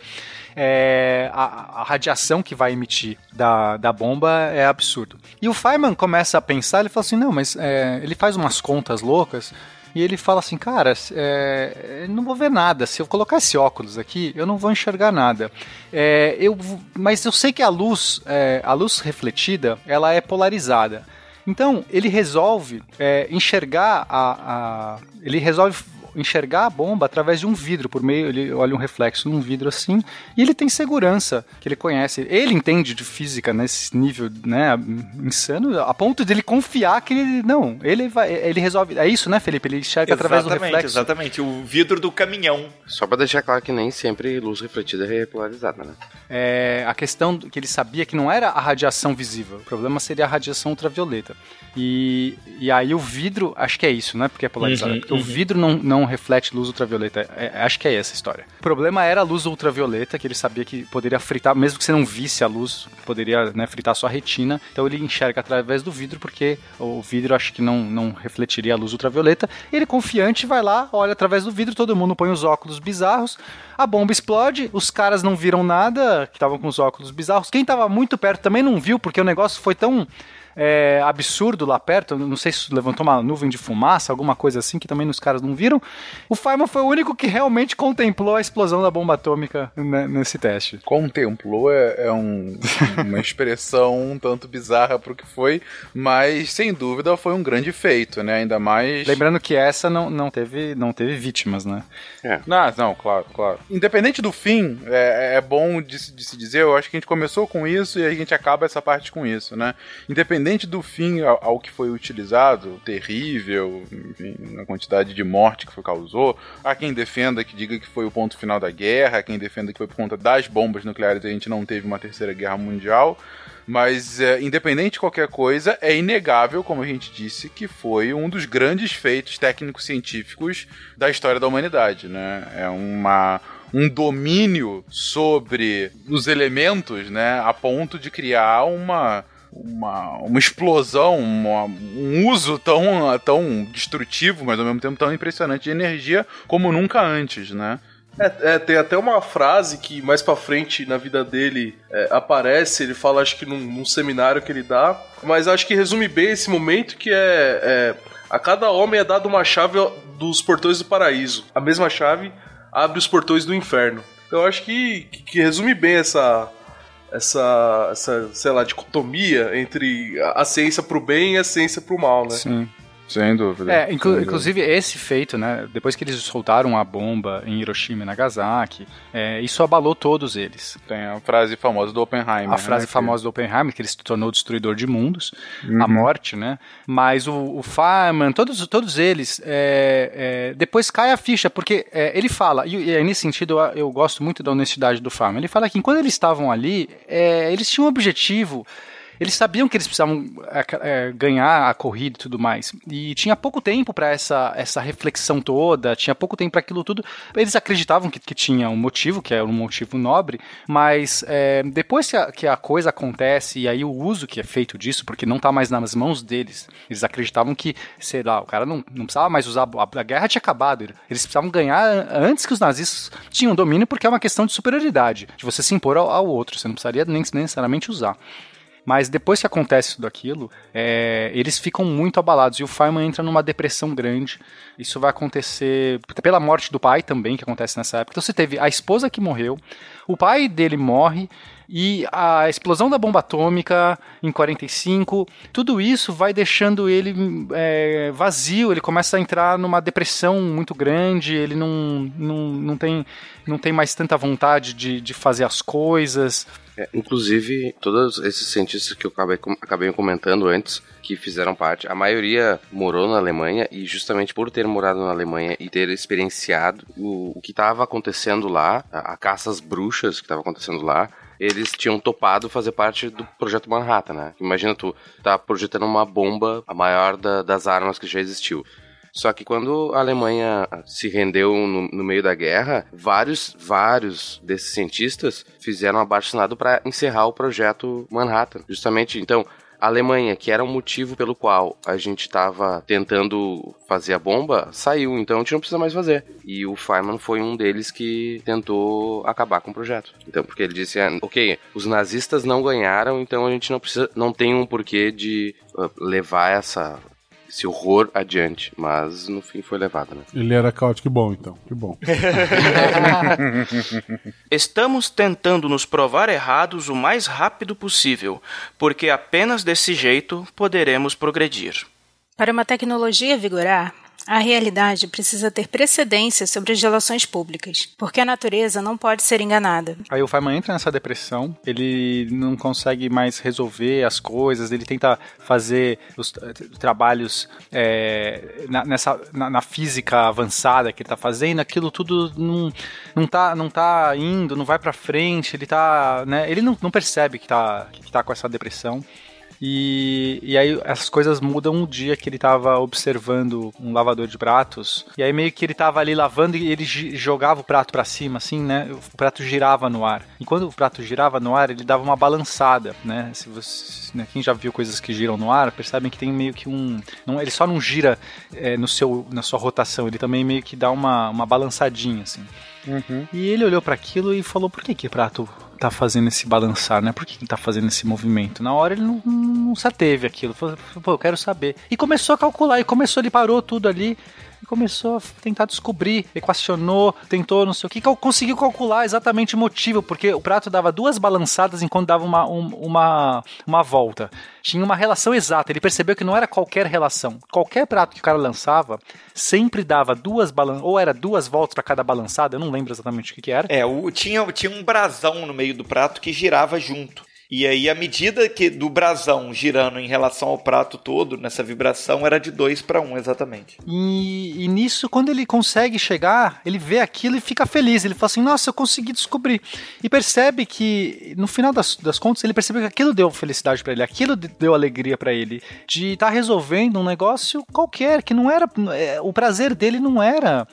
é, a, a radiação que vai emitir da, da bomba é absurdo. E o Feynman começa a pensar, ele fala assim, não, mas é, ele faz umas contas loucas, e ele fala assim, cara, é, não vou ver nada. Se eu colocar esse óculos aqui, eu não vou enxergar nada. É, eu, mas eu sei que a luz, é, a luz refletida, ela é polarizada. Então ele resolve é, enxergar a, a- ele resolve enxergar a bomba através de um vidro, por meio, ele olha um reflexo num vidro assim, e ele tem segurança, que ele conhece. Ele entende de física nesse nível, né, insano, a ponto de ele confiar que ele, não, ele vai, ele resolve, é isso, né, Felipe? Ele enxerga através do Exatamente, reflexo. exatamente. O vidro do caminhão. Só pra deixar claro que nem sempre luz refletida é polarizada, né? É, a questão que ele sabia que não era a radiação visível, o problema seria a radiação ultravioleta. E, e aí o vidro, acho que é isso, não é porque é polarizado, Uhum, é porque o vidro não, não reflete luz ultravioleta. É- é- acho que é essa a história. O problema era a luz ultravioleta, que ele sabia que poderia fritar, mesmo que você não visse a luz, poderia né, fritar sua retina. Então ele enxerga através do vidro, porque o vidro acho que não, não refletiria a luz ultravioleta. E ele confiante vai lá, olha através do vidro, todo mundo põe os óculos bizarros, a bomba explode, os caras não viram nada, que estavam com os óculos bizarros. Quem tava muito perto também não viu, porque o negócio foi tão é, absurdo lá perto. Não sei se levantou uma nuvem de fumaça, alguma coisa assim, que também os caras não viram. O Feynman foi o único que realmente contemplou a explosão da bomba atômica nesse teste. Contemplou é, é um- uma expressão um tanto bizarra pro que foi, mas sem dúvida foi um grande feito, né? Ainda mais. Lembrando que essa não, não, teve, não teve vítimas, né? Não, não, claro, claro. Independente do fim, é, é bom de, se- de se dizer, eu acho que a gente começou com isso e a gente acaba essa parte com isso, né? Independente independente do fim ao, ao que foi utilizado, terrível, enfim, quantidade de morte que foi causou, há quem defenda que diga que foi o ponto final da guerra, há quem defenda que foi por conta das bombas nucleares a gente não teve uma terceira guerra mundial. Mas, é, independente de qualquer coisa, é inegável, como a gente disse, que foi um dos grandes feitos técnicos científicos da história da humanidade, né? É uma um domínio sobre os elementos, né, a ponto de criar uma uma, uma explosão, uma, um uso tão, tão destrutivo, mas ao mesmo tempo tão impressionante de energia como nunca antes, né? É, é, tem até uma frase que mais pra frente na vida dele é, aparece, ele fala acho que num, num, seminário que ele dá, mas acho que resume bem esse momento que é, é a cada homem é dado uma chave dos portões do paraíso. A mesma chave abre os portões do inferno. Então eu acho que, que, que resume bem essa, essa, essa, sei lá, dicotomia entre a ciência pro bem e a ciência pro mal, né? Sim. Sem dúvida. É, inclu Sem inclusive dúvida. esse feito, né? Depois que eles soltaram a bomba em Hiroshima e Nagasaki, é, isso abalou todos eles. Tem a frase famosa do Oppenheimer. A frase né, famosa do Oppenheimer, que ele se tornou destruidor de mundos, uhum. a morte, né? Mas o, o Feynman, todos, todos eles, é, é, depois cai a ficha, porque é, ele fala, e, e nesse sentido eu, eu, gosto muito da honestidade do Feynman, ele fala que enquanto eles estavam ali, é, eles tinham um objetivo eles sabiam que eles precisavam é, é, ganhar a corrida e tudo mais. E tinha pouco tempo para essa, essa reflexão toda, tinha pouco tempo para aquilo tudo. Eles acreditavam que, que tinha um motivo, que era um motivo nobre, mas é, depois que a, que a, coisa acontece e aí o uso que é feito disso, porque não está mais nas mãos deles, eles acreditavam que, sei lá, o cara não, não precisava mais usar. A, a guerra tinha acabado, eles precisavam ganhar antes que os nazistas tinham domínio, porque é uma questão de superioridade, de você se impor ao, ao outro, você não precisaria nem necessariamente usar. Mas depois que acontece tudo aquilo, é, eles ficam muito abalados e o Feynman entra numa depressão grande. Isso vai acontecer pela morte do pai também, que acontece nessa época. Então você teve a esposa que morreu, o pai dele morre e a explosão da bomba atômica em 45, tudo isso vai deixando ele é, vazio, ele começa a entrar numa depressão muito grande, ele não, não, não, tem, não tem mais tanta vontade de, de fazer as coisas. É, inclusive, todos esses cientistas que eu acabei, acabei comentando antes, que fizeram parte, a maioria morou na Alemanha e justamente por ter morado na Alemanha e ter experienciado o, o que estava acontecendo lá, a, a caça às bruxas que estava acontecendo lá, eles tinham topado fazer parte do projeto Manhattan, né? Imagina tu tá projetando uma bomba, a maior da, das armas que já existiu. Só que quando a Alemanha se rendeu no, no, meio da guerra, vários, vários desses cientistas fizeram abaixo para encerrar o projeto Manhattan. Justamente, então, a Alemanha, que era o motivo pelo qual a gente estava tentando fazer a bomba, saiu, então a gente não precisa mais fazer. E o Feynman foi um deles que tentou acabar com o projeto. Então, porque ele disse, ah, ok, os nazistas não ganharam, então a gente não precisa, não tem um porquê de uh, levar essa esse horror adiante, mas no fim foi levado, né? Ele era caótico e bom, então. Que bom. Estamos tentando nos provar errados o mais rápido possível, porque apenas desse jeito poderemos progredir. Para uma tecnologia vigorar, a realidade precisa ter precedência sobre as relações públicas, porque a natureza não pode ser enganada. Aí o Feynman entra nessa depressão, ele não consegue mais resolver as coisas, ele tenta fazer os trabalhos é, na, nessa, na, na, física avançada que ele está fazendo, aquilo tudo não, não, tá, não tá indo, não vai para frente, ele tá, né, ele não, não percebe que está que tá com essa depressão. E, e aí essas coisas mudam um dia que ele tava observando um lavador de pratos. E aí meio que ele tava ali lavando e ele jogava o prato para cima, assim, né? O prato girava no ar. E quando o prato girava no ar, ele dava uma balançada, né? Se você, né, quem já viu coisas que giram no ar, percebem que tem meio que um. Não, ele só não gira é, no seu, na sua rotação, ele também meio que dá uma, uma balançadinha, assim. Uhum. E ele olhou para aquilo e falou: por que que prato tá fazendo esse balançar, né? Por que ele tá fazendo esse movimento? Na hora ele não, não se ateve aquilo. Falou, pô, eu quero saber. E começou a calcular, e começou, ele parou tudo ali e começou a tentar descobrir, equacionou, tentou não sei o que, conseguiu calcular exatamente o motivo, porque o prato dava duas balançadas enquanto dava uma, um, uma, uma volta. Tinha uma relação exata, ele percebeu que não era qualquer relação. Qualquer prato que o cara lançava sempre dava duas balançadas, ou era duas voltas para cada balançada, eu não lembro exatamente o que, que era. É, o, tinha, tinha um brasão no meio do prato que girava junto. E aí a medida que do brasão girando em relação ao prato todo, nessa vibração, era de 2 para 1 exatamente. E, e nisso, quando ele consegue chegar, ele vê aquilo e fica feliz. Ele fala assim: Nossa, eu consegui descobrir. E percebe que, no final das, das contas, ele percebeu que aquilo deu felicidade para ele, aquilo de- deu alegria para ele. De estar resolvendo um negócio qualquer, que não era. é, O prazer dele não era.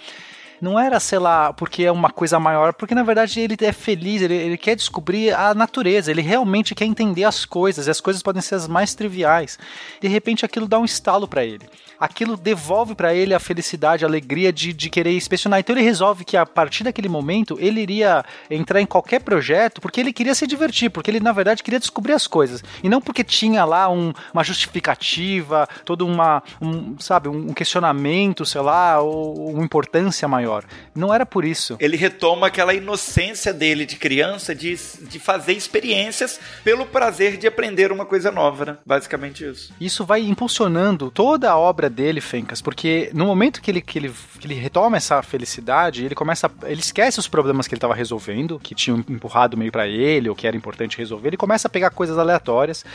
Não era, sei lá, porque é uma coisa maior, porque na verdade ele é feliz, ele, ele quer descobrir a natureza, ele realmente quer entender as coisas, e as coisas podem ser as mais triviais. De repente aquilo dá um estalo para ele. Aquilo devolve para ele a felicidade, a alegria de, de querer inspecionar. Então ele resolve que a partir daquele momento ele iria entrar em qualquer projeto porque ele queria se divertir, porque ele na verdade queria descobrir as coisas. E não porque tinha lá um- uma justificativa, todo uma, um, sabe, um questionamento, sei lá, ou uma importância maior. Não era por isso. Ele retoma aquela inocência dele de criança de, de fazer experiências pelo prazer de aprender uma coisa nova, né? Basicamente isso. Isso vai impulsionando toda a obra dele, Fencas, porque no momento que ele, que ele, que ele retoma essa felicidade, ele começa. Ele esquece os problemas que ele estava resolvendo, que tinham empurrado meio para ele, ou que era importante resolver. Ele começa a pegar coisas aleatórias,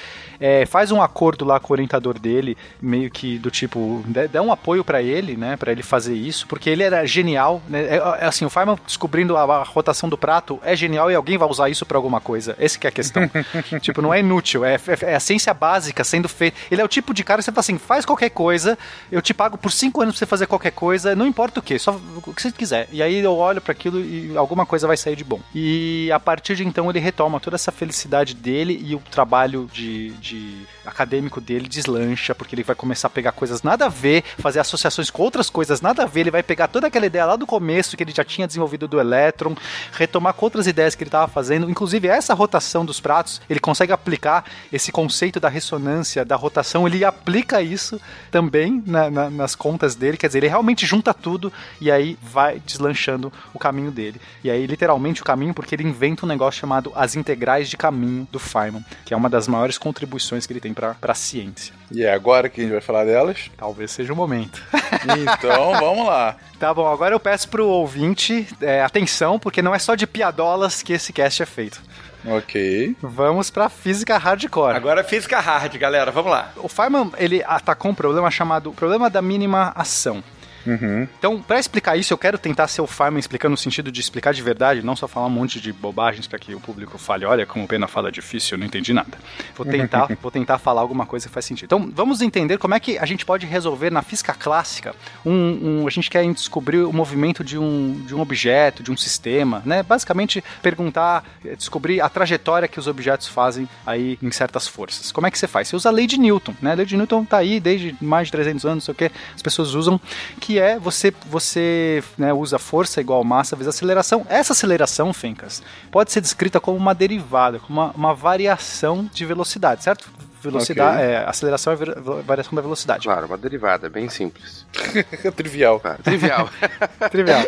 é, faz um acordo lá com o orientador dele, meio que do tipo, dá- dá um apoio para ele, né, para ele fazer isso, porque ele era genial, né? É, é assim, o Feynman descobrindo a, a rotação do prato é genial e alguém vai usar isso para alguma coisa. Esse que é a questão. tipo, não é inútil, é, é- é a ciência básica sendo feita. Ele é o tipo de cara que você fala assim, faz qualquer coisa, eu te pago por cinco anos pra você fazer qualquer coisa, não importa o que, só o que você quiser. E aí eu olho para aquilo e alguma coisa vai sair de bom. E a partir de então ele retoma toda essa felicidade dele e o trabalho de, de acadêmico dele deslancha, porque ele vai começar a pegar coisas nada a ver, fazer associações com outras coisas nada a ver, ele vai pegar toda aquela ideia lá do começo que ele já tinha desenvolvido do elétron, retomar com outras ideias que ele estava fazendo, inclusive essa rotação dos pratos, ele consegue aplicar esse conceito da ressonância, da rotação, ele aplica isso também na- na- nas contas dele, quer dizer, ele realmente junta tudo e aí vai deslanchando o caminho dele. E aí, literalmente, o caminho, porque ele inventa um negócio chamado as integrais de caminho do Feynman, que é uma das maiores contribuições que ele tem para a ciência. E é agora que a gente vai falar delas? Talvez seja o momento. Então, vamos lá. Tá bom, agora eu peço pro ouvinte é, atenção, porque não é só de piadolas que esse cast é feito. Ok. Vamos pra física hardcore. Agora é física hard, galera, vamos lá. O Feynman, ele atacou um problema chamado problema da mínima ação. Uhum. Então, pra explicar isso, eu quero tentar ser o Feynman explicando no sentido de explicar de verdade, não só falar um monte de bobagens para que o público fale, olha como o Pena fala difícil, eu não entendi nada. Vou tentar, vou tentar falar alguma coisa que faz sentido. Então, vamos entender como é que a gente pode resolver na física clássica um, um- a gente quer descobrir o movimento de um, de um objeto, de um sistema, né? Basicamente, perguntar, descobrir a trajetória que os objetos fazem aí em certas forças. Como é que você faz? Você usa a lei de Newton, né? A lei de Newton tá aí desde mais de 300 anos, não sei o que, as pessoas usam, que é você, você né, usa força igual massa vezes aceleração. Essa aceleração, Fencas, pode ser descrita como uma derivada, como uma, uma variação de velocidade, certo? Velocidade, Ok. é, aceleração é variação da velocidade. Claro, uma derivada, bem simples. Trivial. trivial. Trivial.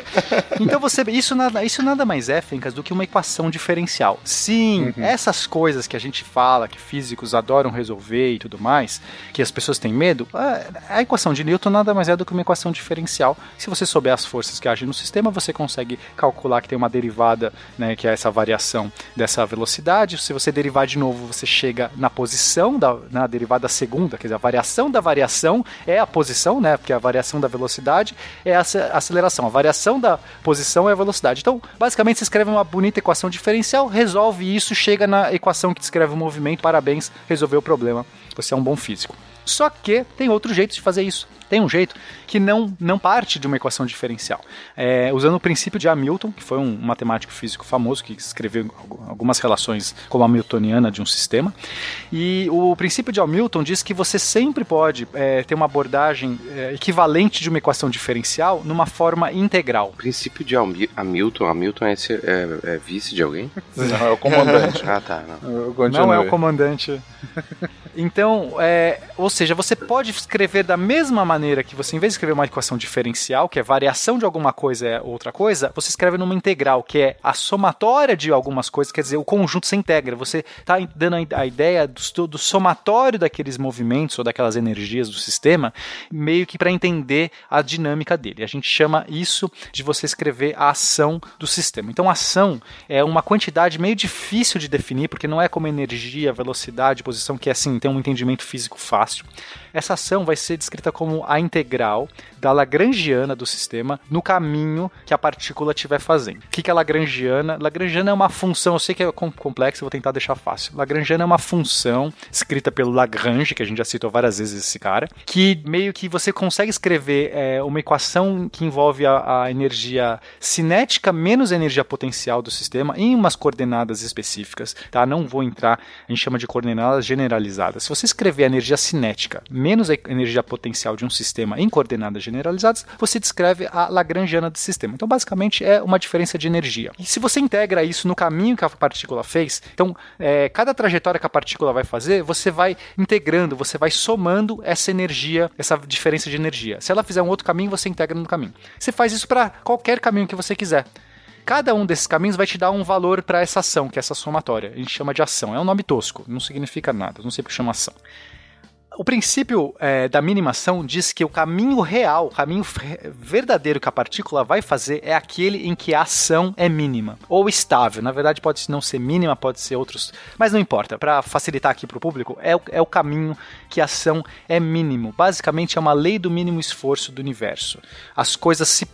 Então você, isso nada, isso nada mais é, Fencas, do que uma equação diferencial. Sim, essas coisas que a gente fala, que físicos adoram resolver e tudo mais, que as pessoas têm medo, a, a equação de Newton nada mais é do que uma equação diferencial. Se você souber as forças que agem no sistema, você consegue calcular que tem uma derivada, né, que é essa variação dessa velocidade. Se você derivar de novo, você chega na posição da na derivada segunda, quer dizer, a variação da variação é a posição, né? Porque a variação da velocidade é a ace- aceleração. A variação da posição é a velocidade. Então, basicamente, você escreve uma bonita equação diferencial, resolve isso, chega na equação que descreve o movimento. Parabéns, resolveu o problema. Você é um bom físico. Só que tem outro jeito de fazer isso. Tem um jeito que não, não parte de uma equação diferencial. É, usando o princípio de Hamilton, que foi um matemático físico famoso que escreveu algu- algumas relações como a hamiltoniana de um sistema. E o princípio de Hamilton diz que você sempre pode é, ter uma abordagem é, equivalente de uma equação diferencial numa forma integral. Princípio de Hamil- Hamilton. Hamilton é, esse- é- é vice de alguém? Não, é o comandante. ah, tá. Não. Não é o comandante. Então, é, ou, seja, você pode escrever da mesma maneira que você, em vez de escrever uma equação diferencial, que é variação de alguma coisa é outra coisa, você escreve numa integral, que é a somatória de algumas coisas, quer dizer, o conjunto se integra. Você está dando a ideia do, do somatório daqueles movimentos ou daquelas energias do sistema, meio que para entender a dinâmica dele. A gente chama isso de você escrever a ação do sistema. Então, ação é uma quantidade meio difícil de definir, porque não é como energia, velocidade, posição, que é assim, tem um entendimento físico fácil. Essa ação vai ser descrita como a integral da Lagrangiana do sistema no caminho que a partícula estiver fazendo. O que é Lagrangiana? Lagrangiana é uma função, eu sei que é complexo, vou tentar deixar fácil. Lagrangiana é uma função escrita pelo Lagrange, que a gente já citou várias vezes esse cara, que meio que você consegue escrever é, uma equação que envolve a, a energia cinética menos a energia potencial do sistema em umas coordenadas específicas, tá? Não vou entrar, a gente chama de coordenadas generalizadas. Se você escrever a energia cinética menos a energia potencial de um sistema em coordenadas generalizadas, você descreve a Lagrangiana do sistema. Então, basicamente, é uma diferença de energia. E se você integra isso no caminho que a partícula fez, então, é, cada trajetória que a partícula vai fazer, você vai integrando, você vai somando essa energia, essa diferença de energia. Se ela fizer um outro caminho, você integra no caminho. Você faz isso para qualquer caminho que você quiser. Cada um desses caminhos vai te dar um valor para essa ação, que é essa somatória. A gente chama de ação. É um nome tosco, não significa nada, não sei porque chama ação. O princípio é, da minimação diz que o caminho real, o caminho verdadeiro que a partícula vai fazer é aquele em que a ação é mínima ou estável. Na verdade, pode não ser mínima, pode ser outros, mas não importa. Para facilitar aqui para o público, é o, é o caminho que a ação é mínimo. Basicamente, é uma lei do mínimo esforço do universo. As coisas se,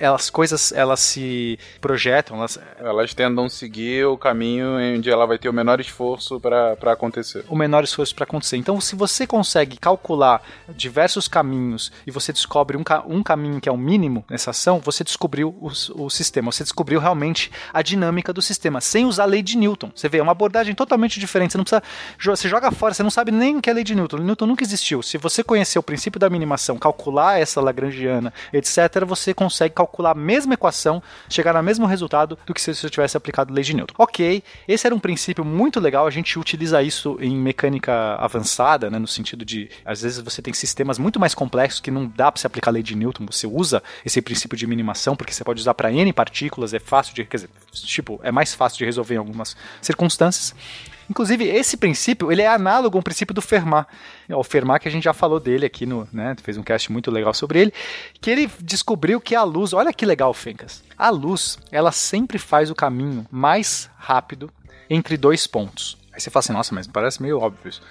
elas, coisas, elas se projetam, elas, elas tendam a seguir o caminho onde ela vai ter o menor esforço para acontecer. O menor esforço para acontecer. Então, se você consegue calcular diversos caminhos e você descobre um, um caminho que é o mínimo nessa ação, você descobriu o, o, sistema, você descobriu realmente a dinâmica do sistema, sem usar a lei de Newton. Você vê, é uma abordagem totalmente diferente. Você não precisa. Você joga fora, você não sabe nem o que é a lei de Newton. Newton nunca existiu. Se você conhecer o princípio da minimação, calcular essa Lagrangiana, etc., você consegue calcular a mesma equação, chegar no mesmo resultado do que se você tivesse aplicado a lei de Newton. Ok, esse era um princípio muito legal, a gente utiliza isso em mecânica avançada, né, no sentido sentido de, às vezes você tem sistemas muito mais complexos que não dá para se aplicar a lei de Newton, você usa esse princípio de minimação, porque você pode usar para N partículas, é fácil de, quer dizer, tipo, é mais fácil de resolver em algumas circunstâncias. Inclusive, esse princípio, ele é análogo ao princípio do Fermat. O Fermat que a gente já falou dele aqui no, né, fez um cast muito legal sobre ele, que ele descobriu que a luz, olha que legal, Fencas. A luz, ela sempre faz o caminho mais rápido entre dois pontos. Aí você fala assim, nossa, mas parece meio óbvio isso.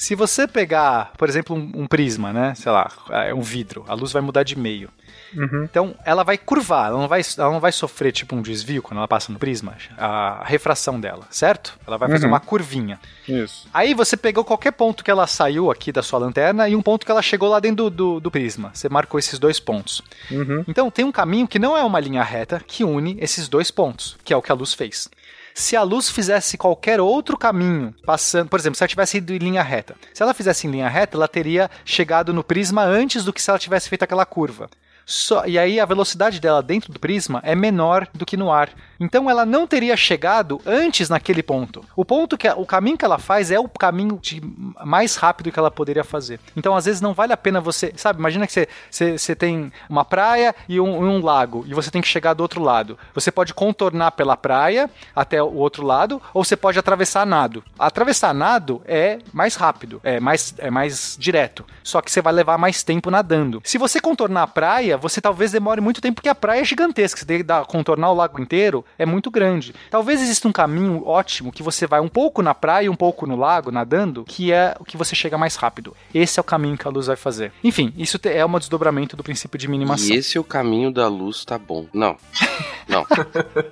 Se você pegar, por exemplo, um, um, prisma, né? Sei lá, é um vidro, a luz vai mudar de meio. Uhum. Então, ela vai curvar, ela não vai, ela não vai sofrer tipo um desvio quando ela passa no prisma, a refração dela, certo? Ela vai fazer uhum. uma curvinha. Isso. Aí você pegou qualquer ponto que ela saiu aqui da sua lanterna e um ponto que ela chegou lá dentro do, do, do prisma. Você marcou esses dois pontos. Uhum. Então, tem um caminho que não é uma linha reta que une esses dois pontos, que é o que a luz fez se a luz fizesse qualquer outro caminho, passando, por exemplo, se ela tivesse ido em linha reta. Se ela fizesse em linha reta, ela teria chegado no prisma antes do que se ela tivesse feito aquela curva. Só, e aí a velocidade dela dentro do prisma é menor do que no ar. Então ela não teria chegado antes naquele ponto. O ponto que o caminho que ela faz é o caminho de, mais rápido que ela poderia fazer. Então às vezes não vale a pena você, sabe? Imagina que você, você, você tem uma praia e um, um, lago e você tem que chegar do outro lado. Você pode contornar pela praia até o outro lado ou você pode atravessar nado. Atravessar nado é mais rápido, é mais é mais direto. Só que você vai levar mais tempo nadando. Se você contornar a praia, você talvez demore muito tempo porque a praia é gigantesca. Você tem que dar, contornar o lago inteiro é muito grande. Talvez exista um caminho ótimo que você vai um pouco na praia e um pouco no lago, nadando, que é o que você chega mais rápido. Esse é o caminho que a luz vai fazer. Enfim, isso é um desdobramento do princípio de minimação. E esse é o caminho da luz, tá bom. Não. Não.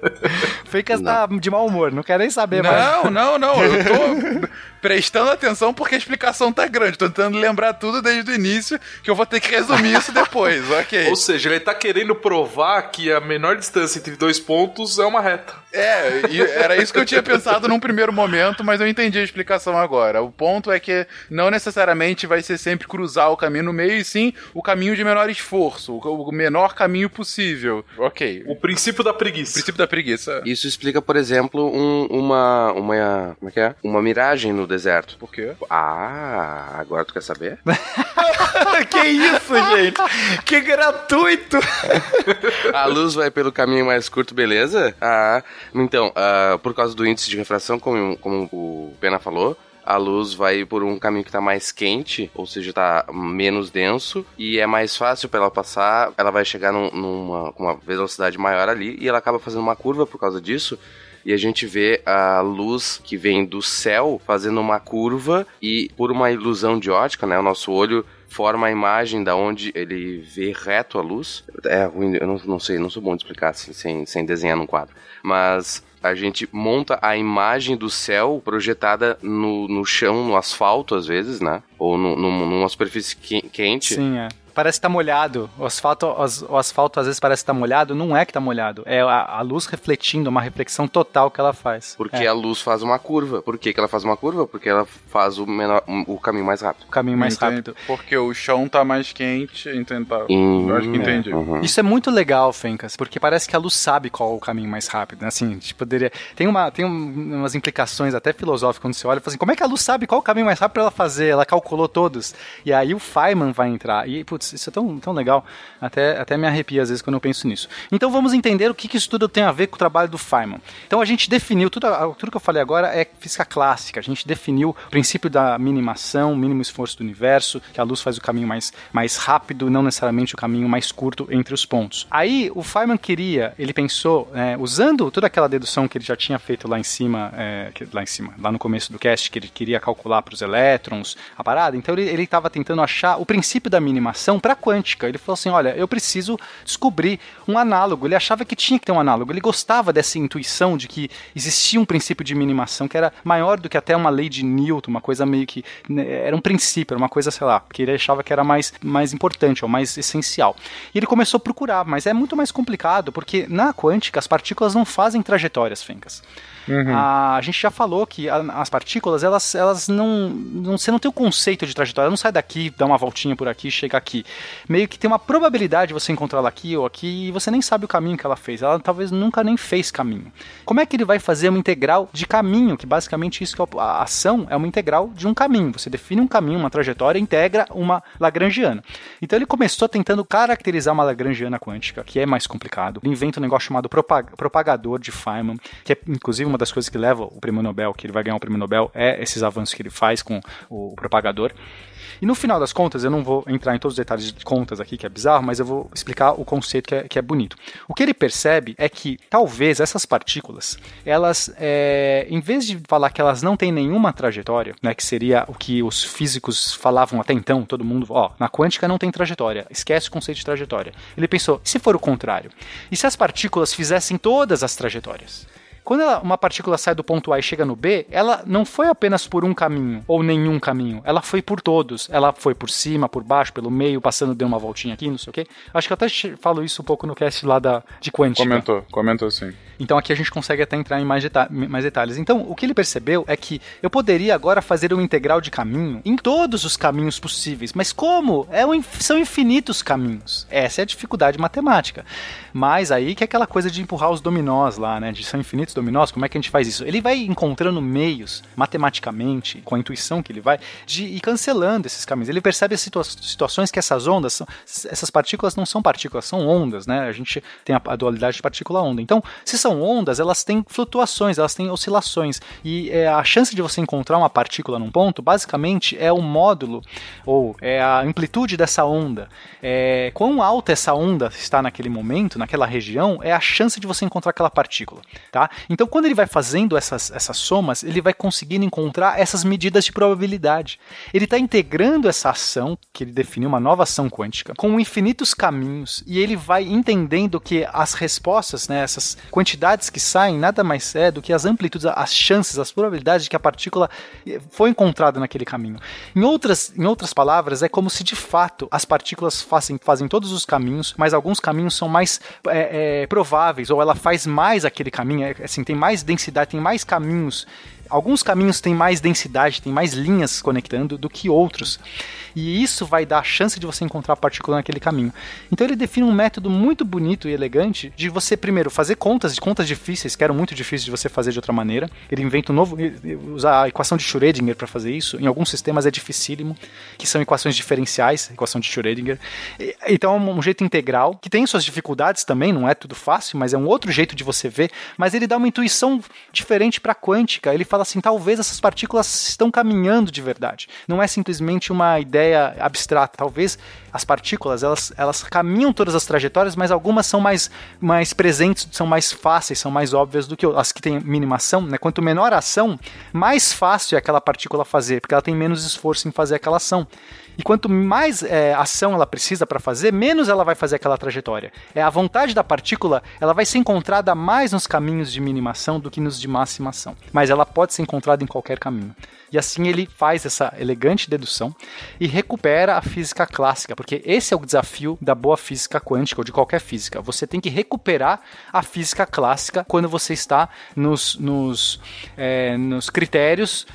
Fencas tá de mau humor, não quer nem saber não, mais. Não, não, não. Eu tô prestando atenção porque a explicação tá grande. Tô tentando lembrar tudo desde o início, que eu vou ter que resumir isso depois, ok. Ou seja, ele tá querendo provar que a menor distância entre dois pontos é uma reta. É, e era isso que eu tinha pensado num primeiro momento, mas eu entendi a explicação agora. O ponto é que não necessariamente vai ser sempre cruzar o caminho no meio, e sim o caminho de menor esforço, o o menor caminho possível. Ok. O princípio da preguiça. princípio da preguiça. Isso explica, por exemplo, um- uma, uma. Como é que é? Uma miragem no deserto. Por quê? Ah, agora tu quer saber? que isso, gente? Que gratuito! A luz vai pelo caminho mais curto, beleza? Ah, então, ah, por causa do índice de refração, como, como o Pena falou, a luz vai por um caminho que tá mais quente, ou seja, tá menos denso, e é mais fácil para ela passar, ela vai chegar num- numa com uma velocidade maior ali, e ela acaba fazendo uma curva por causa disso, e a gente vê a luz que vem do céu fazendo uma curva e por uma ilusão de ótica, né, o nosso olho forma a imagem da onde ele vê reto a luz. É ruim, eu não, não sei, não sou bom de explicar assim, sem, sem desenhar num quadro. Mas a gente monta a imagem do céu projetada no, no chão, no asfalto às vezes, né? Ou no, num- numa superfície que- quente. Sim, é. Parece que tá molhado. O asfalto, as- o asfalto às vezes parece que tá molhado. Não é que tá molhado. É a, a luz refletindo, uma reflexão total que ela faz. Porque é, a luz faz uma curva. Por que, que ela faz uma curva? Porque ela faz o, menor, o caminho mais rápido. o caminho mais Entendi. rápido. Porque o chão tá mais quente, então tá. Hum, Eu acho que entendi. uhum. Isso é muito legal, Fencas, porque parece que a luz sabe qual é o caminho mais rápido, né? Assim, tipo, poderia... Tem, uma, tem um- umas implicações até filosóficas quando você olha e fala assim, como é que a luz sabe qual é o caminho mais rápido pra ela fazer? Ela calculou todos. E aí o Feynman vai entrar. E, putz, isso é tão, tão legal. Até, até me arrepia às vezes quando eu penso nisso. Então vamos entender o que, que isso tudo tem a ver com o trabalho do Feynman. Então a gente definiu, tudo, tudo que eu falei agora é física clássica. A gente definiu o princípio da minimação, mínimo esforço do universo, que a luz faz o caminho mais, mais rápido, não necessariamente o caminho mais curto entre os pontos. Aí o Feynman queria, ele pensou, é, usando toda aquela dedução que ele já tinha feito lá em cima, é, lá em cima, lá no começo do cast, que ele queria calcular para os elétrons, a parada, então ele estava tentando achar o princípio da minimação para quântica. Ele falou assim: olha, eu preciso descobrir um análogo. Ele achava que tinha que ter um análogo. Ele gostava dessa intuição de que existia um princípio de minimação que era maior do que até uma lei de Newton, uma coisa meio que. né, Era um princípio, era uma coisa, sei lá, que ele achava que era mais, mais importante, ou mais essencial. E ele começou a procurar, mas é muito mais complicado, porque na quântica as partículas não fazem trajetórias, Fencas. A, a gente já falou que a- as partículas, elas, elas não, não. Você não tem o conceito de trajetória, ela não sai daqui, dá uma voltinha por aqui, chega aqui. Meio que tem uma probabilidade de você encontrar ela aqui ou aqui e você nem sabe o caminho que ela fez. Ela talvez nunca nem fez caminho. Como é que ele vai fazer uma integral de caminho? Que basicamente isso que é a ação é uma integral de um caminho. Você define um caminho, uma trajetória, integra uma Lagrangiana. Então ele começou tentando caracterizar uma Lagrangiana quântica, que é mais complicado. Ele inventa um negócio chamado propag- propagador de Feynman, que é inclusive uma das coisas que leva o prêmio Nobel, que ele vai ganhar o prêmio Nobel, é esses avanços que ele faz com o propagador. E no final das contas, eu não vou entrar em todos os detalhes de contas aqui, que é bizarro, mas eu vou explicar o conceito que é, que é bonito. O que ele percebe é que talvez essas partículas, elas, é, em vez de falar que elas não têm nenhuma trajetória, né, que seria o que os físicos falavam até então, todo mundo, ó, na quântica não tem trajetória, esquece o conceito de trajetória. Ele pensou, se for o contrário? E se as partículas fizessem todas as trajetórias? Quando ela- uma partícula sai do ponto A e chega no B, ela não foi apenas por um caminho ou nenhum caminho, ela foi por todos. Ela foi por cima, por baixo, pelo meio, passando, deu uma voltinha aqui, não sei o quê. Acho que eu até falo isso um pouco no cast lá da, de quântica. Comentou, comentou sim. Então aqui a gente consegue até entrar em mais, mais detalhes. Então, o que ele percebeu é que eu poderia agora fazer uma integral de caminho em todos os caminhos possíveis. Mas como? É um são infinitos caminhos. Essa é a dificuldade matemática. Mas aí que é aquela coisa de empurrar os dominós lá, né? De são infinitos dominós, como é que a gente faz isso? Ele vai encontrando meios, matematicamente, com a intuição que ele vai, de ir cancelando esses caminhos. Ele percebe as situa- situações que essas ondas, são, essas partículas não são partículas, são ondas, né? A gente tem a, a dualidade de partícula-onda. Então, se são ondas, elas têm flutuações, elas têm oscilações. E é, a chance de você encontrar uma partícula num ponto, basicamente, é o módulo, ou é a amplitude dessa onda. É, quão alta essa onda está naquele momento, naquela região, é a chance de você encontrar aquela partícula. Tá? Então, quando ele vai fazendo essas, essas somas, ele vai conseguindo encontrar essas medidas de probabilidade. Ele está integrando essa ação, que ele definiu uma nova ação quântica, com infinitos caminhos, e ele vai entendendo que as respostas, né, essas quantidades quantidades que saem nada mais é do que as amplitudes, as chances, as probabilidades de que a partícula eh, foi encontrada naquele caminho. Em outras, em outras palavras, é como se de fato as partículas fazem, fazem todos os caminhos, mas alguns caminhos são mais é, é, prováveis, ou ela faz mais aquele caminho, é, assim, tem mais densidade, tem mais caminhos alguns caminhos têm mais densidade, tem mais linhas conectando do que outros. E isso vai dar a chance de você encontrar a partícula naquele caminho. Então ele define um método muito bonito e elegante de você primeiro fazer contas, de contas difíceis, que eram muito difíceis de você fazer de outra maneira. Ele inventa um novo, usar a equação de Schrödinger para fazer isso. Em alguns sistemas é dificílimo, que são equações diferenciais, equação de Schrödinger. Então é um jeito integral, que tem suas dificuldades também, não é tudo fácil, mas é um outro jeito de você ver, mas ele dá uma intuição diferente para quântica. Ele fala assim, talvez essas partículas estão caminhando de verdade. Não é simplesmente uma ideia abstrata. Talvez as partículas elas, elas caminham todas as trajetórias, mas algumas são mais, mais presentes, são mais fáceis, são mais óbvias do que as que têm minimação. Né? Quanto menor a ação, mais fácil é aquela partícula fazer, porque ela tem menos esforço em fazer aquela ação. E quanto mais é, ação ela precisa para fazer, menos ela vai fazer aquela trajetória. É a vontade da partícula, ela vai ser encontrada mais nos caminhos de minimação do que nos de maximação. Mas ela pode ser encontrada em qualquer caminho. E assim ele faz essa elegante dedução e recupera a física clássica, porque esse é o desafio da boa física quântica ou de qualquer física. Você tem que recuperar a física clássica quando você está nos, nos, é, nos critérios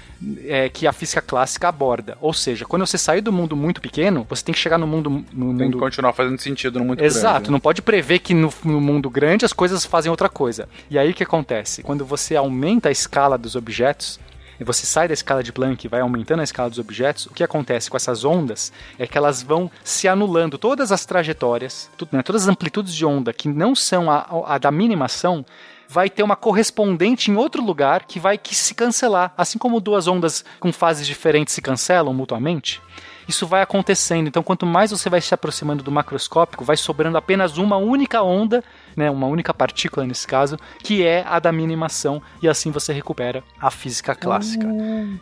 é, que a física clássica aborda. Ou seja, quando você sair do mundo muito pequeno, você tem que chegar no mundo. No tem mundo... que continuar fazendo sentido no muito Exato, grande. né? não pode prever que no, no, mundo grande as coisas fazem outra coisa. E aí o que acontece? Quando você aumenta a escala dos objetos, e você sai da escala de Planck e vai aumentando a escala dos objetos, o que acontece com essas ondas é que elas vão se anulando. Todas as trajetórias, tudo, né, todas as amplitudes de onda que não são a, a da minimação, vai ter uma correspondente em outro lugar que vai que se cancelar. Assim como duas ondas com fases diferentes se cancelam mutuamente, isso vai acontecendo. Então, quanto mais você vai se aproximando do macroscópico, vai sobrando apenas uma única onda né, uma única partícula nesse caso, que é a da minimação, e assim você recupera a física clássica.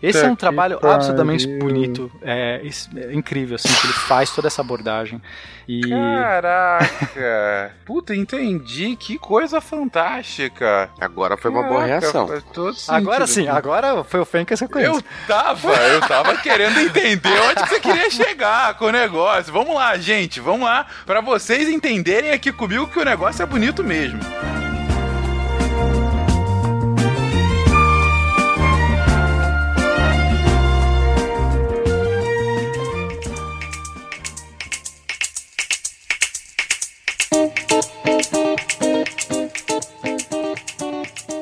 Esse é um trabalho pariu. absolutamente bonito, é, é, incrível assim que ele faz toda essa abordagem. E... Caraca! Puta, entendi, que coisa fantástica. Agora foi uma boa reação. Agora sim, agora foi o Fencas que eu conheço. Eu tava, eu tava querendo entender onde você queria chegar com o negócio. Vamos lá, gente, vamos lá, para vocês entenderem aqui comigo que o negócio é bonito bonito mesmo.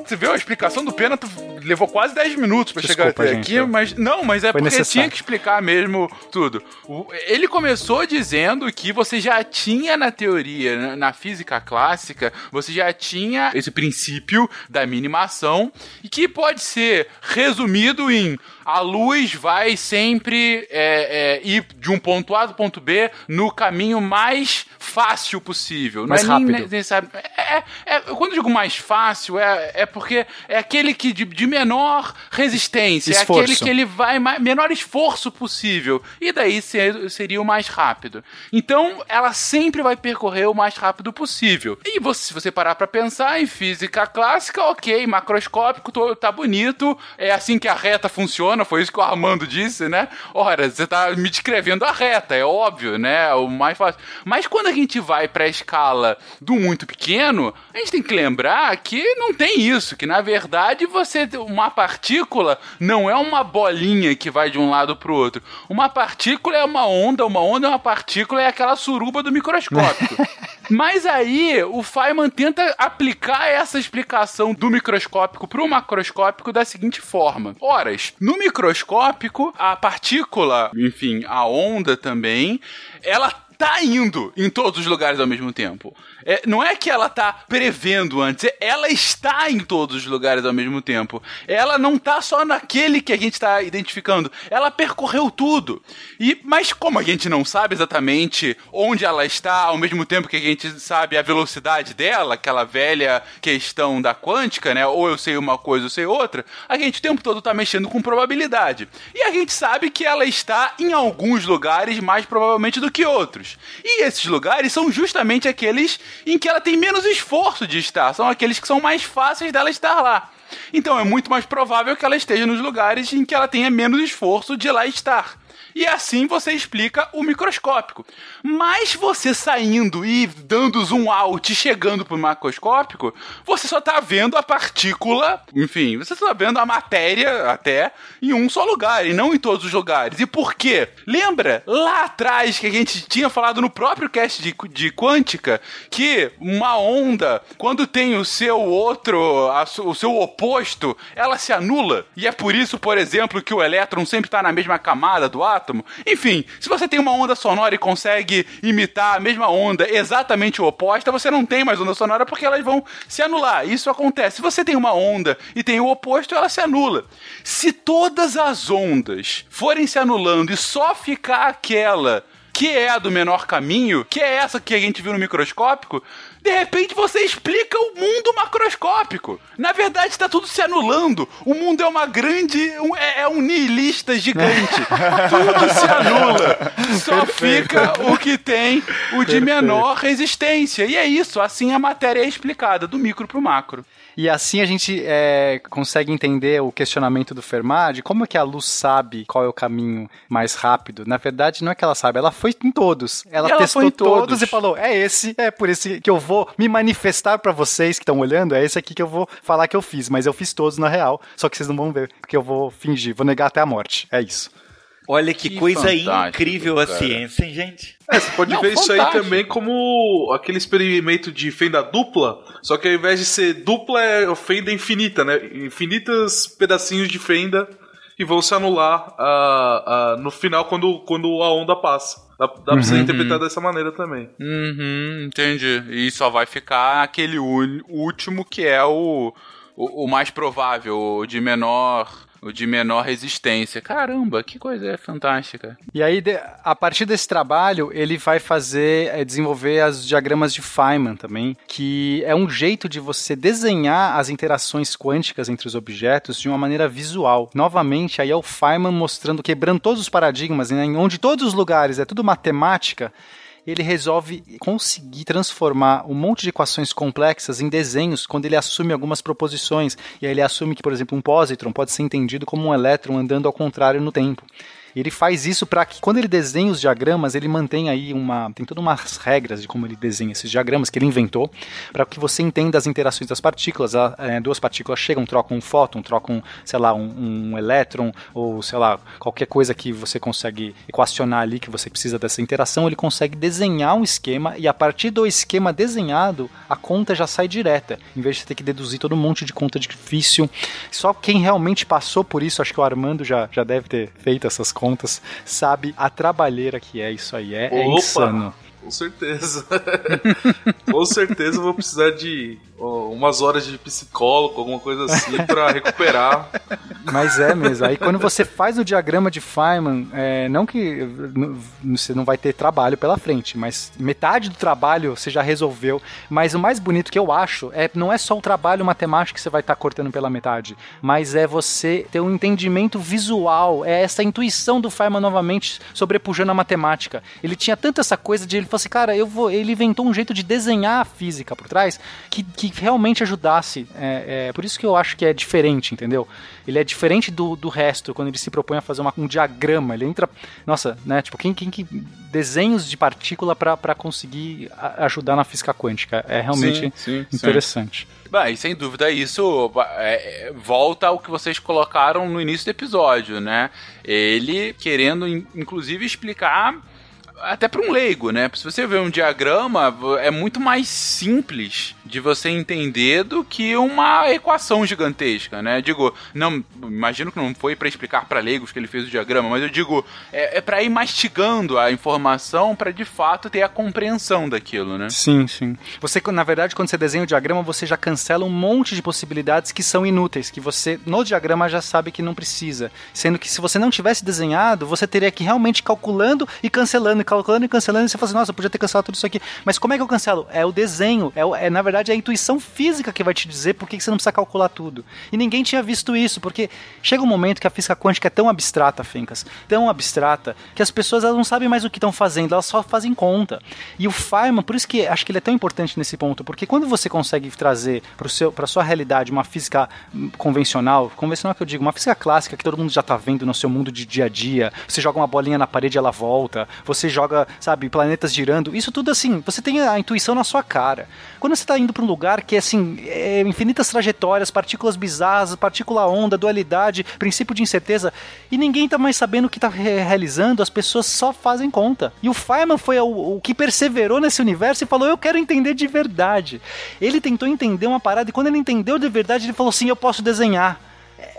Você viu a explicação do Pena, levou quase 10 minutos para chegar até gente, aqui, eu... mas não, mas é Foi porque necessário. tinha que explicar mesmo tudo. O, ele começou dizendo que você já tinha na teoria, na, física clássica, você já tinha esse princípio da minimação e que pode ser resumido em a luz vai sempre é, é, ir de um ponto A do ponto B no caminho mais fácil possível. Mais não é rápido. Nem, nem, sabe? É, é, quando eu digo mais fácil, é, é porque é aquele que de, de menor resistência, esforço. é aquele que ele vai mais, menor esforço possível. E daí ser, seria o mais rápido. Então, ela sempre vai percorrer o mais rápido possível. E você, se você parar para pensar em física clássica, ok, macroscópico, tá bonito, é assim que a reta funciona, foi isso que o Armando disse, né? Ora, você tá me descrevendo a reta, é óbvio, né? O mais fácil. Mas quando a gente vai para a escala do muito pequeno, a gente tem que lembrar que não tem isso, que na verdade você uma partícula não é uma bolinha que vai de um lado para o outro. Uma partícula é uma onda, uma onda é uma partícula, é aquela suruba do microscópio. Mas aí o Feynman tenta aplicar essa explicação do microscópico para o macroscópico da seguinte forma: Horas, no microscópico, a partícula, enfim, a onda também, ela tá indo em todos os lugares ao mesmo tempo. É, não é que ela tá prevendo antes, é, ela está em todos os lugares ao mesmo tempo. Ela não tá só naquele que a gente está identificando, ela percorreu tudo. E mas como a gente não sabe exatamente onde ela está, ao mesmo tempo que a gente sabe a velocidade dela, aquela velha questão da quântica, né? Ou eu sei uma coisa, ou sei outra, a gente o tempo todo tá mexendo com probabilidade. E a gente sabe que ela está em alguns lugares mais provavelmente do que outros. Lugares. E esses lugares são justamente aqueles em que ela tem menos esforço de estar, são aqueles que são mais fáceis dela estar lá. Então é muito mais provável que ela esteja nos lugares em que ela tenha menos esforço de lá estar. E assim você explica o microscópico. Mas você saindo e dando zoom out e chegando pro macroscópico, você só tá vendo a partícula, enfim, você só tá vendo a matéria até em um só lugar e não em todos os lugares. E por quê? Lembra lá atrás que a gente tinha falado no próprio cast de, de quântica que uma onda, quando tem o seu outro, a, o seu oposto, ela se anula. E é por isso, por exemplo, que o elétron sempre está na mesma camada do átomo. Enfim, se você tem uma onda sonora e consegue imitar a mesma onda exatamente oposta, você não tem mais onda sonora porque elas vão se anular. Isso acontece. Se você tem uma onda e tem o oposto, ela se anula. Se todas as ondas forem se anulando e só ficar aquela que é a do menor caminho, que é essa que a gente viu no microscópico, de repente você explica o mundo macroscópico. Na verdade, está tudo se anulando. O mundo é uma grande. Um, é, é, um nihilista gigante. tudo se anula. Só fica o que tem o de menor resistência. E é isso. Assim a matéria é explicada, do micro para o macro. E assim a gente é, consegue entender o questionamento do Fermat de como é que a luz sabe qual é o caminho mais rápido. Na verdade, não é que ela sabe, ela foi em todos. Ela, ela testou todos. todos. e falou: é esse, é por esse que eu vou me manifestar para vocês que estão olhando, é esse aqui que eu vou falar que eu fiz. Mas eu fiz todos na real, só que vocês não vão ver, porque eu vou fingir, vou negar até a morte. É isso. Olha que, que coisa incrível a cara. ciência, hein, gente? É, você pode Não, ver fantástico. isso aí também como aquele experimento de fenda dupla, só que ao invés de ser dupla, é fenda infinita, né? Infinitas pedacinhos de fenda que vão se anular uh, uh, no final quando, quando a onda passa. Dá, dá uhum, pra você uhum. interpretar dessa maneira também. Uhum, entendi. E só vai ficar aquele último que é o, o, o mais provável, o de menor o de menor resistência. Caramba, que coisa fantástica. E aí, a partir desse trabalho, ele vai fazer, é, desenvolver as diagramas de Feynman também, que é um jeito de você desenhar as interações quânticas entre os objetos de uma maneira visual. Novamente, aí é o Feynman mostrando, quebrando todos os paradigmas, né, onde todos os lugares é tudo matemática, ele resolve conseguir transformar um monte de equações complexas em desenhos quando ele assume algumas proposições. E aí ele assume que, por exemplo, um pósitron pode ser entendido como um elétron andando ao contrário no tempo. Ele faz isso para que quando ele desenha os diagramas, ele mantém aí uma. Tem todas umas regras de como ele desenha esses diagramas que ele inventou, para que você entenda as interações das partículas. É, duas partículas chegam, trocam um fóton, trocam, sei lá, um, um elétron, ou sei lá, qualquer coisa que você consegue equacionar ali que você precisa dessa interação, ele consegue desenhar um esquema e a partir do esquema desenhado, a conta já sai direta, em vez de ter que deduzir todo um monte de conta difícil. Só quem realmente passou por isso, acho que o Armando já, já deve ter feito essas contas, sabe a trabalheira que é isso aí. É, é insano. Com certeza. Com certeza vou precisar de umas horas de psicólogo, alguma coisa assim, para recuperar. Mas é mesmo. Aí quando você faz o diagrama de Feynman, é, não que você não vai ter trabalho pela frente, mas metade do trabalho você já resolveu. Mas o mais bonito que eu acho é não é só o trabalho matemático que você vai estar tá cortando pela metade, mas é você ter um entendimento visual, é essa intuição do Feynman novamente sobrepujando a matemática. Ele tinha tanto essa coisa de ele falou assim, cara, eu vou. Ele inventou um jeito de desenhar a física por trás que, que realmente ajudasse. É, é, por isso que eu acho que é diferente, entendeu? Ele é diferente do, do resto quando ele se propõe a fazer uma, um diagrama. Ele entra. Nossa, né? Tipo, quem, quem que. Desenhos de partícula para conseguir ajudar na física quântica. É realmente sim, sim, interessante. Sim. Bem, sem dúvida, isso é, volta ao que vocês colocaram no início do episódio, né? Ele querendo, inclusive, explicar até para um leigo, né? Se você ver um diagrama, é muito mais simples de você entender do que uma equação gigantesca, né? Digo, não, imagino que não foi para explicar para leigos que ele fez o diagrama, mas eu digo, é, é para ir mastigando a informação para de fato ter a compreensão daquilo, né? Sim, sim. Você, na verdade, quando você desenha o diagrama, você já cancela um monte de possibilidades que são inúteis, que você no diagrama já sabe que não precisa, sendo que se você não tivesse desenhado, você teria que realmente calculando e cancelando calculando e cancelando, e você fala assim, nossa, eu podia ter cancelado tudo isso aqui. Mas como é que eu cancelo? É o desenho, é, é na verdade a intuição física que vai te dizer por que você não precisa calcular tudo. E ninguém tinha visto isso, porque chega um momento que a física quântica é tão abstrata, Fencas, tão abstrata, que as pessoas elas não sabem mais o que estão fazendo, elas só fazem conta. E o Feynman, por isso que acho que ele é tão importante nesse ponto, porque quando você consegue trazer para sua realidade uma física hum, convencional, convencional que eu digo, uma física clássica que todo mundo já está vendo no seu mundo de dia a dia, você joga uma bolinha na parede ela volta, você joga, sabe, planetas girando, isso tudo assim, você tem a intuição na sua cara. Quando você está indo para um lugar que é assim, é infinitas trajetórias, partículas bizarras, partícula onda, dualidade, princípio de incerteza, e ninguém está mais sabendo o que está realizando, as pessoas só fazem conta. E o Feynman foi o, o que perseverou nesse universo e falou: Eu quero entender de verdade. Ele tentou entender uma parada, e quando ele entendeu de verdade, ele falou: Sim, eu posso desenhar.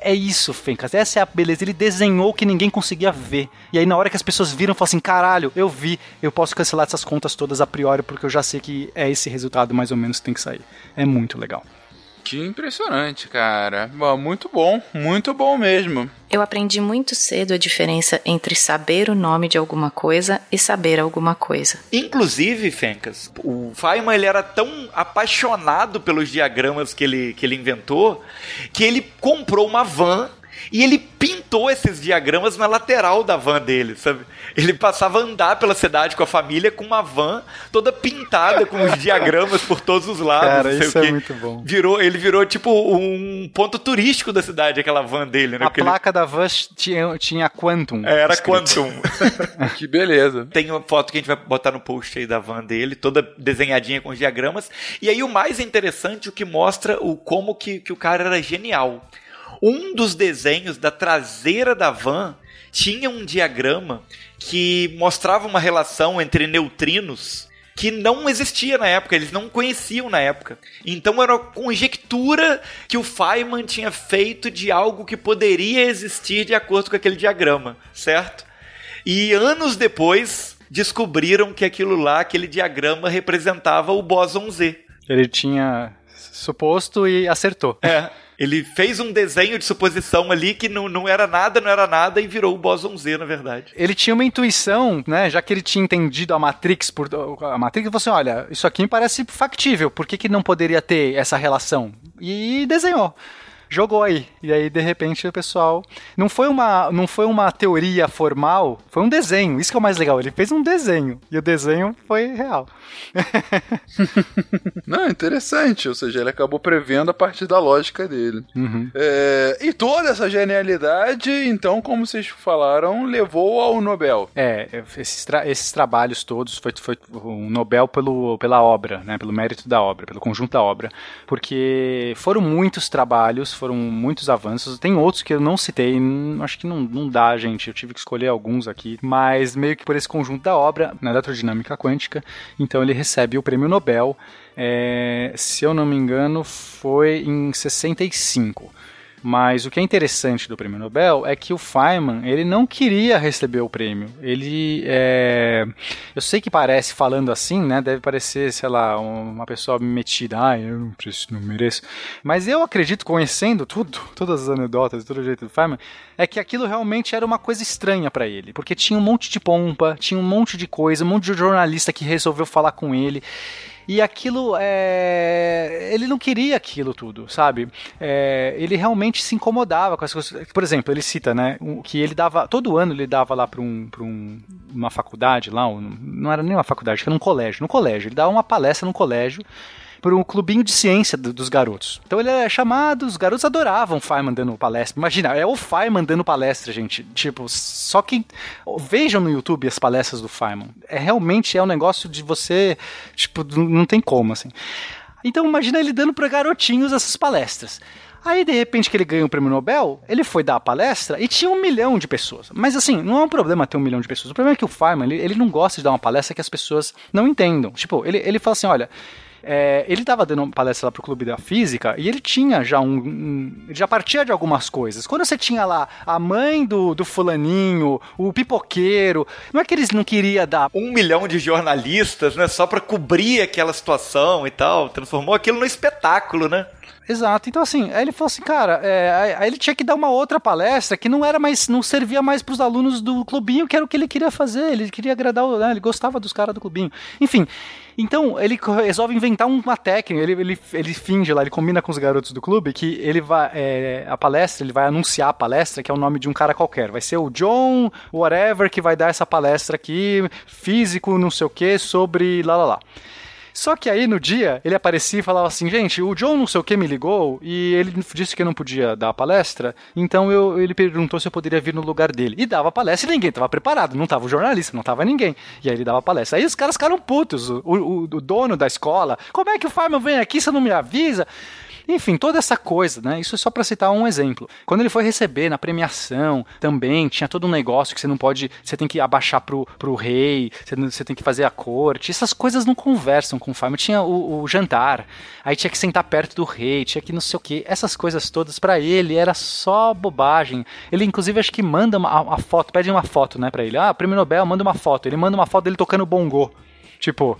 É isso, Fencas. Essa é a beleza. Ele desenhou que ninguém conseguia ver. E aí, na hora que as pessoas viram, falaram assim: caralho, eu vi, eu posso cancelar essas contas todas a priori, porque eu já sei que é esse resultado mais ou menos que tem que sair. É muito legal. Que impressionante, cara. Bom, Muito bom, muito bom mesmo. Eu aprendi muito cedo a diferença entre saber o nome de alguma coisa e saber alguma coisa. Inclusive, Fencas, o Feynman ele era tão apaixonado pelos diagramas que ele, que ele inventou que ele comprou uma van e ele pintou esses diagramas na lateral da van dele, sabe? Ele passava a andar pela cidade com a família com uma van toda pintada com os diagramas por todos os lados. Cara, isso é muito bom. Virou, ele virou tipo um ponto turístico da cidade, aquela van dele, né? A Porque ele- placa da van tinha, tinha Quantum. Era escrito. Quantum. que beleza. Tem uma foto que a gente vai botar no post aí da van dele, toda desenhadinha com os diagramas. E aí o mais interessante, o que mostra o como que, que o cara era genial. Um dos desenhos da traseira da van tinha um diagrama que mostrava uma relação entre neutrinos que não existia na época, eles não conheciam na época. Então era uma conjectura que o Feynman tinha feito de algo que poderia existir de acordo com aquele diagrama, certo? E anos depois descobriram que aquilo lá, aquele diagrama representava o bóson Z. Ele tinha suposto e acertou. É. Ele fez um desenho de suposição ali que não, não era nada, não era nada e virou o bóson Z, na verdade. Ele tinha uma intuição, né? Já que ele tinha entendido a Matrix por a Matrix, ele falou assim: olha, isso aqui me parece factível, por que, que não poderia ter essa relação? E desenhou. Jogou aí. E aí, de repente, o pessoal. Não foi uma, não foi uma teoria formal, foi um desenho. Isso que é o mais legal. Ele fez um desenho. E o desenho foi real. Não, interessante. Ou seja, ele acabou prevendo a partir da lógica dele. Uhum. É, e toda essa genialidade, então, como vocês falaram, levou ao Nobel. É, esses, tra- esses trabalhos todos foi, foi um Nobel pelo, pela obra, né, pelo mérito da obra, pelo conjunto da obra, porque foram muitos trabalhos, foram muitos avanços. Tem outros que eu não citei, acho que não, não dá, gente. Eu tive que escolher alguns aqui, mas meio que por esse conjunto da obra, na eletrodinâmica quântica, então ele recebe o prêmio Nobel. é, se eu não me engano, foi em 65. Mas o que é interessante do prêmio Nobel é que o Feynman ele não queria receber o prêmio. Ele é... eu sei que parece falando assim, né? Deve parecer, sei lá, um- uma pessoa metida. Ah, eu não preciso, não mereço. Mas eu acredito, conhecendo tudo, todas as anedotas, todo o jeito do Feynman, é que aquilo realmente era uma coisa estranha para ele, porque tinha um monte de pompa, tinha um monte de coisa, um monte de jornalista que resolveu falar com ele. E aquilo, é... ele não queria aquilo tudo, sabe? É, Ele realmente se incomodava com as coisas. Por exemplo, ele cita, né, que ele dava, todo ano ele dava lá para um, um, uma faculdade lá, um- não era nem uma faculdade, era um colégio, no colégio, ele dava uma palestra no colégio para um clubinho de ciência do- dos garotos. Então ele era chamado, os garotos adoravam o Feynman dando palestra. Imagina, é o Feynman dando palestra, gente. Tipo, só que vejam no YouTube as palestras do Feynman. É realmente é um negócio de você, tipo, não não tem como assim. Então imagina ele dando para garotinhos essas palestras. Aí, de repente, que ele ganha o prêmio Nobel, ele foi dar a palestra e tinha um milhão de pessoas. Mas, assim, não é um problema ter um milhão de pessoas. O problema é que o Feynman, ele, ele não gosta de dar uma palestra que as pessoas não entendam. Tipo, ele, ele fala assim, olha... é, ele estava dando uma palestra lá pro Clube da Física e ele tinha já um, um- Ele já partia de algumas coisas. Quando você tinha lá a mãe do, do fulaninho, o pipoqueiro, não é que eles não queriam dar. Um milhão de jornalistas, né? Só pra cobrir aquela situação e tal. Transformou aquilo num espetáculo, né? Exato. Então, assim, aí ele falou assim, cara, é, aí ele tinha que dar uma outra palestra que não era mais, não servia mais para os alunos do clubinho, que era o que ele queria fazer. Ele queria agradar, né, ele gostava dos caras do clubinho. Enfim. Então, ele resolve inventar uma técnica, ele, ele, ele finge lá, ele combina com os garotos do clube que ele vai, é, a palestra, ele vai anunciar a palestra, que é o nome de um cara qualquer. Vai ser o John, whatever, que vai dar essa palestra aqui, físico, não sei o que, sobre lá lá lá. Só que aí no dia ele aparecia e falava assim: gente, o John não sei o que me ligou e ele disse que não podia dar a palestra, então eu, ele perguntou se eu poderia vir no lugar dele. E dava palestra e ninguém estava preparado, não tava o jornalista, não tava ninguém. E aí ele dava palestra. Aí os caras ficaram putos, o, o, o dono da escola: como é que o Farman vem aqui se não me avisa? Enfim, toda essa coisa, né? Isso é só para citar um exemplo. Quando ele foi receber na premiação, também tinha todo um negócio que você não pode, você tem que abaixar pro, pro rei, você, você tem que fazer a corte. Essas coisas não conversam com o Farmer. Tinha o, o, jantar, aí tinha que sentar perto do rei, tinha que não sei o que. Essas coisas todas para ele era só bobagem. Ele inclusive acho que manda uma, uma foto, pede uma foto, né, para ele. Ah, Prêmio Nobel, manda uma foto. Ele manda uma foto dele tocando bongô. Tipo,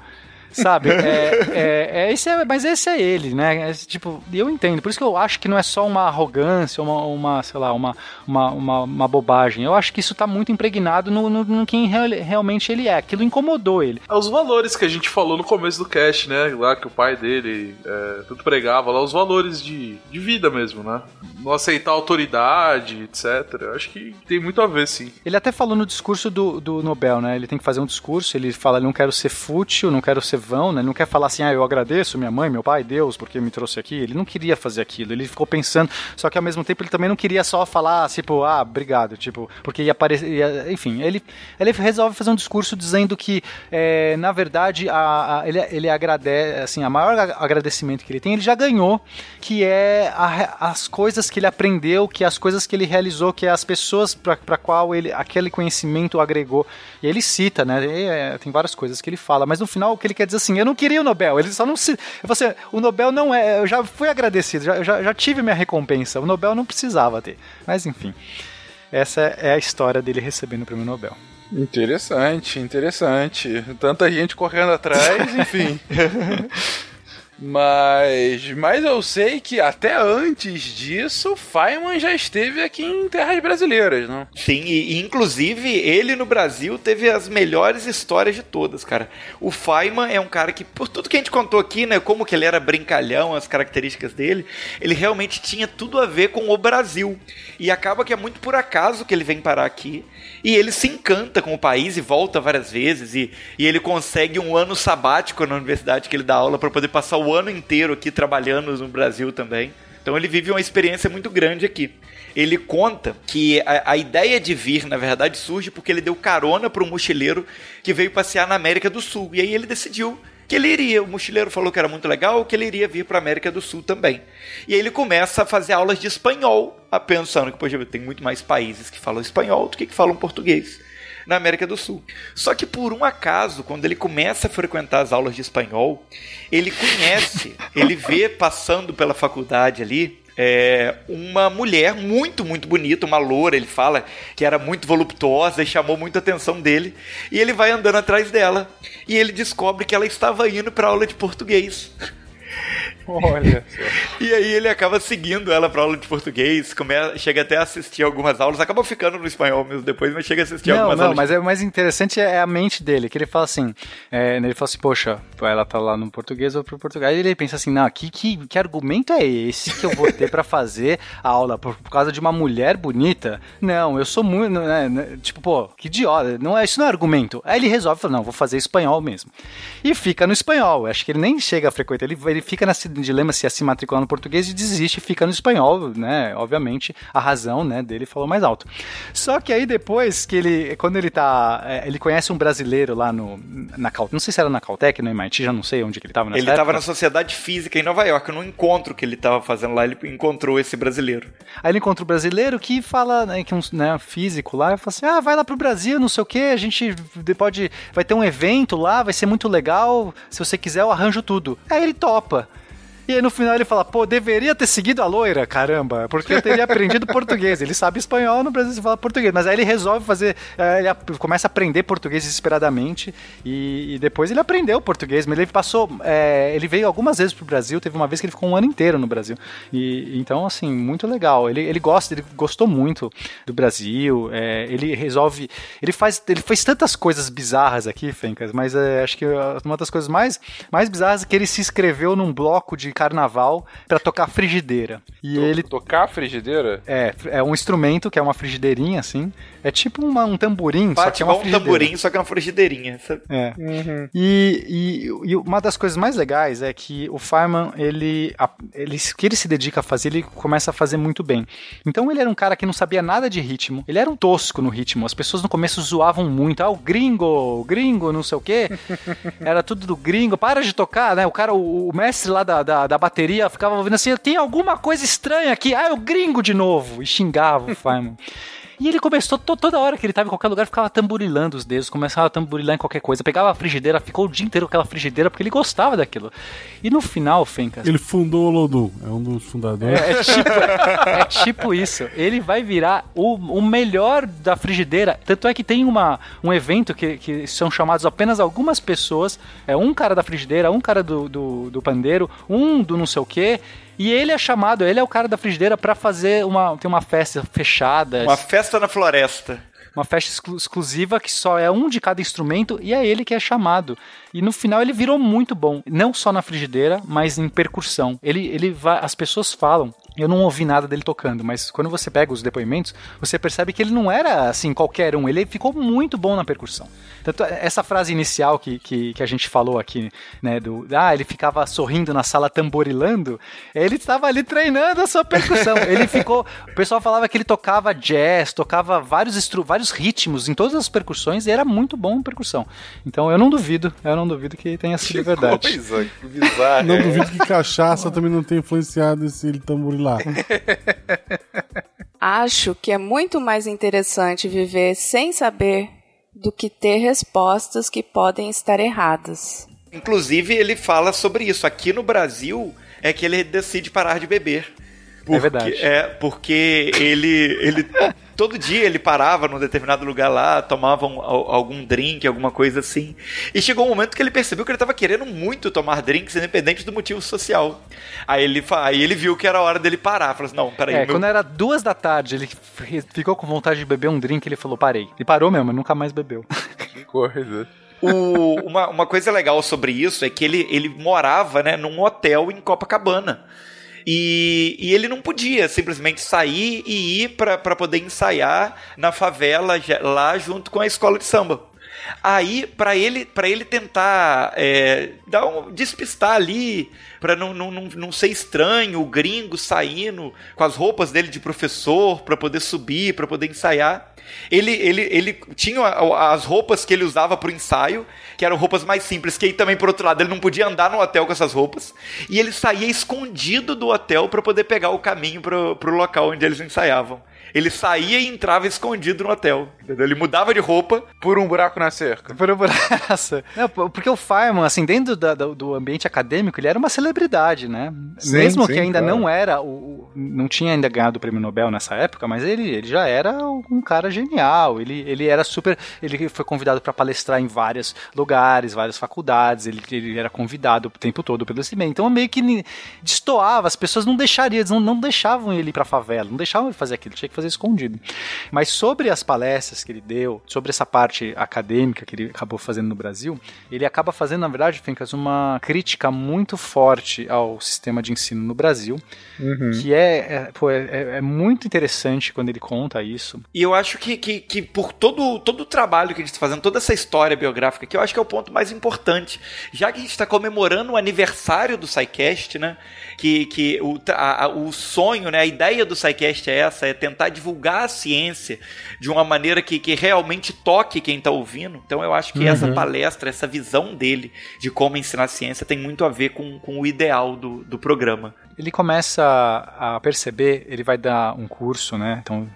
Sabe? É, é, é, esse é, mas esse é ele, né? É, tipo, eu entendo. Por isso que eu acho que não é só uma arrogância, uma, uma sei lá, uma, uma, uma, uma bobagem. Eu acho que isso tá muito impregnado no, no, no quem real, realmente ele é. Aquilo incomodou ele. É os valores que a gente falou no começo do cast, né? Lá que o pai dele é, tudo pregava lá, os valores de, de vida mesmo, né? Não aceitar autoridade, etc. Eu acho que tem muito a ver, sim. Ele até falou no discurso do, do Nobel, né? Ele tem que fazer um discurso, ele fala, não quero ser fútil, não quero ser vão, né? Ele não quer falar assim, ah, eu agradeço minha mãe, meu pai, Deus, porque me trouxe aqui. Ele não queria fazer aquilo. Ele ficou pensando, só que ao mesmo tempo ele também não queria só falar, tipo, ah, obrigado, tipo, porque ia aparecer. Enfim, ele, ele resolve fazer um discurso dizendo que, é, na verdade, a, a, ele, ele agradece, assim, a maior agradecimento que ele tem, ele já ganhou, que é a, as coisas que ele aprendeu, que é as coisas que ele realizou, que é as pessoas para qual ele aquele conhecimento agregou. E ele cita, né? E, é, tem várias coisas que ele fala, mas no final o que ele quer diz assim: eu não queria o Nobel, ele só não se. Você, o Nobel não é. Eu já fui agradecido, já, já, já tive minha recompensa. O Nobel não precisava ter. Mas enfim, essa é a história dele recebendo o prêmio Nobel. Interessante, interessante. Tanta gente correndo atrás, enfim. Mas, mas eu sei que até antes disso, Feynman já esteve aqui em terras brasileiras, não? Sim, e inclusive ele no Brasil teve as melhores histórias de todas, cara. O Feynman é um cara que, por tudo que a gente contou aqui, né, como que ele era brincalhão, as características dele, ele realmente tinha tudo a ver com o Brasil. E acaba que é muito por acaso que ele vem parar aqui. E ele se encanta com o país e volta várias vezes. E, e ele consegue um ano sabático na universidade que ele dá aula para poder passar o ano inteiro aqui trabalhando no Brasil também. Então ele vive uma experiência muito grande aqui. Ele conta que a, a ideia de vir, na verdade, surge porque ele deu carona para um mochileiro que veio passear na América do Sul. E aí ele decidiu que ele iria, o mochileiro falou que era muito legal, que ele iria vir para a América do Sul também. E aí ele começa a fazer aulas de espanhol, pensando que, poxa, tem muito mais países que falam espanhol do que que falam português na América do Sul. Só que por um acaso, quando ele começa a frequentar as aulas de espanhol, ele conhece, ele vê passando pela faculdade ali é, uma mulher muito, muito bonita, uma loura. Ele fala que era muito voluptuosa e chamou muita atenção dele. E ele vai andando atrás dela e ele descobre que ela estava indo para aula de português. Olha. e aí ele acaba seguindo ela pra aula de português, come... chega até a assistir algumas aulas, acaba ficando no espanhol mesmo depois, mas chega a assistir não, algumas não, aulas. Não, mas é, o mais interessante é a mente dele, que ele fala assim, é, ele fala assim, poxa, ela tá lá no português ou pro português, e ele pensa assim, não, que, que, que argumento é esse que eu vou ter pra fazer a aula por, por causa de uma mulher bonita? Não, eu sou muito, né, né, tipo, pô, que idiota, não é, isso não é argumento. Aí ele resolve, fala, não, vou fazer espanhol mesmo. E fica no espanhol, acho que ele nem chega a frequentar, ele, ele fica nesse dilema se é se matricular no português e desiste e fica no espanhol, né? Obviamente, a razão, né, dele falou mais alto. Só que aí depois que ele, quando ele tá, é, ele conhece um brasileiro lá no, na Caltech, não sei se era na Caltech, no MIT, já não sei onde que ele tava nessa Ele estava na Sociedade Física em Nova York, no encontro que ele estava fazendo lá, ele encontrou esse brasileiro. Aí ele encontra o um brasileiro que fala, né, que um né, físico lá, fala assim, ah, vai lá pro Brasil, não sei o que, a gente pode, vai ter um evento lá, vai ser muito legal, se você quiser eu arranjo tudo. Aí ele topa. E aí no final ele fala, pô, deveria ter seguido a loira, caramba, porque eu teria aprendido português. Ele sabe espanhol, no Brasil se fala português. Mas aí ele resolve fazer, eh, ele começa a aprender português desesperadamente e, e depois ele aprendeu português, mas ele passou, eh, ele veio algumas vezes pro Brasil, teve uma vez que ele ficou um ano inteiro no Brasil. E então, assim, muito legal. Ele, ele gosta, ele gostou muito do Brasil, eh, ele resolve, ele faz, ele fez tantas coisas bizarras aqui, Fencas, mas eh, acho que uma das coisas mais, mais bizarras é que ele se inscreveu num bloco de carnaval pra tocar frigideira. E ele Tocar frigideira? é, é um instrumento que é uma frigideirinha, assim. É tipo uma- um tamborim, só Bate que é uma um tamborim, só que é uma frigideirinha. sabe? É. E, e- e uma das coisas mais legais é que o Fireman, ele, ele, o que ele se dedica a fazer, ele começa a fazer muito bem. Então ele era um cara que não sabia nada de ritmo, ele era um tosco no ritmo. As pessoas no começo zoavam muito, ah, o gringo, o gringo, não sei o quê. Era tudo do gringo, para de tocar, né? O cara, o, o mestre lá da, da, da bateria ficava ouvindo assim, tem alguma coisa estranha aqui, ah, é o gringo de novo, e xingava o Fireman. E ele começou, to- toda hora que ele tava em qualquer lugar, ficava tamburilando os dedos, começava a tamburilar em qualquer coisa. Pegava a frigideira, ficou o dia inteiro com aquela frigideira, porque ele gostava daquilo. E no final, Fencas, Ele fundou o Lodum, é um dos fundadores. é, é tipo, é tipo isso. Ele vai virar o, o melhor da frigideira. Tanto é que tem uma, um evento que, que são chamados apenas algumas pessoas. É um cara da frigideira, um cara do, do, do pandeiro, um do não sei o quê. E ele é chamado, ele é o cara da frigideira pra fazer uma. Tem uma festa fechada. Uma festa na floresta. Uma festa exclu- exclusiva que só é um de cada instrumento e é ele que é chamado. E no final ele virou muito bom, não só na frigideira, mas em percussão. Ele, ele vai, as pessoas falam. Eu não ouvi nada dele tocando, mas quando você pega os depoimentos, você percebe que ele não era assim qualquer um. Ele ficou muito bom na percussão. Tanto essa frase inicial que, que, que a gente falou aqui, né, do ah, ele ficava sorrindo na sala tamborilando, ele estava ali treinando a sua percussão. ele ficou, o pessoal falava que ele tocava jazz, tocava vários instru, vários ritmos em todas as percussões e era muito bom em percussão. Então eu não duvido, eu não duvido que tenha sido verdade. Coisa que bizarra. Não duvido que cachaça também não tenha influenciado esse ele tamborilar. Acho que é muito mais interessante viver sem saber do que ter respostas que podem estar erradas. Inclusive, ele fala sobre isso. Aqui no Brasil é que ele decide parar de beber. Porque, verdade. É, porque ele, ele. Todo dia ele parava num determinado lugar lá, tomava um- al- algum drink, alguma coisa assim. E chegou um momento que ele percebeu que ele estava querendo muito tomar drinks, independente do motivo social. Aí ele, aí ele viu que era a hora dele parar. Falou assim: não, peraí. É, meu- quando era duas da tarde, ele ficou com vontade de beber um drink, ele falou, parei. E parou mesmo, nunca mais bebeu. Que coisa. O- uma, uma coisa legal sobre isso é que ele, ele morava né, num hotel em Copacabana. E, e ele não podia simplesmente sair e ir para poder ensaiar na favela lá junto com a escola de samba. Aí, para ele, pra ele tentar é, dar um, despistar ali, para não, não, não, não ser estranho, o gringo saindo com as roupas dele de professor, para poder subir, para poder ensaiar. Ele, ele, ele tinha as roupas que ele usava pro ensaio, que eram roupas mais simples, que aí também, por outro lado, ele não podia andar no hotel com essas roupas. E ele saía escondido do hotel para poder pegar o caminho pro, pro local onde eles ensaiavam. Ele saía e entrava escondido no hotel. Entendeu? Ele mudava de roupa. Por um buraco na cerca. Por braça. Não, p- porque o Fireman, assim, dentro da- do, do ambiente acadêmico, ele era uma celebridade, né? Sim, Mesmo sim, que ainda claro. não era, o, o- não tinha ainda ganhado o prêmio Nobel nessa época, mas ele, ele já era um cara genial. Ele, ele era super. Ele foi convidado para palestrar em vários lugares, várias faculdades. Ele, ele era convidado o tempo todo pelo CIMEI. Então meio que destoava, as pessoas não deixariam, eles não, não deixavam ele ir pra favela, não deixavam ele fazer aquilo, tinha que fazer escondido. Mas sobre as palestras que ele deu, sobre essa parte acadêmica que ele acabou fazendo no Brasil, ele acaba fazendo, na verdade, Fencas, uma crítica muito forte ao sistema de ensino no Brasil, Uhum. que é, é, pô, é, é- é muito interessante quando ele conta isso. E eu acho que, que, que por todo, todo o trabalho que a gente está fazendo, toda essa história biográfica, que eu acho que é o ponto mais importante, já que a gente está comemorando o aniversário do SciCast, né? Que, que o, a- a- o sonho, né? A ideia do SciCast é essa, é tentar divulgar a ciência de uma maneira que, que realmente toque quem está ouvindo. Então eu acho que essa Uhum. palestra, essa visão dele de como ensinar ciência tem muito a ver com, com o ideal do, do programa. Ele começa a perceber, ele vai dar um curso, né? Então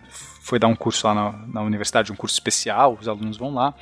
foi dar um curso lá na, na universidade, um curso especial, os alunos vão lá.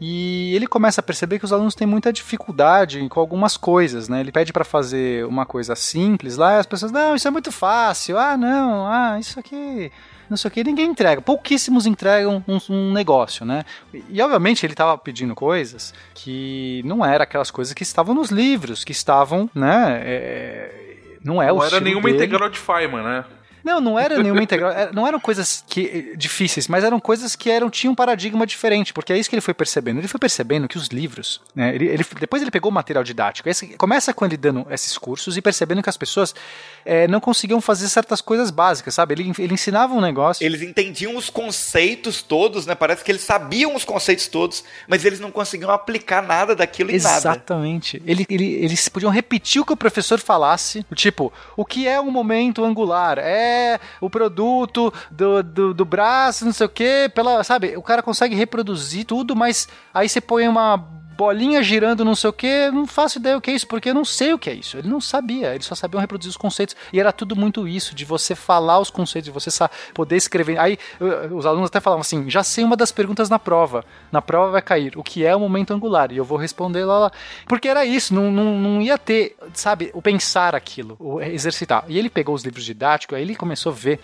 E ele começa a perceber que os alunos têm muita dificuldade com algumas coisas, né? Ele pede para fazer uma coisa simples lá, e as pessoas, não, isso é muito fácil. Ah, não, ah, isso aqui não sei o que, ninguém entrega. Pouquíssimos entregam um, um negócio, né? E, e, obviamente ele estava pedindo coisas que não eram aquelas coisas que estavam nos livros, que estavam, né? É, não é não o era nenhuma dele. integral de Feynman, né? Não, não era nenhuma integral, não eram coisas que, difíceis, mas eram coisas que eram tinham um paradigma diferente, porque é isso que ele foi percebendo. Ele foi percebendo que os livros, né, ele, ele, depois ele pegou o material didático, esse, começa com ele dando esses cursos e percebendo que as pessoas é, não conseguiam fazer certas coisas básicas, sabe? Ele, ele ensinava um negócio. Eles entendiam os conceitos todos, né? Parece que eles sabiam os conceitos todos, mas eles não conseguiam aplicar nada daquilo em Exatamente. nada. Exatamente. Ele, ele, eles podiam repetir o que o professor falasse, tipo, o que é um momento angular? É o produto do, do, do braço, não sei o que, pela, sabe? O cara consegue reproduzir tudo, mas aí você põe uma bolinha girando não sei o que, não faço ideia o que é isso, porque eu não sei o que é isso. Ele não sabia, eles só sabiam reproduzir os conceitos. E era tudo muito isso, de você falar os conceitos, de você poder escrever. Aí os alunos até falavam assim: já sei uma das perguntas na prova. Na prova vai cair o que é o momento angular. E eu vou responder lá. lá. Porque era isso, não, não, não ia ter, sabe, o pensar aquilo, o exercitar. E ele pegou os livros didáticos, aí ele começou a ver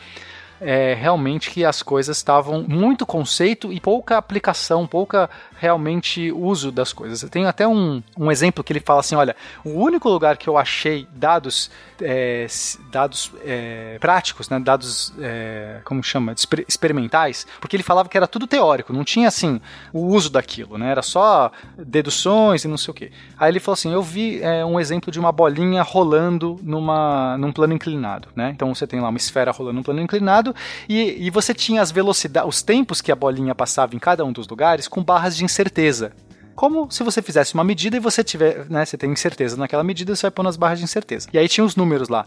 é, realmente que as coisas estavam muito conceito e pouca aplicação, pouca realmente uso das coisas. Tem até um, um exemplo que ele fala assim: olha, o único lugar que eu achei dados é, dados é, práticos, né, dados é, como chama, Exper experimentais, porque ele falava que era tudo teórico, não tinha assim o uso daquilo, né, era só deduções e não sei o que. Aí ele falou assim: eu vi é, um exemplo de uma bolinha rolando numa num plano inclinado, né? Então você tem lá uma esfera rolando num plano inclinado e, e você tinha as velocidades, os tempos que a bolinha passava em cada um dos lugares com barras de incerteza como se você fizesse uma medida e você tiver, né, você tem incerteza naquela medida, você vai pôr nas barras de incerteza. E aí tinha os números lá,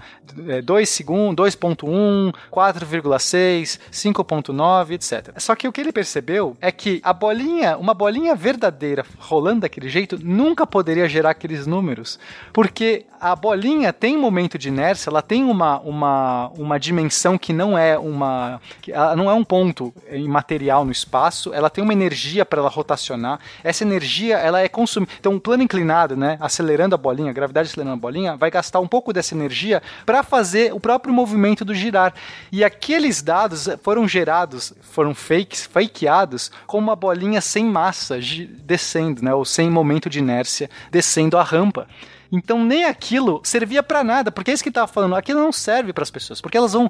2 segundos, 2.1, 4,6, 5.9, etc. Só que o que ele percebeu é que a bolinha, uma bolinha verdadeira rolando daquele jeito, nunca poderia gerar aqueles números, porque a bolinha tem momento de inércia, ela tem uma, uma, uma dimensão que não é uma, ela não é um ponto imaterial no espaço, ela tem uma energia para ela rotacionar. Essa energia energia ela é consumida. Então, um plano inclinado, né, acelerando a bolinha, a gravidade acelerando a bolinha, vai gastar um pouco dessa energia para fazer o próprio movimento do girar. E aqueles dados foram gerados, foram fakes, fakeados, com uma bolinha sem massa descendo, né, ou sem momento de inércia descendo a rampa. Então nem aquilo servia para nada, porque é isso que estava falando. Aquilo não serve para as pessoas, porque elas vão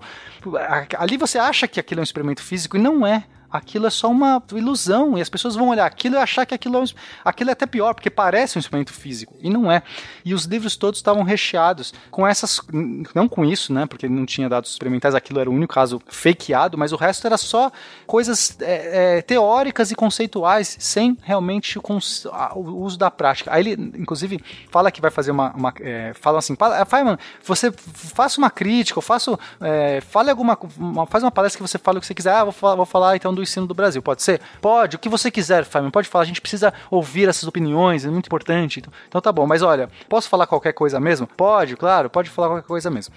ali você acha que aquilo é um experimento físico e não é aquilo é só uma ilusão. E as pessoas vão olhar aquilo e achar que aquilo é, um, aquilo é até pior, porque parece um instrumento físico. E não é. E os livros todos estavam recheados com essas. Não com isso, né? Porque não tinha dados experimentais, aquilo era o único caso fakeado, mas o resto era só coisas é, é, teóricas e conceituais, sem realmente o, o, uso da prática. Aí ele, inclusive, fala que vai fazer uma. uma é, fala assim, Feynman, você faça uma crítica, ou faça. É, fale alguma. Uma, faz uma palestra que você fale o que você quiser. Ah, vou vou falar então do ensino do Brasil. Pode ser? Pode. O que você quiser, Fábio. Pode falar. A gente precisa ouvir essas opiniões. É muito importante. Então, então tá bom. Mas olha, posso falar qualquer coisa mesmo? Pode, claro. Pode falar qualquer coisa mesmo.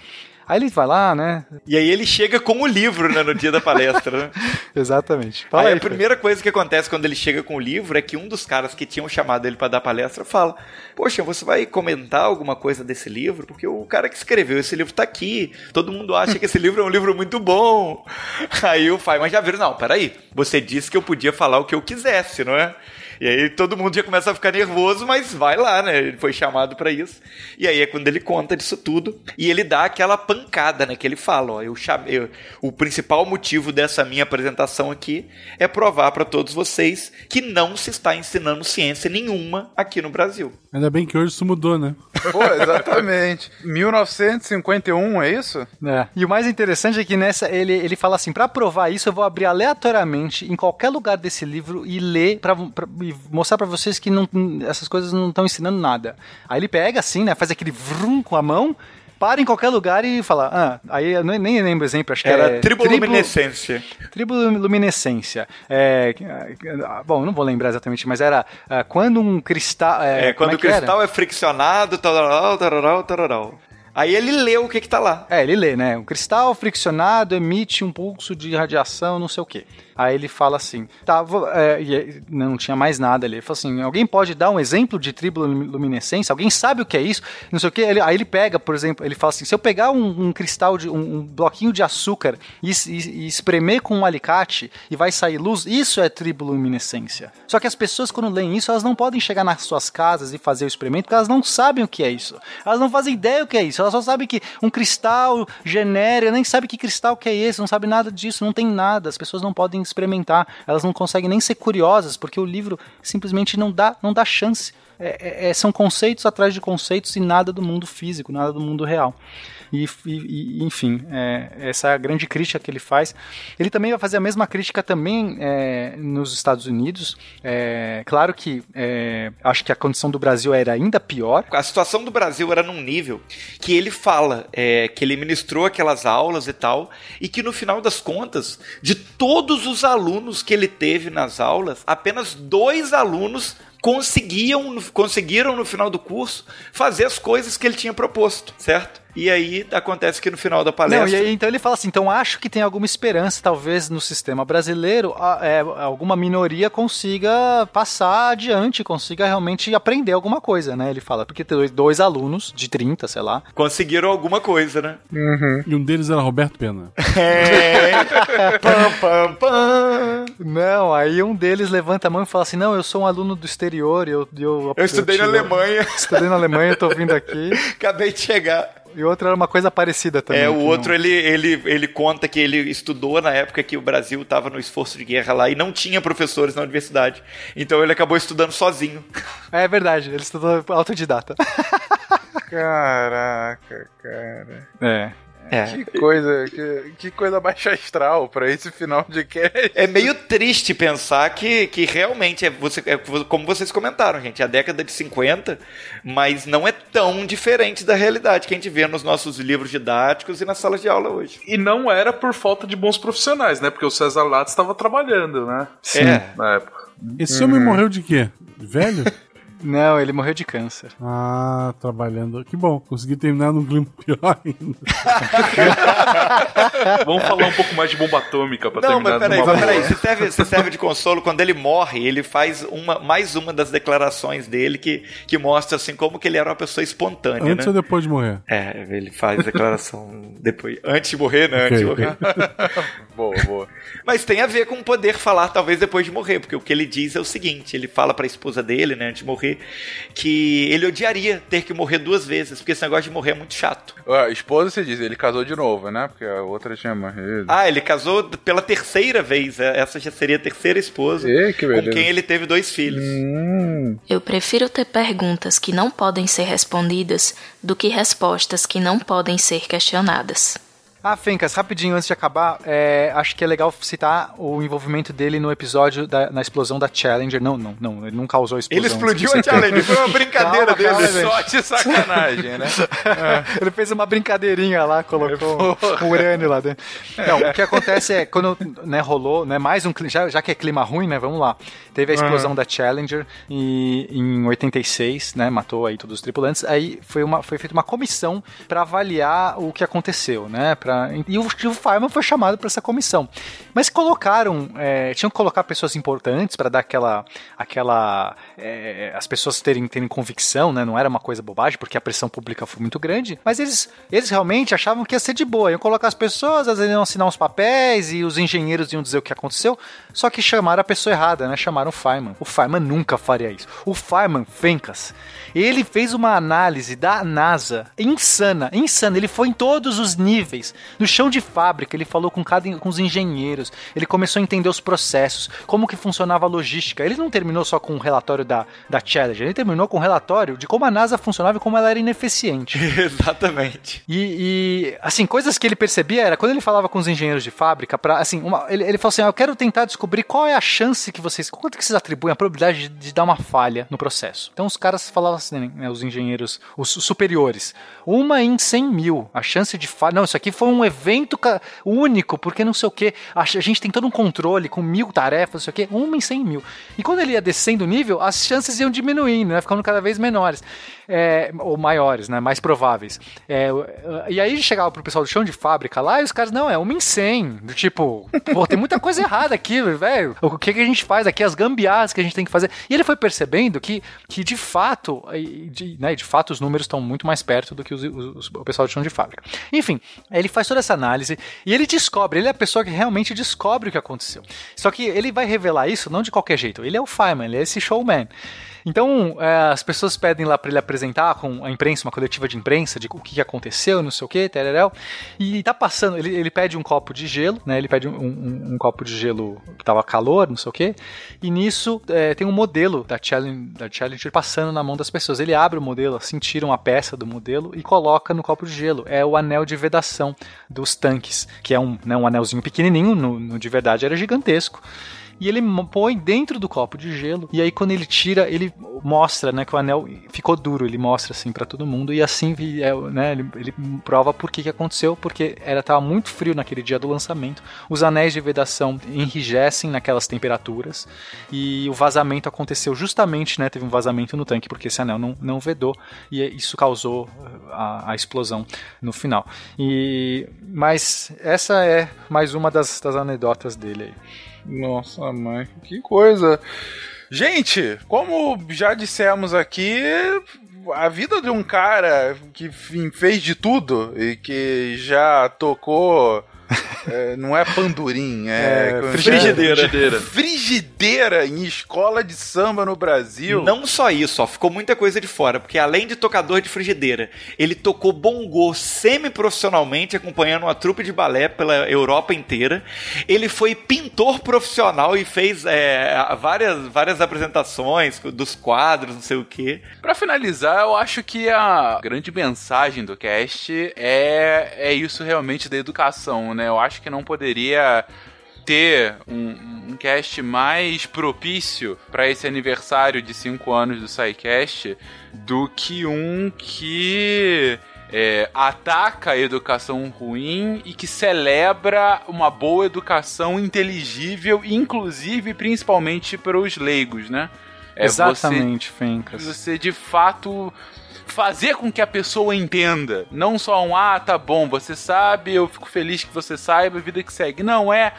Aí ele vai lá, né? E aí ele chega com o livro, né, no dia da palestra, né? Exatamente. Fala aí, aí a primeira coisa que acontece quando ele chega com o livro é que um dos caras que tinham chamado ele para dar palestra fala: Poxa, você vai comentar alguma coisa desse livro? Porque o cara que escreveu esse livro tá aqui. Todo mundo acha que esse livro é um livro muito bom. Aí o pai, mas já viram? Não, peraí. Você disse que eu podia falar o que eu quisesse, não é? E aí todo mundo já começa a ficar nervoso, mas vai lá, né? Ele foi chamado para isso. E aí é quando ele conta disso tudo e ele dá aquela pancada, né? Que ele fala, ó, eu chamei, eu, o principal motivo dessa minha apresentação aqui é provar para todos vocês que não se está ensinando ciência nenhuma aqui no Brasil. Ainda bem que hoje isso mudou, né? Pô, exatamente. 1951, é isso? É. E o mais interessante é que nessa ele, ele fala assim: para provar isso, eu vou abrir aleatoriamente em qualquer lugar desse livro e ler para e mostrar para vocês que não, essas coisas não estão ensinando nada. Aí ele pega assim, né? Faz aquele vrum com a mão para em qualquer lugar e fala. Ah, aí eu nem lembro o exemplo, acho que era é, triboluminescência. Triboluminescência. É, bom, não vou lembrar exatamente, mas era uh, quando um cristal. É, é quando é o cristal era? é friccionado, tal, tal, tal, tal. Aí ele lê o que que tá lá. É, ele lê, né? Um cristal friccionado emite um pulso de radiação, não sei o quê. Aí ele fala assim, tá, vou, é, não tinha mais nada ali. Ele falou assim, alguém pode dar um exemplo de triboluminescência? Alguém sabe o que é isso? Não sei o que. Aí ele pega, por exemplo, ele fala assim, se eu pegar um, um cristal, de um, um, bloquinho de açúcar e, e, e, espremer com um alicate e vai sair luz, isso é triboluminescência. Só que as pessoas quando leem isso, elas não podem chegar nas suas casas e fazer o experimento porque elas não sabem o que é isso. Elas não fazem ideia o que é isso. Elas só sabem que um cristal genérico, nem sabe que cristal que é esse, não sabe nada disso, não tem nada. As pessoas não podem experimentar, elas não conseguem nem ser curiosas, porque o livro simplesmente não dá, não dá chance. É, é, é são conceitos atrás de conceitos e nada do mundo físico, nada do mundo real. E, e, enfim, é, essa é a grande crítica que ele faz. Ele também vai fazer a mesma crítica também é, nos Estados Unidos. É, claro que é, acho que a condição do Brasil era ainda pior. A situação do Brasil era num nível que ele fala é, que ele ministrou aquelas aulas e tal, e que no final das contas, de todos os alunos que ele teve nas aulas, apenas dois alunos conseguiam, conseguiram no final do curso fazer as coisas que ele tinha proposto, certo? E aí acontece que no final da palestra. Não, e aí, então ele fala assim: então acho que tem alguma esperança, talvez no sistema brasileiro, é, alguma minoria consiga passar adiante, consiga realmente aprender alguma coisa, né? Ele fala, porque tem dois, dois alunos de 30, sei lá. Conseguiram alguma coisa, né? Uhum. E um deles era Roberto Pena. É. pam, pam, pam. Não, aí um deles levanta a mão e fala assim: não, eu sou um aluno do exterior, eu. Eu, eu estudei eu na Alemanha. Estudei na Alemanha, tô vindo aqui. Acabei de chegar. E o outro era uma coisa parecida também. É, o outro não... ele, ele, ele conta que ele estudou na época que o Brasil estava no esforço de guerra lá e não tinha professores na universidade. Então ele acabou estudando sozinho. É verdade, ele estudou autodidata. Caraca, cara. É. É. Que coisa, que, que coisa baixa astral para esse final de cast. É meio triste pensar que, que realmente é, você, é como vocês comentaram, gente, é a década de 50, mas não é tão diferente da realidade que a gente vê nos nossos livros didáticos e nas salas de aula hoje. E não era por falta de bons profissionais, né? Porque o César Lattes estava trabalhando, né? Sim. É. Na época. Esse homem morreu de quê? Velho? Não, ele morreu de câncer. Ah, trabalhando. Que bom, consegui terminar num clima pior ainda. Vamos falar um pouco mais de bomba atômica pra Não, terminar. Não, mas peraí, mas peraí. Se serve, se serve de consolo, quando ele morre, ele faz uma, mais uma das declarações dele que, que mostra assim como que ele era uma pessoa espontânea. Antes né? ou depois de morrer? É, ele faz declaração depois. Antes de morrer, né? Okay. Antes de morrer. boa, boa. Mas tem a ver com poder falar, talvez, depois de morrer, porque o que ele diz é o seguinte: ele fala pra esposa dele, né, antes de morrer, que ele odiaria ter que morrer duas vezes, porque esse negócio de morrer é muito chato. A esposa, você diz, ele casou de novo, né? Porque a outra tinha morrido. Ah, ele casou pela terceira vez. É, essa já seria a terceira esposa. E, que com quem ele teve dois filhos. Hum. Eu prefiro ter perguntas que não podem ser respondidas do que respostas que não podem ser questionadas. Ah, Fencas, rapidinho antes de acabar, é, acho que é legal citar o envolvimento dele no episódio da, na explosão da Challenger. Não, não, não, ele não causou a explosão. Ele explodiu a Challenger, foi uma brincadeira calma, dele. Calma, só de sacanagem, né? É. Ele fez uma brincadeirinha lá, colocou um urânio lá dentro. Não, o que acontece é, quando né, rolou, né, mais um, já, já que é clima ruim, né, vamos lá. Teve a explosão uhum. da Challenger e, em 86, né, matou aí todos os tripulantes. Aí foi, uma, foi feita uma comissão para avaliar o que aconteceu, né, pra e o, o Fireman foi chamado para essa comissão. Mas colocaram, é, tinham que colocar pessoas importantes para dar aquela, aquela, é, as pessoas terem, terem convicção, né? Não era uma coisa bobagem porque a pressão pública foi muito grande. Mas eles, eles realmente achavam que ia ser de boa, iam colocar as pessoas, vezes iam assinar uns papéis e os engenheiros iam dizer o que aconteceu. Só que chamaram a pessoa errada, né? Chamaram o Fireman. O Fireman nunca faria isso. O Fireman, Fencas, ele fez uma análise da NASA insana, insana. Ele foi em todos os níveis no chão de fábrica, ele falou com, cada, com os engenheiros, ele começou a entender os processos, como que funcionava a logística. Ele não terminou só com o um relatório da, da Challenger, ele terminou com um relatório de como a NASA funcionava e como ela era ineficiente. Exatamente. E, e, assim, coisas que ele percebia era, quando ele falava com os engenheiros de fábrica, para assim, uma, ele, ele falou assim, ah, eu quero tentar descobrir qual é a chance que vocês, quanto que vocês atribuem a probabilidade de, de dar uma falha no processo. Então os caras falavam assim, né, os engenheiros, os superiores, uma em 100 mil, a chance de falha, não, isso aqui foi um evento único, porque não sei o que. A gente tem todo um controle com mil tarefas, não sei o que, uma em cem mil. E quando ele ia descendo o nível, as chances iam diminuindo, né? Ficando cada vez menores. É, ou maiores, né? Mais prováveis. É, e aí chegava pro pessoal do chão de fábrica lá e os caras, não, é uma insane. Do tipo, pô, tem muita coisa errada aqui, velho. O que, que a gente faz aqui, as gambiarras que a gente tem que fazer. E ele foi percebendo que, que de fato, de, né, de fato, os números estão muito mais perto do que os, os, o pessoal do chão de fábrica. Enfim, ele faz toda essa análise e ele descobre, ele é a pessoa que realmente descobre o que aconteceu. Só que ele vai revelar isso não de qualquer jeito. Ele é o Feynman, ele é esse showman. Então, é, as pessoas pedem lá para ele apresentar com a imprensa, uma coletiva de imprensa, de o que aconteceu, não sei o que, tereréu. E tá passando, ele, ele pede um copo de gelo, né? Ele pede um, um, um copo de gelo que tava calor, não sei o que. E nisso é, tem um modelo da Challenger, da Challenger passando na mão das pessoas. Ele abre o modelo, assim, tira uma peça do modelo e coloca no copo de gelo. É o anel de vedação dos tanques, que é um, né, um anelzinho pequenininho, no, no de verdade era gigantesco e ele põe dentro do copo de gelo. E aí quando ele tira, ele mostra, né, que o anel ficou duro, ele mostra assim para todo mundo e assim, é, né, ele, ele, prova por que que aconteceu, porque era tava muito frio naquele dia do lançamento. Os anéis de vedação enrijecem naquelas temperaturas e o vazamento aconteceu justamente, né, teve um vazamento no tanque porque esse anel não, não vedou e isso causou a, a explosão no final. E mas essa é mais uma das, das anedotas dele aí. Nossa, mãe, que coisa. Gente, como já dissemos aqui, a vida de um cara que fez de tudo e que já tocou é, não é pandurim, é, é frigideira. frigideira. Frigideira em escola de samba no Brasil. Não só isso, ó, ficou muita coisa de fora, porque além de tocador de frigideira, ele tocou bongô semi-profissionalmente, acompanhando uma trupe de balé pela Europa inteira. Ele foi pintor profissional e fez é, várias, várias apresentações dos quadros, não sei o quê. Para finalizar, eu acho que a grande mensagem do cast é, é isso realmente da educação, né? Eu acho que não poderia ter um, um cast mais propício para esse aniversário de 5 anos do SciCast do que um que é, ataca a educação ruim e que celebra uma boa educação inteligível, inclusive principalmente para os leigos, né? É Exatamente, você, Fencas. Você de fato fazer com que a pessoa entenda. Não só um, ah, tá bom, você sabe, eu fico feliz que você saiba, vida que segue. Não, é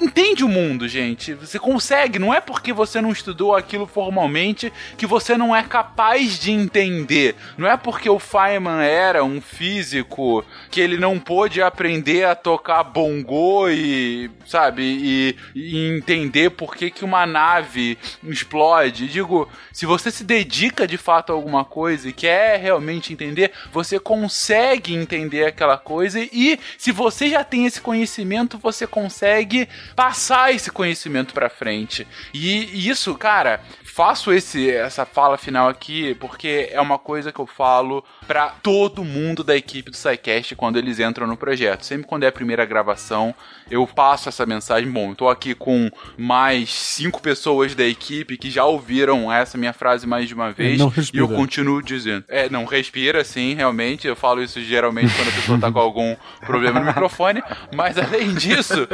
entende o mundo, gente. Você consegue, não é porque você não estudou aquilo formalmente que você não é capaz de entender. Não é porque o Feynman era um físico que ele não pôde aprender a tocar bongô e, sabe, e, e entender por que, que uma nave explode. Digo, se você se dedica de fato a alguma coisa e quer realmente entender, você consegue entender aquela coisa e se você já tem esse conhecimento, você consegue passar esse conhecimento para frente. E, isso, cara, faço esse essa fala final aqui porque é uma coisa que eu falo para todo mundo da equipe do SciCast quando eles entram no projeto. Sempre quando é a primeira gravação, eu passo essa mensagem. Bom, eu tô aqui com mais cinco pessoas da equipe que já ouviram essa minha frase mais de uma vez. e eu continuo dizendo. É, não respira, sim, realmente. Eu falo isso geralmente quando a pessoa tá com algum problema no microfone. Mas além disso,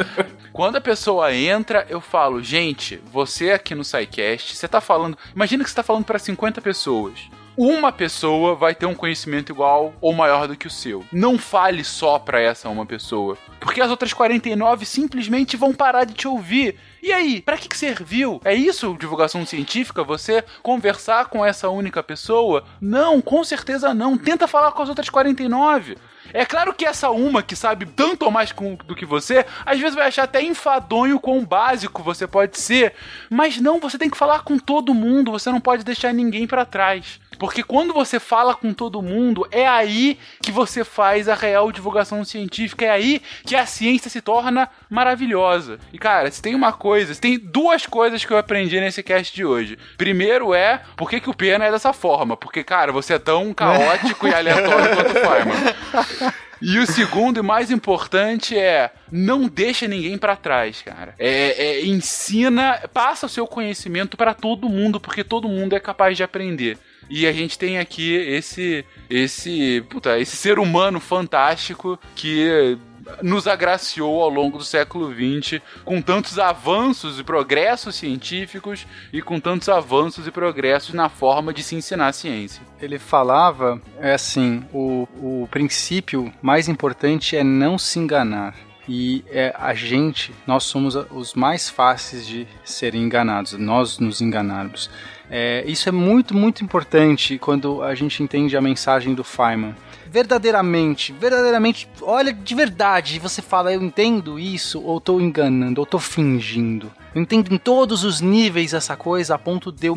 quando a pessoa entra, eu falo, gente, você aqui no SciCast, você tá falando. Imagina que você tá falando para 50 pessoas uma pessoa vai ter um conhecimento igual ou maior do que o seu. Não fale só para essa uma pessoa, porque as outras 49 simplesmente vão parar de te ouvir. E aí, para que, que serviu? É isso divulgação científica? Você conversar com essa única pessoa? Não, com certeza não. Tenta falar com as outras 49. É claro que essa uma que sabe tanto ou mais com, do que você, às vezes vai achar até enfadonho quão básico você pode ser. Mas não, você tem que falar com todo mundo, você não pode deixar ninguém para trás. Porque quando você fala com todo mundo, é aí que você faz a real divulgação científica, é aí que a ciência se torna maravilhosa. E cara, se tem uma coisa, se tem duas coisas que eu aprendi nesse cast de hoje. Primeiro é por que, que o Pena é dessa forma? Porque, cara, você é tão caótico e aleatório quanto o Fireman. E o segundo e mais importante é não deixa ninguém para trás, cara. É, é, ensina, passa o seu conhecimento para todo mundo, porque todo mundo é capaz de aprender. E a gente tem aqui esse esse, puta, esse ser humano fantástico que nos agraciou ao longo do século XX com tantos avanços e progressos científicos e com tantos avanços e progressos na forma de se ensinar a ciência. Ele falava, é assim, o, o princípio mais importante é não se enganar. E é, a gente, nós somos os mais fáceis de serem enganados, nós nos enganarmos. É, isso é muito, muito importante quando a gente entende a mensagem do Feynman verdadeiramente, verdadeiramente, olha de verdade, você fala, eu entendo isso, ou tô enganando, ou tô fingindo. Eu entendo em todos os níveis essa coisa, a ponto de eu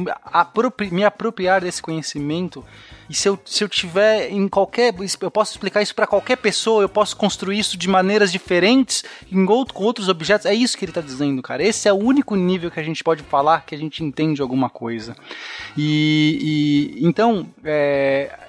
me apropriar desse conhecimento. E se eu, se eu tiver em qualquer. Eu posso explicar isso para qualquer pessoa, eu posso construir isso de maneiras diferentes, em outro, com outros objetos. É isso que ele está dizendo, cara. Esse é o único nível que a gente pode falar que a gente entende alguma coisa. E. e então. É,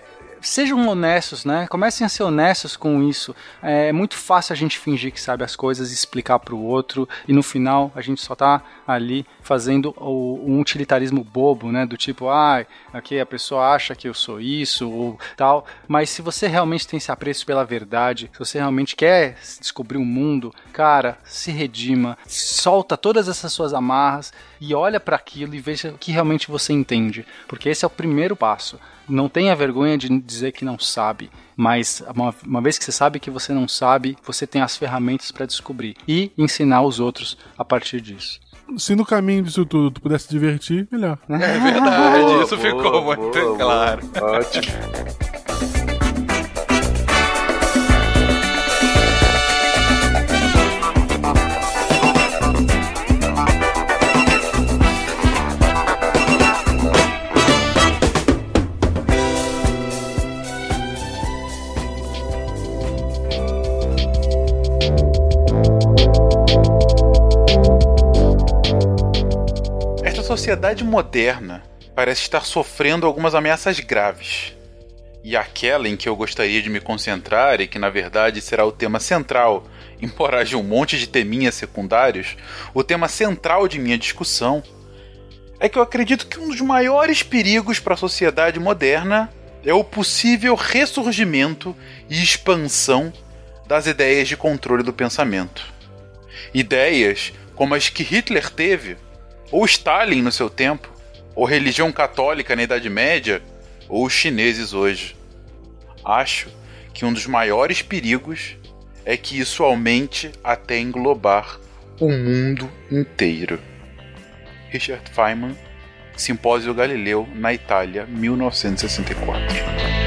sejam honestos, né? Comecem a ser honestos com isso. É muito fácil a gente fingir que sabe as coisas e explicar para o outro e no final a gente só tá ali fazendo o, um utilitarismo bobo, né? Do tipo, ah, aqui a pessoa acha que eu sou isso ou tal. Mas se você realmente tem esse apreço pela verdade, se você realmente quer descobrir o um mundo, cara, se redima, solta todas essas suas amarras e olha para aquilo e veja o que realmente você entende, porque esse é o primeiro passo. Não tenha vergonha de dizer que não sabe, mas uma, uma vez que você sabe que você não sabe, você tem as ferramentas para descobrir e ensinar os outros a partir disso se no caminho disso tudo tu pudesse divertir, melhor. É verdade, boa, isso boa, ficou boa, muito claro. Ótimo. Sociedade moderna parece estar sofrendo algumas ameaças graves. E aquela em que eu gostaria de me concentrar e que na verdade será o tema central, embora haja um monte de teminhas secundários, o tema central de minha discussão é que eu acredito que um dos maiores perigos para a sociedade moderna é o possível ressurgimento e expansão das ideias de controle do pensamento. Ideias como as que Hitler teve ou Stalin no seu tempo, ou religião católica na Idade Média, ou os chineses hoje. Acho que um dos maiores perigos é que isso aumente até englobar o mundo inteiro. Richard Feynman, Simpósio Galileu, na Itália, 1964.